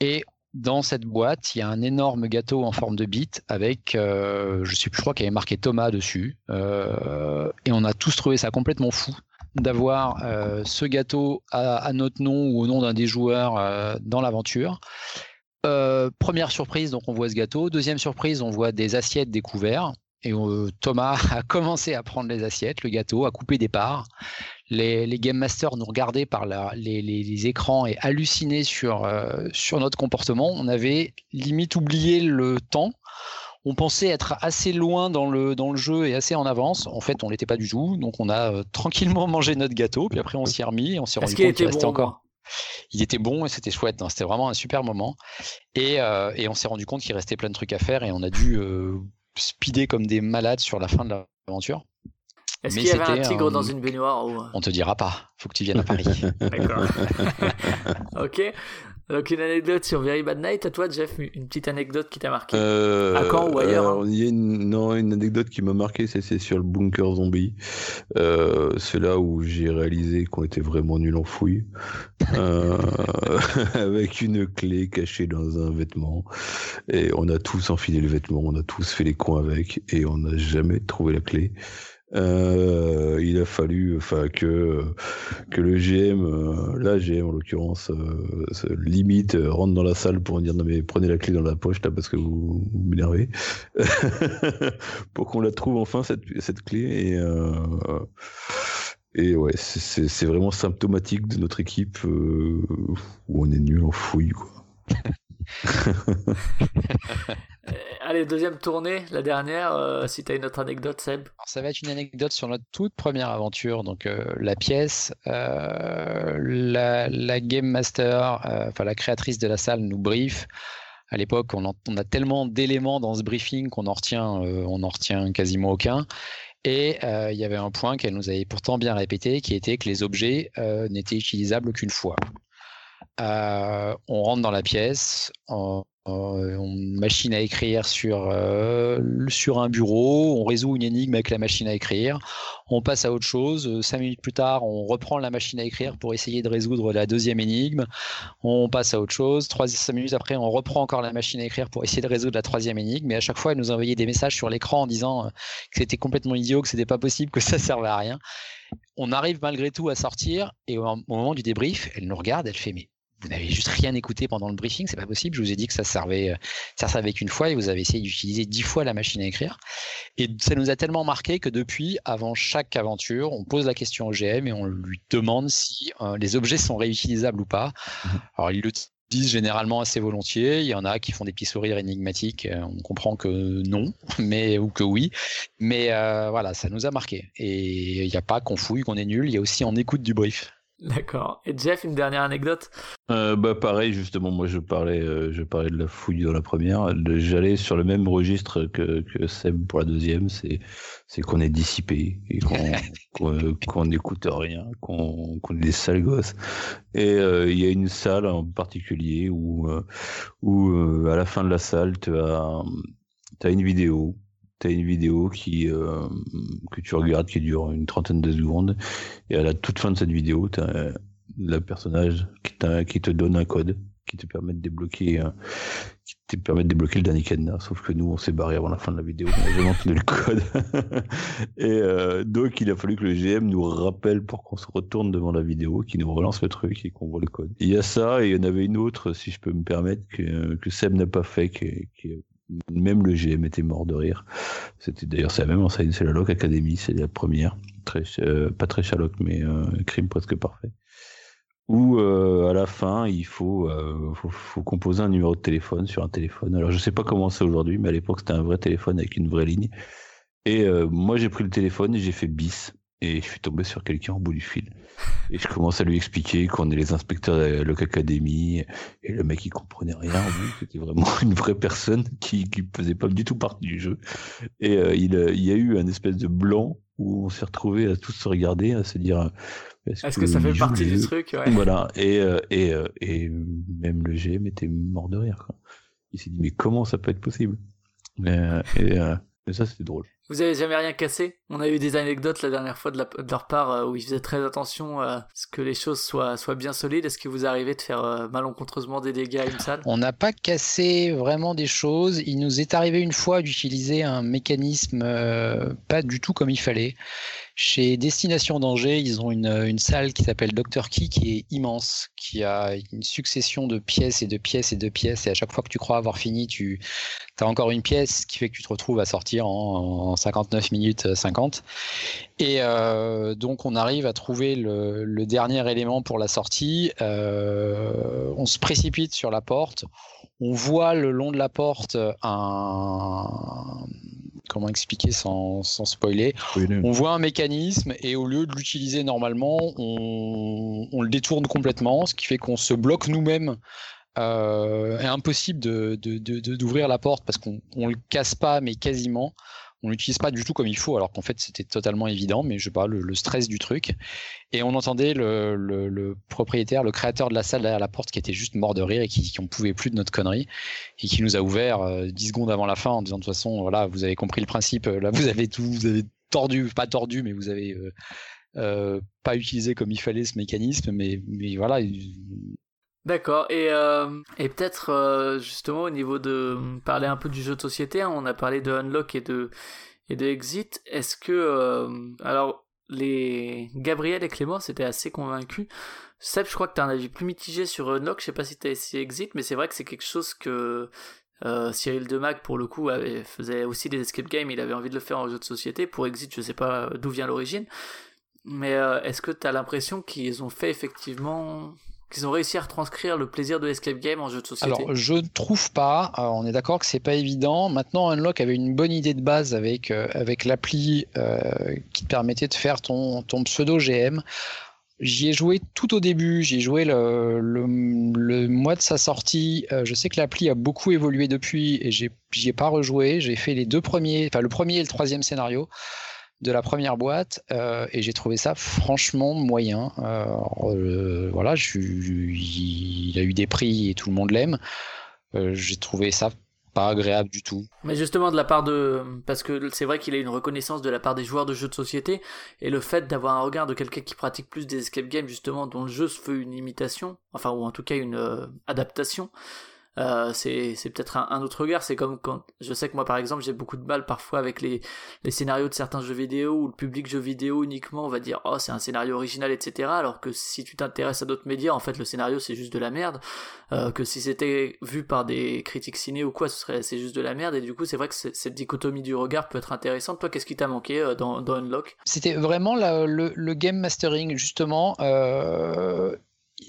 et dans cette boîte, il y a un énorme gâteau en forme de bite avec, euh, je sais plus, je crois qu'il y avait marqué Thomas dessus. et on a tous trouvé ça complètement fou d'avoir ce gâteau à, notre nom ou au nom d'un des joueurs dans l'aventure. Euh, première surprise, donc on voit ce gâteau. Deuxième surprise, on voit des assiettes découvertes. Et euh, Thomas a commencé à prendre les assiettes, le gâteau, à couper des parts. Les, Game Masters nous regardaient par les, écrans et hallucinaient sur, euh, sur notre comportement. On avait limite oublié le temps. On pensait être assez loin dans le, dans le jeu et assez en avance. En fait, on l'était pas du tout. Donc, on a tranquillement mangé notre gâteau. Puis après, on s'y est remis et on s'est rendu compte qu'il restait encore il était bon et c'était chouette. Hein. C'était vraiment un super moment. Euh, et, on s'est rendu compte qu'il restait plein de trucs à faire et on a dû euh, speeder comme des malades sur la fin de l'aventure. Est-ce qu'il y avait un tigre dans une baignoire ou... On te dira pas. Faut que tu viennes à Paris. D'accord. ok. Donc une anecdote sur Very Bad Night. À toi, Jeff, une petite anecdote qui t'a marqué euh, À Caen ou ailleurs hein il y a une, Non, une anecdote qui m'a marqué, c'est sur le bunker zombie. Euh, c'est là où j'ai réalisé qu'on était vraiment nul en fouille, euh, avec une clé cachée dans un vêtement. Et on a tous enfilé le vêtement, on a tous fait les coins avec, et on n'a jamais trouvé la clé. Euh, il a fallu enfin que que le GM euh, la GM en l'occurrence euh, limite rentre dans la salle pour dire non mais prenez la clé dans la poche là parce que vous, vous m'énervez. Pour qu'on la trouve enfin cette cette clé. Et et ouais c'est vraiment symptomatique de notre équipe où on est nul en fouille quoi allez, deuxième tournée, la dernière. Euh, si tu as une autre anecdote, Seb. ça va être une anecdote sur notre toute première aventure. Donc, euh, la pièce, la, Game Master, enfin la créatrice de la salle, nous brief. À l'époque, on, on, a tellement d'éléments dans ce briefing qu'on en retient, on en retient quasiment aucun. Et il y avait un point qu'elle nous avait pourtant bien répété, qui était que les objets n'étaient utilisables qu'une fois. On rentre dans la pièce, on, euh, machine à écrire sur, euh, sur un bureau, on résout une énigme avec la machine à écrire, on passe à autre chose, euh, cinq minutes plus tard, on reprend la machine à écrire pour essayer de résoudre la deuxième énigme, on passe à autre chose, trois, cinq minutes après, on reprend encore la machine à écrire pour essayer de résoudre la troisième énigme, mais à chaque fois, elle nous envoyait des messages sur l'écran en disant que c'était complètement idiot, que c'était pas possible, que ça servait à rien. On arrive malgré tout à sortir, et au, au moment du débrief, elle nous regarde, elle fait mais vous n'avez juste rien écouté pendant le briefing, c'est pas possible. Je vous ai dit que ça servait, euh, ça servait qu'une fois et vous avez essayé d'utiliser dix fois la machine à écrire. Et ça nous a tellement marqué que depuis, avant chaque aventure, on pose la question au GM et on lui demande si euh, les objets sont réutilisables ou pas. Mmh. Alors ils le disent généralement assez volontiers. Il y en a qui font des petits sourires énigmatiques. Euh, on comprend que non, mais ou que oui. Mais voilà, ça nous a marqué. Et il n'y a pas qu'on fouille, qu'on est nul. Il y a aussi en écoute du brief. D'accord. Et Jeff, une dernière anecdote? Euh, Bah pareil, justement, moi je parlais, euh, je parlais de la fouille dans la première. J'allais sur le même registre que, que Seb pour la deuxième, c'est c'est qu'on est dissipé et qu'on n'écoute rien, qu'on est des sales gosses. Et euh, il y a une salle en particulier où où à la fin de la salle, tu as as une vidéo tu as une vidéo qui euh, que tu regardes qui dure une trentaine de secondes et à la toute fin de cette vidéo tu as le personnage qui, qui te donne un code qui te permet de débloquer euh, qui te permet de débloquer le dernier cadenas. Sauf que nous on s'est barré avant la fin de la vidéo on a jamais entendu le code. Et euh, donc il a fallu que le GM nous rappelle pour qu'on se retourne devant la vidéo qui nous relance le truc et qu'on voit le code. Il y a ça et il y en avait une autre si je peux me permettre que, que Seb n'a pas fait qui, qui même le GM était mort de rire. C'était d'ailleurs c'est la même enseigne, c'est la Lock Academy, c'est la première, euh, pas très Sherlock, mais euh, crime presque parfait. Où euh, à la fin il faut, faut, composer un numéro de téléphone sur un téléphone. Alors je sais pas comment c'est aujourd'hui, mais à l'époque c'était un vrai téléphone avec une vraie ligne. Et moi j'ai pris le téléphone et j'ai fait bis et je suis tombé sur quelqu'un au bout du fil. Et je commence à lui expliquer qu'on est les inspecteurs de la Loc Academy. Et le mec, il comprenait rien. C'était vraiment une vraie personne qui, qui faisait pas du tout partie du jeu. Et euh, il, il, y a eu un espèce de blanc où on s'est retrouvé à tous se regarder, à se dire. Est-ce que, ça fait partie du truc ouais. Voilà. Et, euh, et, euh, et même le GM était mort de rire. Quoi. Il s'est dit, mais comment ça peut être possible? Et, et, et ça, c'était drôle. Vous avez jamais rien cassé? On a eu des anecdotes la dernière fois de, leur part euh, où ils faisaient très attention à ce que les choses soient, bien solides. Est-ce que vous arrivez de faire euh, malencontreusement des dégâts à une salle? On n'a pas cassé vraiment des choses. Il nous est arrivé une fois d'utiliser un mécanisme euh, pas du tout comme il fallait. Chez Destination Danger, ils ont une, salle qui s'appelle Dr. Key qui est immense, qui a une succession de pièces et de pièces et de pièces. Et à chaque fois que tu crois avoir fini, tu as encore une pièce qui fait que tu te retrouves à sortir en 59 minutes 50. Et euh, donc on arrive à trouver le, le, dernier élément pour la sortie. Euh, on se précipite sur la porte. On voit le long de la porte un comment expliquer sans, sans spoiler? On voit un mécanisme et au lieu de l'utiliser normalement, on, on, le détourne complètement, ce qui fait qu'on se bloque nous-mêmes. Euh, est impossible de, d'ouvrir de, de, la porte parce qu'on ne le casse pas, mais quasiment on l'utilise pas du tout comme il faut, alors qu'en fait c'était totalement évident, mais je sais pas, le, stress du truc. Et on entendait le, le, propriétaire, le créateur de la salle derrière la porte qui était juste mort de rire et qui, qui en pouvait plus de notre connerie et qui nous a ouvert euh, 10 secondes avant la fin en disant de toute façon, voilà, vous avez compris le principe, là vous avez tout, vous avez tordu, pas tordu, mais vous avez euh, euh, pas utilisé comme il fallait ce mécanisme, mais, mais voilà, D'accord. Et, euh, et peut-être euh, justement au niveau de parler un peu du jeu de société, hein, on a parlé de Unlock et de et de Exit. Est-ce que euh, alors les Gabriel et Clément c'était assez convaincus. Seb, je crois que tu as un avis plus mitigé sur Unlock. Je sais pas si tu as essayé Exit, mais c'est vrai que c'est quelque chose que Cyril Demac, pour le coup, faisait aussi des escape games. Il avait envie de le faire en jeu de société. Pour Exit, je sais pas d'où vient l'origine. Mais est-ce que tu as l'impression qu'ils ont fait effectivement qu'ils ont réussi à retranscrire le plaisir de l'escape game en jeu de société Alors, je ne trouve pas. Euh, on est d'accord que c'est pas évident. Maintenant, Unlock avait une bonne idée de base avec, euh, avec l'appli euh, qui te permettait de faire ton, ton pseudo GM. J'y ai joué tout au début, j'y ai joué le, le, le, mois de sa sortie. Je sais que l'appli a beaucoup évolué depuis et j'y ai pas rejoué. J'ai fait les deux premiers, enfin le premier et le troisième scénario de la première boîte euh, et j'ai trouvé ça franchement moyen. Euh, euh, voilà, il a eu des prix et tout le monde l'aime. J'ai trouvé ça pas agréable du tout. Mais justement de la part de parce que c'est vrai qu'il a une reconnaissance de la part des joueurs de jeux de société et le fait d'avoir un regard de quelqu'un qui pratique plus des escape games justement dont le jeu se fait une imitation, enfin ou en tout cas une adaptation. Euh, c'est peut-être un, autre regard. C'est comme quand je sais que moi par exemple j'ai beaucoup de mal parfois avec les, les scénarios de certains jeux vidéo où le public jeu vidéo uniquement va dire oh c'est un scénario original etc. Alors que si tu t'intéresses à d'autres médias en fait le scénario c'est juste de la merde. Euh, que si c'était vu par des critiques ciné ou quoi ce serait c'est juste de la merde et du coup c'est vrai que cette dichotomie du regard peut être intéressante. Toi qu'est-ce qui t'a manqué euh, dans, dans Unlock? C'était vraiment le, game mastering justement. Euh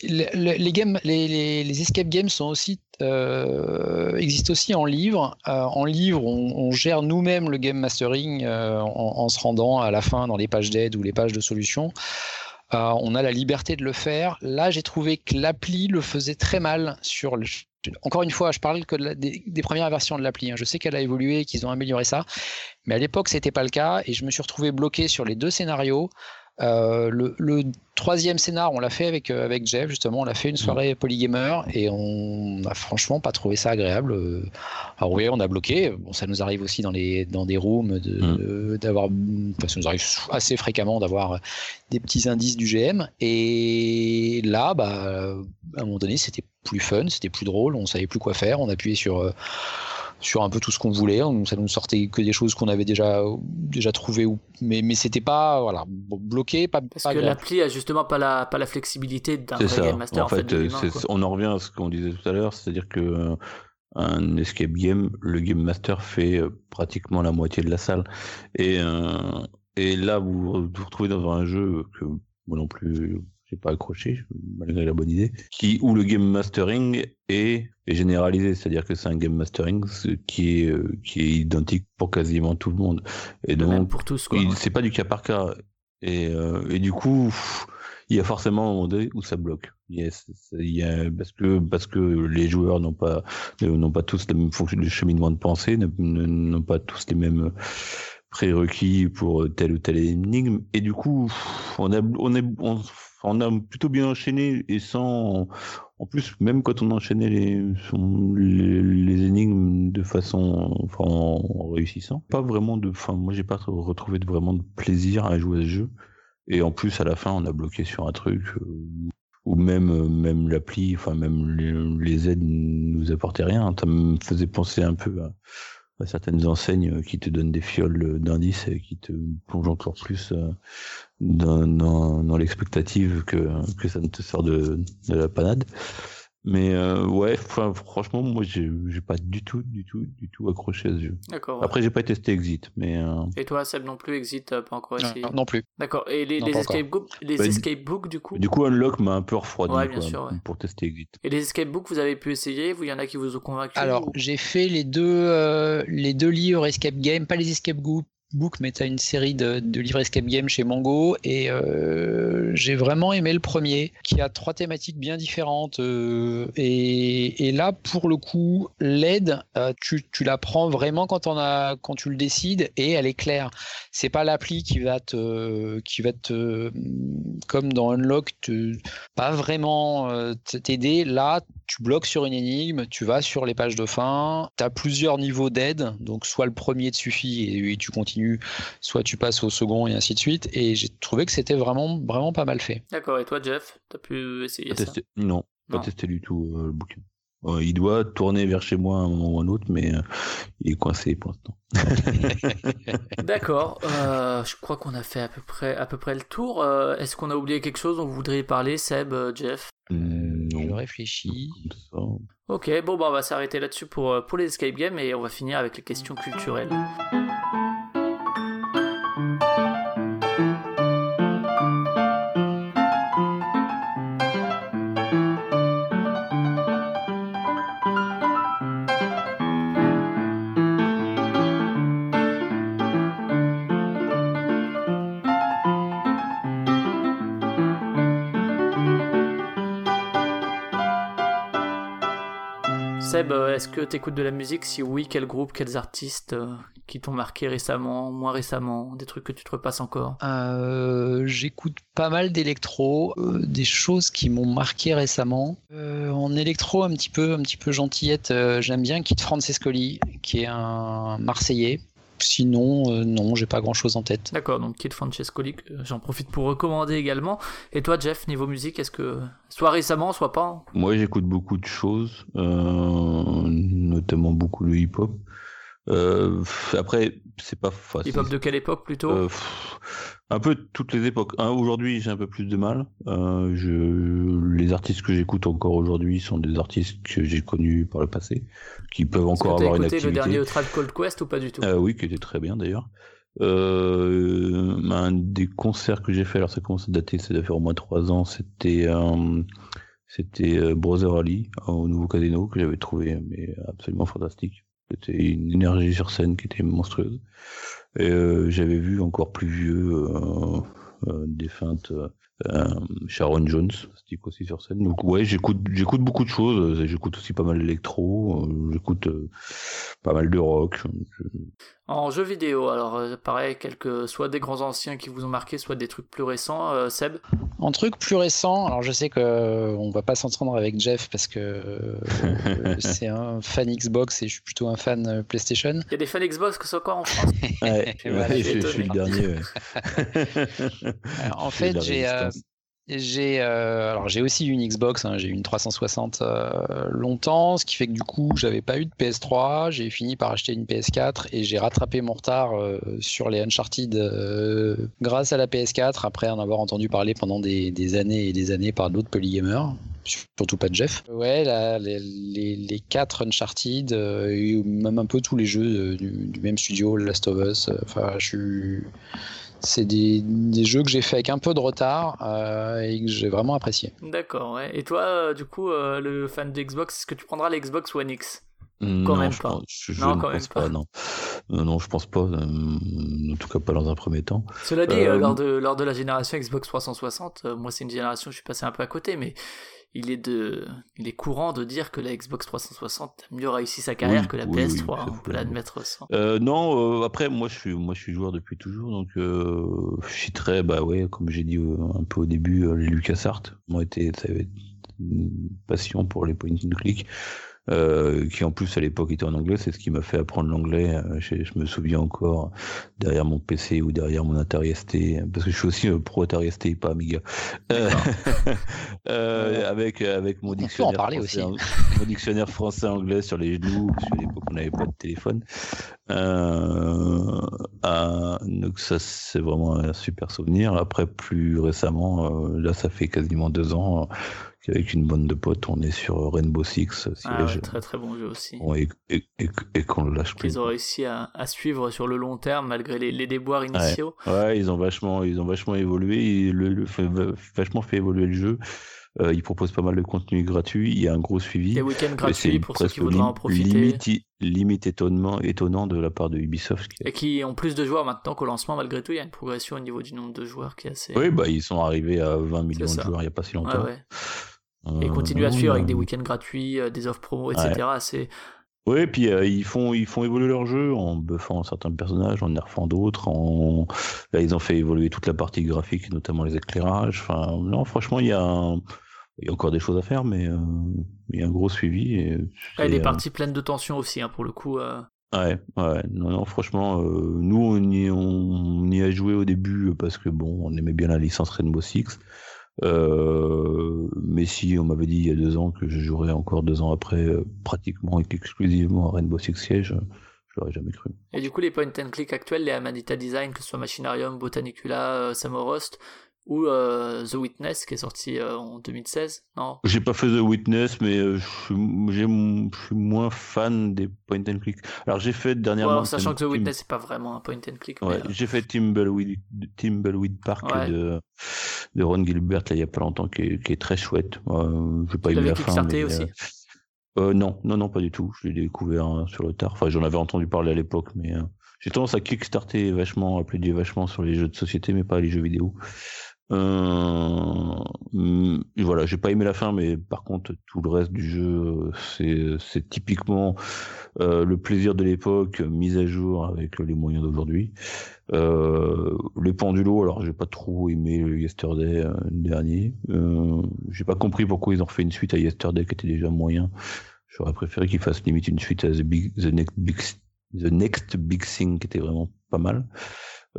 les, les, games, les, les, escape games sont aussi euh, existent aussi en livre. Euh, en livre, on, gère nous-mêmes le game mastering euh, en, se rendant à la fin dans les pages d'aide ou les pages de solutions. On a la liberté de le faire. Là, j'ai trouvé que l'appli le faisait très mal sur. Encore une fois, je parle que des, premières versions de l'appli. Hein. Je sais qu'elle a évolué, qu'ils ont amélioré ça, mais à l'époque, c'était pas le cas, et je me suis retrouvé bloqué sur les deux scénarios. Euh, le, le, troisième scénar, on l'a fait avec, euh, avec Jeff, justement, on l'a fait une soirée polygamer et on n'a franchement pas trouvé ça agréable. Euh, alors oui, on a bloqué, bon, ça nous arrive aussi dans, les, dans des rooms mm. d'avoir, de, enfin, ça nous arrive assez fréquemment d'avoir des petits indices du GM et là, bah, à un moment donné, c'était plus fun, c'était plus drôle, on savait plus quoi faire, on appuyait sur sur un peu tout ce qu'on voulait. Ça nous sortait que des choses qu'on avait déjà déjà trouvées, mais mais c'était pas voilà bloqué, pas. Parce pas que l'appli a justement pas la pas la flexibilité d'un game master. En, fait, en fait on en revient à ce qu'on disait tout à l'heure, c'est-à-dire que euh, un escape game, le game master fait euh, pratiquement la moitié de la salle, et euh, et là vous vous retrouvez dans un jeu que moi non plus j'ai pas accroché malgré la bonne idée, qui où le game mastering est, est généralisé, c'est-à-dire que c'est un game mastering qui est euh, qui est identique pour quasiment tout le monde. Et donc pour tous quoi. C'est pas du cas par cas. Et, euh, et du coup, il y a forcément un moment donné où ça bloque. Yes, il y a, parce que parce que les joueurs n'ont pas n'ont pas tous le même fonction, cheminement de pensée, n'ont pas tous les mêmes prérequis pour telle ou telle énigme. Et du coup, on a on est on, on a plutôt bien enchaîné et sans en plus, même quand on enchaînait les, les, énigmes de façon, enfin, en réussissant, pas vraiment de, enfin, moi j'ai pas retrouvé de, vraiment de plaisir à jouer à ce jeu. Et en plus, à la fin, on a bloqué sur un truc euh, où même, euh, même l'appli, enfin, même les, les aides nous apportaient rien. Ça me faisait penser un peu à, certaines enseignes euh, qui te donnent des fioles d'indices et qui te plongent encore plus dans, dans, l'expectative que, ça ne te sort de la panade. Mais euh, ouais, franchement, moi, j'ai pas du tout, du tout, du tout accroché à ce jeu. D'accord. Après, j'ai pas testé Exit, mais. Euh... Et toi, Seb non plus, Exit, pas encore essayé. Non, plus. D'accord. Et les, les escape books, les bah, escape books, du coup. Du coup, Unlock m'a un peu refroidi ouais, bien sûr, pour tester Exit. Et les escape books, vous avez pu essayer Vous, il y en a qui vous ont convaincu Alors, j'ai fait les deux, euh, les deux livres escape game, pas les escape books book, mais tu as une série de, livres escape game chez Mango et euh, j'ai vraiment aimé le premier qui a trois thématiques bien différentes euh, et, là pour le coup l'aide euh, tu, tu, la prends vraiment quand on a quand tu le décides et elle est claire. C'est pas l'appli qui va te qui va te comme dans Unlock te, pas vraiment t'aider. Là tu bloques sur une énigme, tu vas sur les pages de fin, tu as plusieurs niveaux d'aide, donc soit le premier te suffit et, tu continues, soit tu passes au second et ainsi de suite. Et j'ai trouvé que c'était vraiment, vraiment pas mal fait. D'accord, et toi Jeff, tu as pu essayer ça? Non, pas testé du tout euh, le bouquin. il doit tourner vers chez moi à un moment ou un autre, mais euh, il est coincé pour l'instant. D'accord, euh, je crois qu'on a fait à peu près, à peu près le tour. Est-ce qu'on a oublié quelque chose dont vous voudriez parler, Seb, Jeff? Je réfléchis. Ok, bon, bah, on va s'arrêter là-dessus pour, euh, pour les escape games et on va finir avec les questions culturelles. Seb, euh, est-ce que tu écoutes de la musique? Si oui, quel groupe, quels artistes euh, qui t'ont marqué récemment, moins récemment, des trucs que tu te repasses encore? Euh, J'écoute pas mal d'électro, des choses qui m'ont marqué récemment. en électro, un petit peu, un petit peu gentillette, j'aime bien Kit Francescoli, qui est un Marseillais sinon, euh, non, j'ai pas grand chose en tête. D'accord, donc Kid Francescoli, j'en profite pour recommander également. Et toi, Jeff, niveau musique, est-ce que soit récemment, soit pas Moi, j'écoute beaucoup de choses, euh, notamment beaucoup le hip-hop. Euh, après, c'est pas facile. Hip-hop de quelle époque plutôt? Euh, Un peu toutes les époques. Hein, aujourd'hui, j'ai un peu plus de mal. Euh, je... Les artistes que j'écoute encore aujourd'hui sont des artistes que j'ai connus par le passé, qui peuvent encore avoir une activité. le dernier Tribe Cold Quest ou pas du tout? Euh, Oui, qui était très bien d'ailleurs. Un des concerts que j'ai fait, alors ça commence à dater, ça doit faire au moins trois ans, c'était c'était Brother Ali au Nouveau Casino que j'avais trouvé mais absolument fantastique. C'était une énergie sur scène qui était monstrueuse. Et euh, j'avais vu encore plus vieux euh, euh, défunte Sharon Jones, stick aussi sur scène. Donc ouais, j'écoute j'écoute beaucoup de choses. J'écoute aussi pas mal d'électro. J'écoute pas mal de rock. En jeu vidéo, alors euh, pareil, quelques soit des grands anciens qui vous ont marqué, soit des trucs plus récents, euh, Seb? En truc plus récent, alors je sais que euh, on va pas s'entendre avec Jeff parce que c'est un fan Xbox et je suis plutôt un fan PlayStation. Il y a des fans Xbox que ce soit encore en France. ouais, je, suis le dernier. en fait, j'ai j'ai euh, alors j'ai aussi une Xbox, hein, j'ai une 360 euh, longtemps, ce qui fait que du coup j'avais pas eu de PS3, j'ai fini par acheter une PS4 et j'ai rattrapé mon retard euh, sur les Uncharted grâce à la PS4 après en avoir entendu parler pendant des, années et des années par d'autres polygamers, surtout pas de Jeff. Ouais, les, les, quatre Uncharted, et même un peu tous les jeux du même studio, Last of Us. Enfin, je suis c'est des, jeux que j'ai fait avec un peu de retard euh, et que j'ai vraiment apprécié. D'accord, ouais. Et toi, euh, du coup, euh, le fan de Xbox, est-ce que tu prendras l'Xbox One X? Quand même pas. je, non, quand pense même pas. non. non, je pense pas. en tout cas, pas dans un premier temps. Cela dit, lors, de, lors de la génération Xbox 360, moi, c'est une génération, je suis passé un peu à côté, mais il est, de, il est courant de dire que la Xbox 360 a mieux réussi sa carrière que la PS3, hein, on peut l'admettre ça. Euh, non, euh, après, moi je, suis, moi je suis joueur depuis toujours, donc euh, je suis très, bah ouais, comme j'ai dit un peu au début, les LucasArts m'ont été, ça avait une passion pour les point and click. Euh, qui en plus à l'époque était en anglais, c'est ce qui m'a fait apprendre l'anglais. Euh, je, me souviens encore derrière mon PC ou derrière mon Atari ST, parce que je suis aussi euh, pro Atari ST, pas Amiga, avec avec mon dictionnaire, français, aussi. mon dictionnaire français-anglais sur les genoux, parce qu'à l'époque on n'avait pas de téléphone. donc ça c'est vraiment un super souvenir. Après plus récemment, là ça fait quasiment deux ans avec une bande de potes, on est sur Rainbow Six. Ah très très bon jeu aussi. et, et, qu'on le lâche plus. Ils ont réussi à, à, suivre sur le long terme malgré les, les déboires initiaux. Ouais. ils ont vachement, ils ont vachement évolué, ils, le, vachement fait évoluer le jeu. Euh, ils proposent pas mal de contenu gratuit, il y a un gros suivi. Des week-ends gratuits pour ceux qui voudraient en profiter. Limite, étonnement, étonnant de la part de Ubisoft. Et qui ont plus de joueurs maintenant qu'au lancement, malgré tout, il y a une progression au niveau du nombre de joueurs qui est assez. Oui, bah, ils sont arrivés à 20 millions de joueurs il n'y a pas si longtemps. ouais et euh, continuer à suivre avec des week-ends gratuits, euh, des offres promo, etc. C'est oui, puis euh, ils font ils font évoluer leur jeu en buffant certains personnages, en nerfant d'autres. En... Là, ils ont fait évoluer toute la partie graphique, notamment les éclairages. Enfin, non, franchement, il y a il y a encore des choses à faire, mais il y a un gros suivi. Et a des parties pleines de tension aussi, hein, pour le coup. Ouais, ouais, non, non, franchement, nous on y, on y a joué au début parce que bon, on aimait bien la licence Rainbow Six. Euh, mais si on m'avait dit il y a deux ans que je jouerais encore deux ans après, euh, pratiquement et exclusivement à Rainbow Six Siege, je l'aurais jamais cru. Et du coup, les point and click actuels, les Amanita Design, que ce soit Machinarium, Botanicula, euh, Samorost, ou euh, The Witness qui est sorti euh, en 2016 non? J'ai pas fait The Witness mais euh, je, suis moins fan des point and click. Alors j'ai fait dernièrement sachant que The Witness c'est pas vraiment un point and click ouais, j'ai fait Timbleweed, Park de, de Ron Gilbert là il y a pas longtemps qui est, qui est très chouette. J'ai pas eu la fin mais, aussi. non non non pas du tout. Je l'ai découvert hein, sur le tard. Enfin j'en avais entendu parler à l'époque mais j'ai tendance à kickstarter vachement à plaider vachement sur les jeux de société mais pas les jeux vidéo euh, voilà, j'ai pas aimé la fin, mais par contre tout le reste du jeu, c'est typiquement euh, le plaisir de l'époque mis à jour avec les moyens d'aujourd'hui. Euh, les pendulos, alors j'ai pas trop aimé le Yesterday euh, dernier. Euh, j'ai pas compris pourquoi ils ont refait une suite à Yesterday qui était déjà moyen. J'aurais préféré qu'ils fassent limite une suite à The, Big, The, Next, Big, The Next Big Thing qui était vraiment pas mal.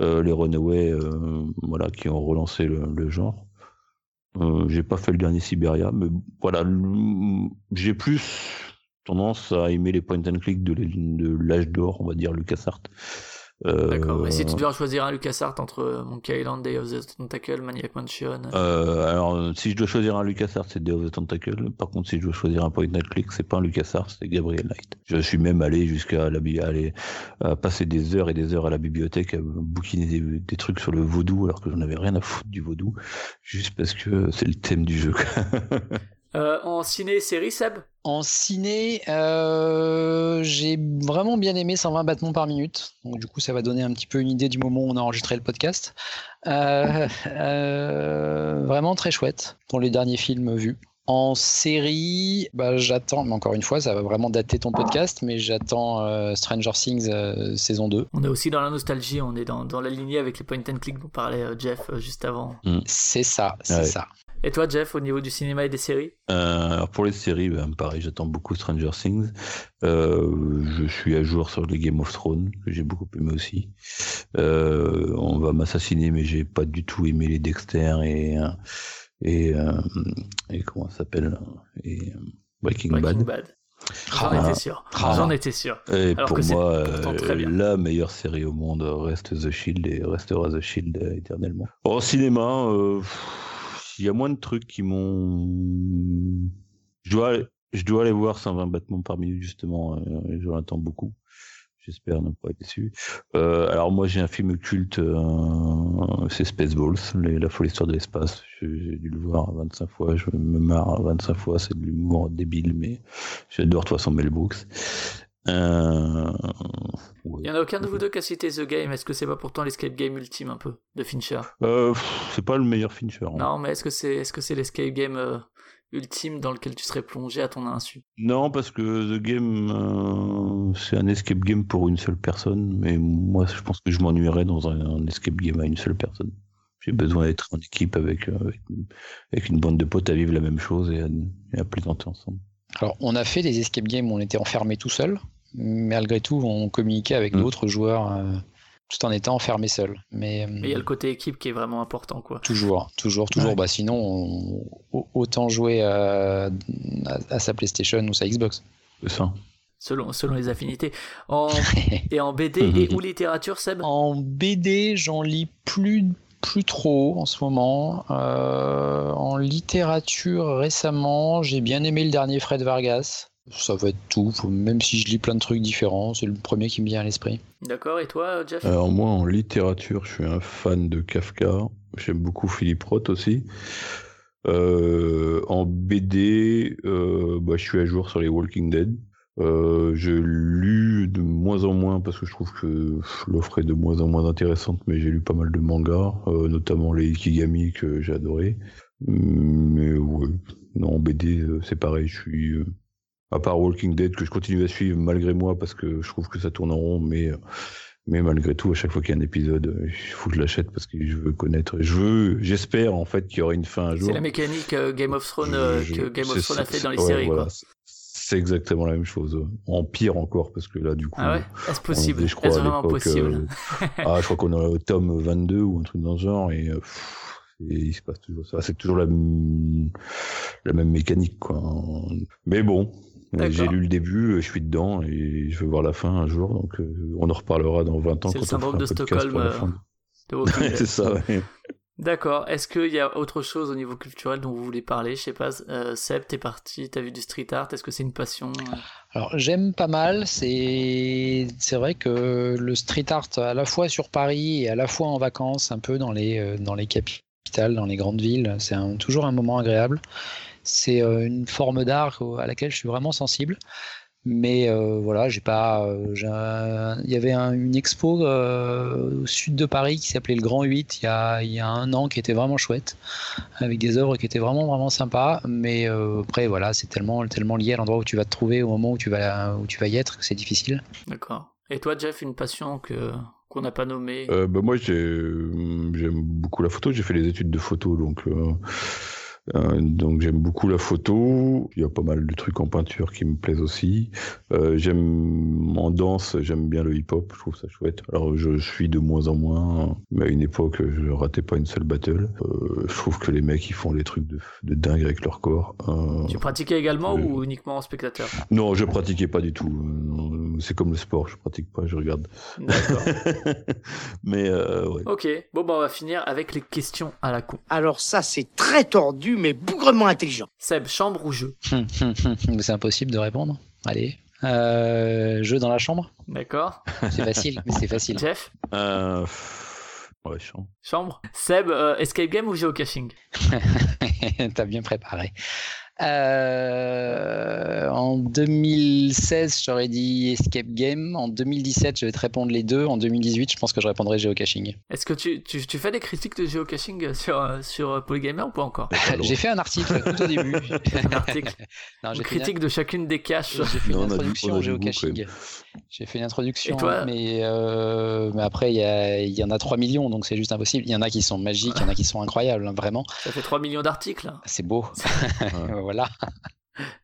Euh, les Runaways, euh, voilà, qui ont relancé le, genre. Euh, j'ai pas fait le dernier Siberia, mais voilà, j'ai plus tendance à aimer les point and click de, de l'âge d'or, on va dire, LucasArts. D'accord, mais si tu devais choisir un LucasArts entre Monkey Island, Day of the Tentacle, Maniac Mansion. Euh, alors, si je dois choisir un LucasArts, c'est Day of the Tentacle. Par contre, si je dois choisir un point and click, c'est pas un LucasArts, c'est Gabriel Knight. Je suis même allé jusqu'à la, aller à passer des heures et des heures à la bibliothèque à bouquiner des, des trucs sur le vaudou, alors que j'en avais rien à foutre du vaudou, juste parce que c'est le thème du jeu. Euh, en ciné-série, Seb? En ciné, euh, j'ai vraiment bien aimé 120 battements par minute. Donc, du coup, ça va donner un petit peu une idée du moment où on a enregistré le podcast. Euh, vraiment très chouette pour les derniers films vus. En série, bah, j'attends, mais encore une fois, ça va vraiment dater ton podcast, mais j'attends Stranger Things saison 2. On est aussi dans la nostalgie, on est dans, la lignée avec les point and click dont parlait Jeff juste avant. Mm. C'est ça, c'est ça. Et toi, Jeff, au niveau du cinéma et des séries euh, alors Pour les séries, ben, pareil, j'attends beaucoup Stranger Things. Euh, je suis à jour sur les Game of Thrones, que j'ai beaucoup aimé aussi. Euh, on va m'assassiner, mais j'ai pas du tout aimé les Dexter et et, et comment ça s'appelle et Breaking, Bad. J'en ah. étais sûr. Ah. J'en étais sûr. Et pour moi, la meilleure série au monde reste The Shield et restera The Shield éternellement. Au cinéma, il y a moins de trucs qui m'ont. Je dois, je dois aller voir 120 battements par minute, justement. Euh, J'en attends beaucoup. J'espère ne pas être déçu. Euh, alors moi j'ai un film culte, euh, c'est Spaceballs, la folle histoire de l'espace. J'ai dû le voir 25 fois, je me marre 25 fois, c'est de l'humour débile, mais j'adore de toute façon Brooks. Euh, Il y en a aucun de vous deux qui a cité The Game. Est-ce que c'est pas pourtant l'escape game ultime un peu de Fincher? Euh, C'est pas le meilleur Fincher. Hein. Non, mais est-ce que c'est est-ce que c'est l'escape game euh, ultime dans lequel tu serais plongé à ton insu? Non, parce que The Game, euh, c'est un escape game pour une seule personne, mais moi, je pense que je m'ennuierais dans un, escape game à une seule personne. J'ai besoin d'être en équipe avec, avec, une bande de potes à vivre la même chose et à, et à plaisanter ensemble. Alors, on a fait des escape games où on était enfermé tout seul, mais malgré tout, on communiquait avec mm. d'autres joueurs. Euh, tout en étant enfermé seul. Mais il y a le côté équipe qui est vraiment important, quoi. Toujours, toujours, toujours. Bah sinon, autant jouer à, sa PlayStation ou sa Xbox. C'est ça. Selon, selon les affinités. et en BD et ou littérature, Seb? En BD, j'en lis plus plus trop en ce moment. Euh, en littérature, récemment, j'ai bien aimé le dernier Fred Vargas. Ça va être tout, même si je lis plein de trucs différents, c'est le premier qui me vient à l'esprit. D'accord, et toi, Jeff? Alors moi, en littérature, je suis un fan de Kafka. J'aime beaucoup Philippe Roth aussi. Euh, en BD, euh, bah, je suis à jour sur les Walking Dead. Euh, je lu de moins en moins parce que je trouve que l'offre est de moins en moins intéressante, mais j'ai lu pas mal de mangas, euh, notamment les Ikigami que j'ai adoré. Mais ouais, non, BD, c'est pareil, je suis à part Walking Dead que je continue à suivre malgré moi parce que je trouve que ça tourne en rond, mais mais malgré tout, à chaque fois qu'il y a un épisode, il faut que je l'achète parce que je veux connaître. Je veux, j'espère en fait qu'il y aura une fin un jour. C'est la mécanique euh, Game of Thrones euh, que Game of Thrones a fait dans les séries. Voilà. C'est exactement la même chose. En pire encore parce que là, du coup, ah ouais est-ce possible? Est-ce vraiment possible? euh, Ah, je crois qu'on est au tome 22 ou un truc dans ce genre et. et il se passe toujours ça. C'est toujours la, la même mécanique, quoi. Mais bon, j'ai lu le début, je suis dedans et je veux voir la fin un jour, donc euh, on en reparlera dans 20 ans. C'est le syndrome de Stockholm. Euh, c'est ça, ouais. D'accord. Est-ce qu'il y a autre chose au niveau culturel dont vous voulez parler? Je sais pas. Euh, Seb, t'es parti, t'as vu du street art. Est-ce que c'est une passion? Alors j'aime pas mal. C'est vrai que le street art à la fois sur Paris et à la fois en vacances, un peu dans les dans les capitales, dans les grandes villes, c'est toujours un moment agréable. C'est euh, une forme d'art à laquelle je suis vraiment sensible. Mais euh, voilà, j'ai pas. Euh, il y avait une expo au sud de Paris qui s'appelait le Grand 8 il y, a, il y a un an qui était vraiment chouette, avec des œuvres qui étaient vraiment vraiment sympas. Mais après, voilà, c'est tellement, tellement lié à l'endroit où tu vas te trouver au moment où tu vas, où tu vas y être que c'est difficile. D'accord. Et toi, Jeff, une passion que qu'on n'a pas nommée? Bah Moi, j'aime beaucoup la photo. J'ai fait les études de photo, donc euh, donc j'aime beaucoup la photo. Il y a pas mal de trucs en peinture qui me plaisent aussi. Euh, j'aime en danse, j'aime bien le hip-hop. Je trouve ça chouette. Alors je, suis de moins en moins, mais à une époque je ratais pas une seule battle. Euh, je trouve que les mecs ils font des trucs de, de dingue avec leur corps. tu pratiquais également ou uniquement en spectateur? Non, je pratiquais pas du tout. C'est comme le sport, je pratique pas, je regarde. D'accord. mais ouais. Ok. Bon bah on va finir avec les questions à la con. Alors ça c'est très tordu mais bougrement intelligent. Seb, chambre ou jeu? C'est impossible de répondre. Allez. Euh, jeu dans la chambre? D'accord. C'est facile, mais c'est facile. Jeff? Euh... Ouais, chambre. Chambre. Seb, euh, escape game ou géocaching? T'as bien préparé. Euh, en 2016, j'aurais dit Escape Game. En 2017, je vais te répondre les deux. En 2018, je pense que je répondrais Geocaching. Est-ce que tu, tu, tu, fais des critiques de Geocaching sur, sur Polygamer ou pas encore? J'ai fait un article tout au début. un article non, Une critique de chacune des caches. J'ai fait une introduction au Geocaching. J'ai fait une introduction, mais, euh, mais après, il y, en a 3 millions, donc c'est juste impossible. Il y en a qui sont magiques, il y en a qui sont incroyables, hein, vraiment. Ça fait 3 millions d'articles. C'est beau. voilà.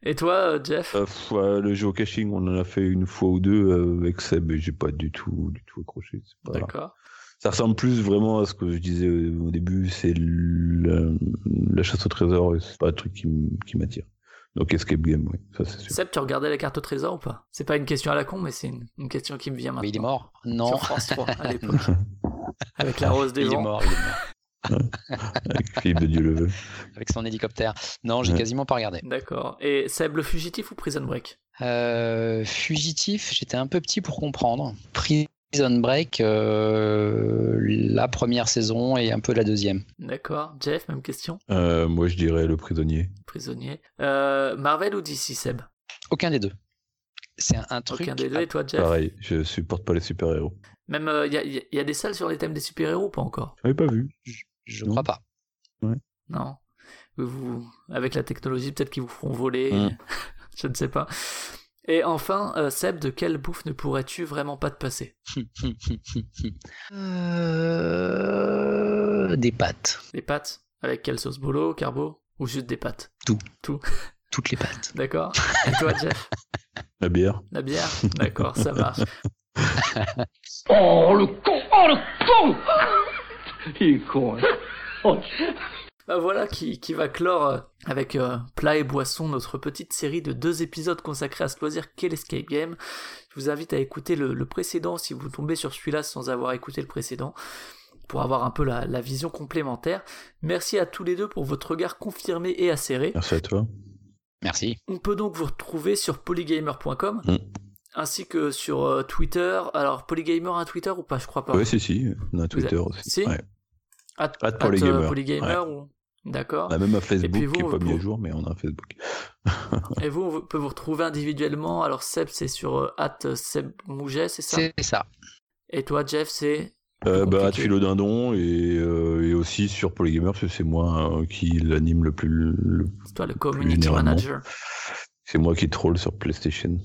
Et toi, euh, Jeff euh, Le geocaching, on en a fait une fois ou deux euh, avec Seb et j'ai pas du tout, du tout accroché. D'accord. Ça ressemble plus vraiment à ce que je disais au début, c'est la, chasse au trésor, c'est pas un truc qui m'attire. Donc escape game, oui, ça c'est sûr. Seb, tu regardais la carte au trésor ou pas? C'est pas une question à la con, mais c'est une, question qui me vient maintenant. Mais il est mort Non. Sur France 3 à l'époque. Avec la rose des il vents. Est mort, il est mort. Avec Philippe de Dieu le Avec son hélicoptère. Non, j'ai quasiment pas regardé. D'accord. Et Seb, le fugitif ou Prison Break Euh, Fugitif, j'étais un peu petit pour comprendre. Prison Break, euh, la première saison et un peu la deuxième. D'accord. Jeff, même question. Euh, moi, je dirais le prisonnier. Prisonnier. Euh, Marvel ou DC, Seb? Aucun des deux. C'est un, un truc. Aucun des deux. Et toi, Jeff Pareil, je supporte pas les super-héros. Même, il y, a, y a des salles sur les thèmes des super-héros, pas encore? J'avais pas vu. Je, je crois pas. Non. Vous, avec la technologie, peut-être qu'ils vous feront voler. Mm. Je ne sais pas. Et enfin, euh, Seb, de quelle bouffe ne pourrais-tu vraiment pas te passer? Euh, Des pâtes. Des pâtes? Avec quelle sauce? Bolo, carbo? Ou juste des pâtes? Toutes les pâtes. D'accord Et toi, Jeff La bière. La bière D'accord, ça marche. Oh le con Oh le con Il est con. hein. Oh, Bah voilà qui, qui va clore euh, avec euh, plat et boisson notre petite série de deux épisodes consacrés à ce loisir qu'est l'escape game. Je vous invite à écouter le, le précédent si vous tombez sur celui-là sans avoir écouté le précédent pour avoir un peu la, la vision complémentaire. Merci à tous les deux pour votre regard confirmé et acéré. Merci à toi. Merci. On peut donc vous retrouver sur polygamer.com Mm. ainsi que sur euh, Twitter. Alors Polygamer a un Twitter ou pas? Je crois pas. Ouais, si, si. On a Twitter aussi. Si? Ouais. At, At at, Polygamer. euh, ou... D'accord. On a même un Facebook puis vous, qui est pas vous- mis à jour, mais on a un Facebook. Et vous, on peut vous retrouver individuellement. Alors Seb, c'est sur euh, at Seb Mouget, c'est ça? C'est ça. Et toi, Jeff, c'est? Euh, bah, compliqué. Philodindon et, euh, et aussi sur Polygamer, parce que c'est moi euh, qui l'anime le plus. le- c'est toi le community manager. C'est moi qui troll sur PlayStation.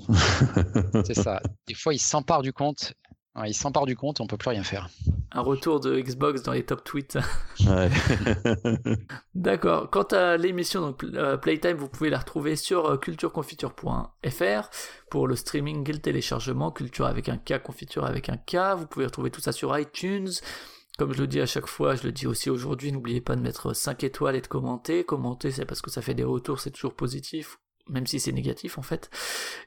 C'est ça. Des fois, il s'empare du compte. Ouais, il s'empare du compte et on peut plus rien faire. Un retour de Xbox dans les top tweets. ouais. D'accord. Quant à l'émission donc euh, Playtime, vous pouvez la retrouver sur euh, cultureconfiture.fr pour le streaming et le téléchargement. Culture avec un K, confiture avec un K. Vous pouvez retrouver tout ça sur iTunes. Comme je le dis à chaque fois, je le dis aussi aujourd'hui, n'oubliez pas de mettre 5 étoiles et de commenter. Commenter, c'est parce que ça fait des retours, c'est toujours positif, même si c'est négatif en fait.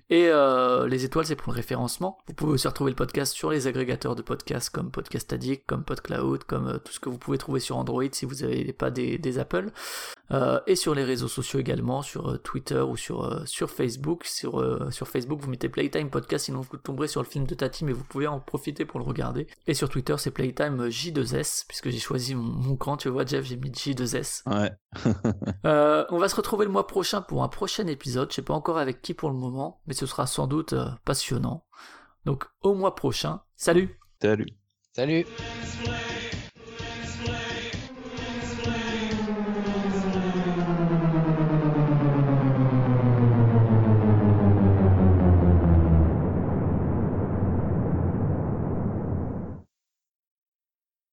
Et euh, les étoiles, c'est pour le référencement. Vous pouvez aussi retrouver le podcast sur les agrégateurs de podcasts comme Podcast Addict, comme PodCloud, comme euh, tout ce que vous pouvez trouver sur Android si vous n'avez pas des, des Apple. Euh, et sur les réseaux sociaux également, sur Twitter ou sur, sur Facebook. Sur, sur Facebook, vous mettez Playtime Podcast, sinon vous tomberez sur le film de Tati, mais vous pouvez en profiter pour le regarder. Et sur Twitter, c'est Playtime J2S, puisque j'ai choisi mon, mon camp, tu vois, Jeff, j'ai mis J2S. ouais. On va se retrouver le mois prochain pour un prochain épisode. Je sais pas encore avec qui pour le moment, mais ce sera sans doute euh, passionnant. Donc au mois prochain. Salut Salut. Salut.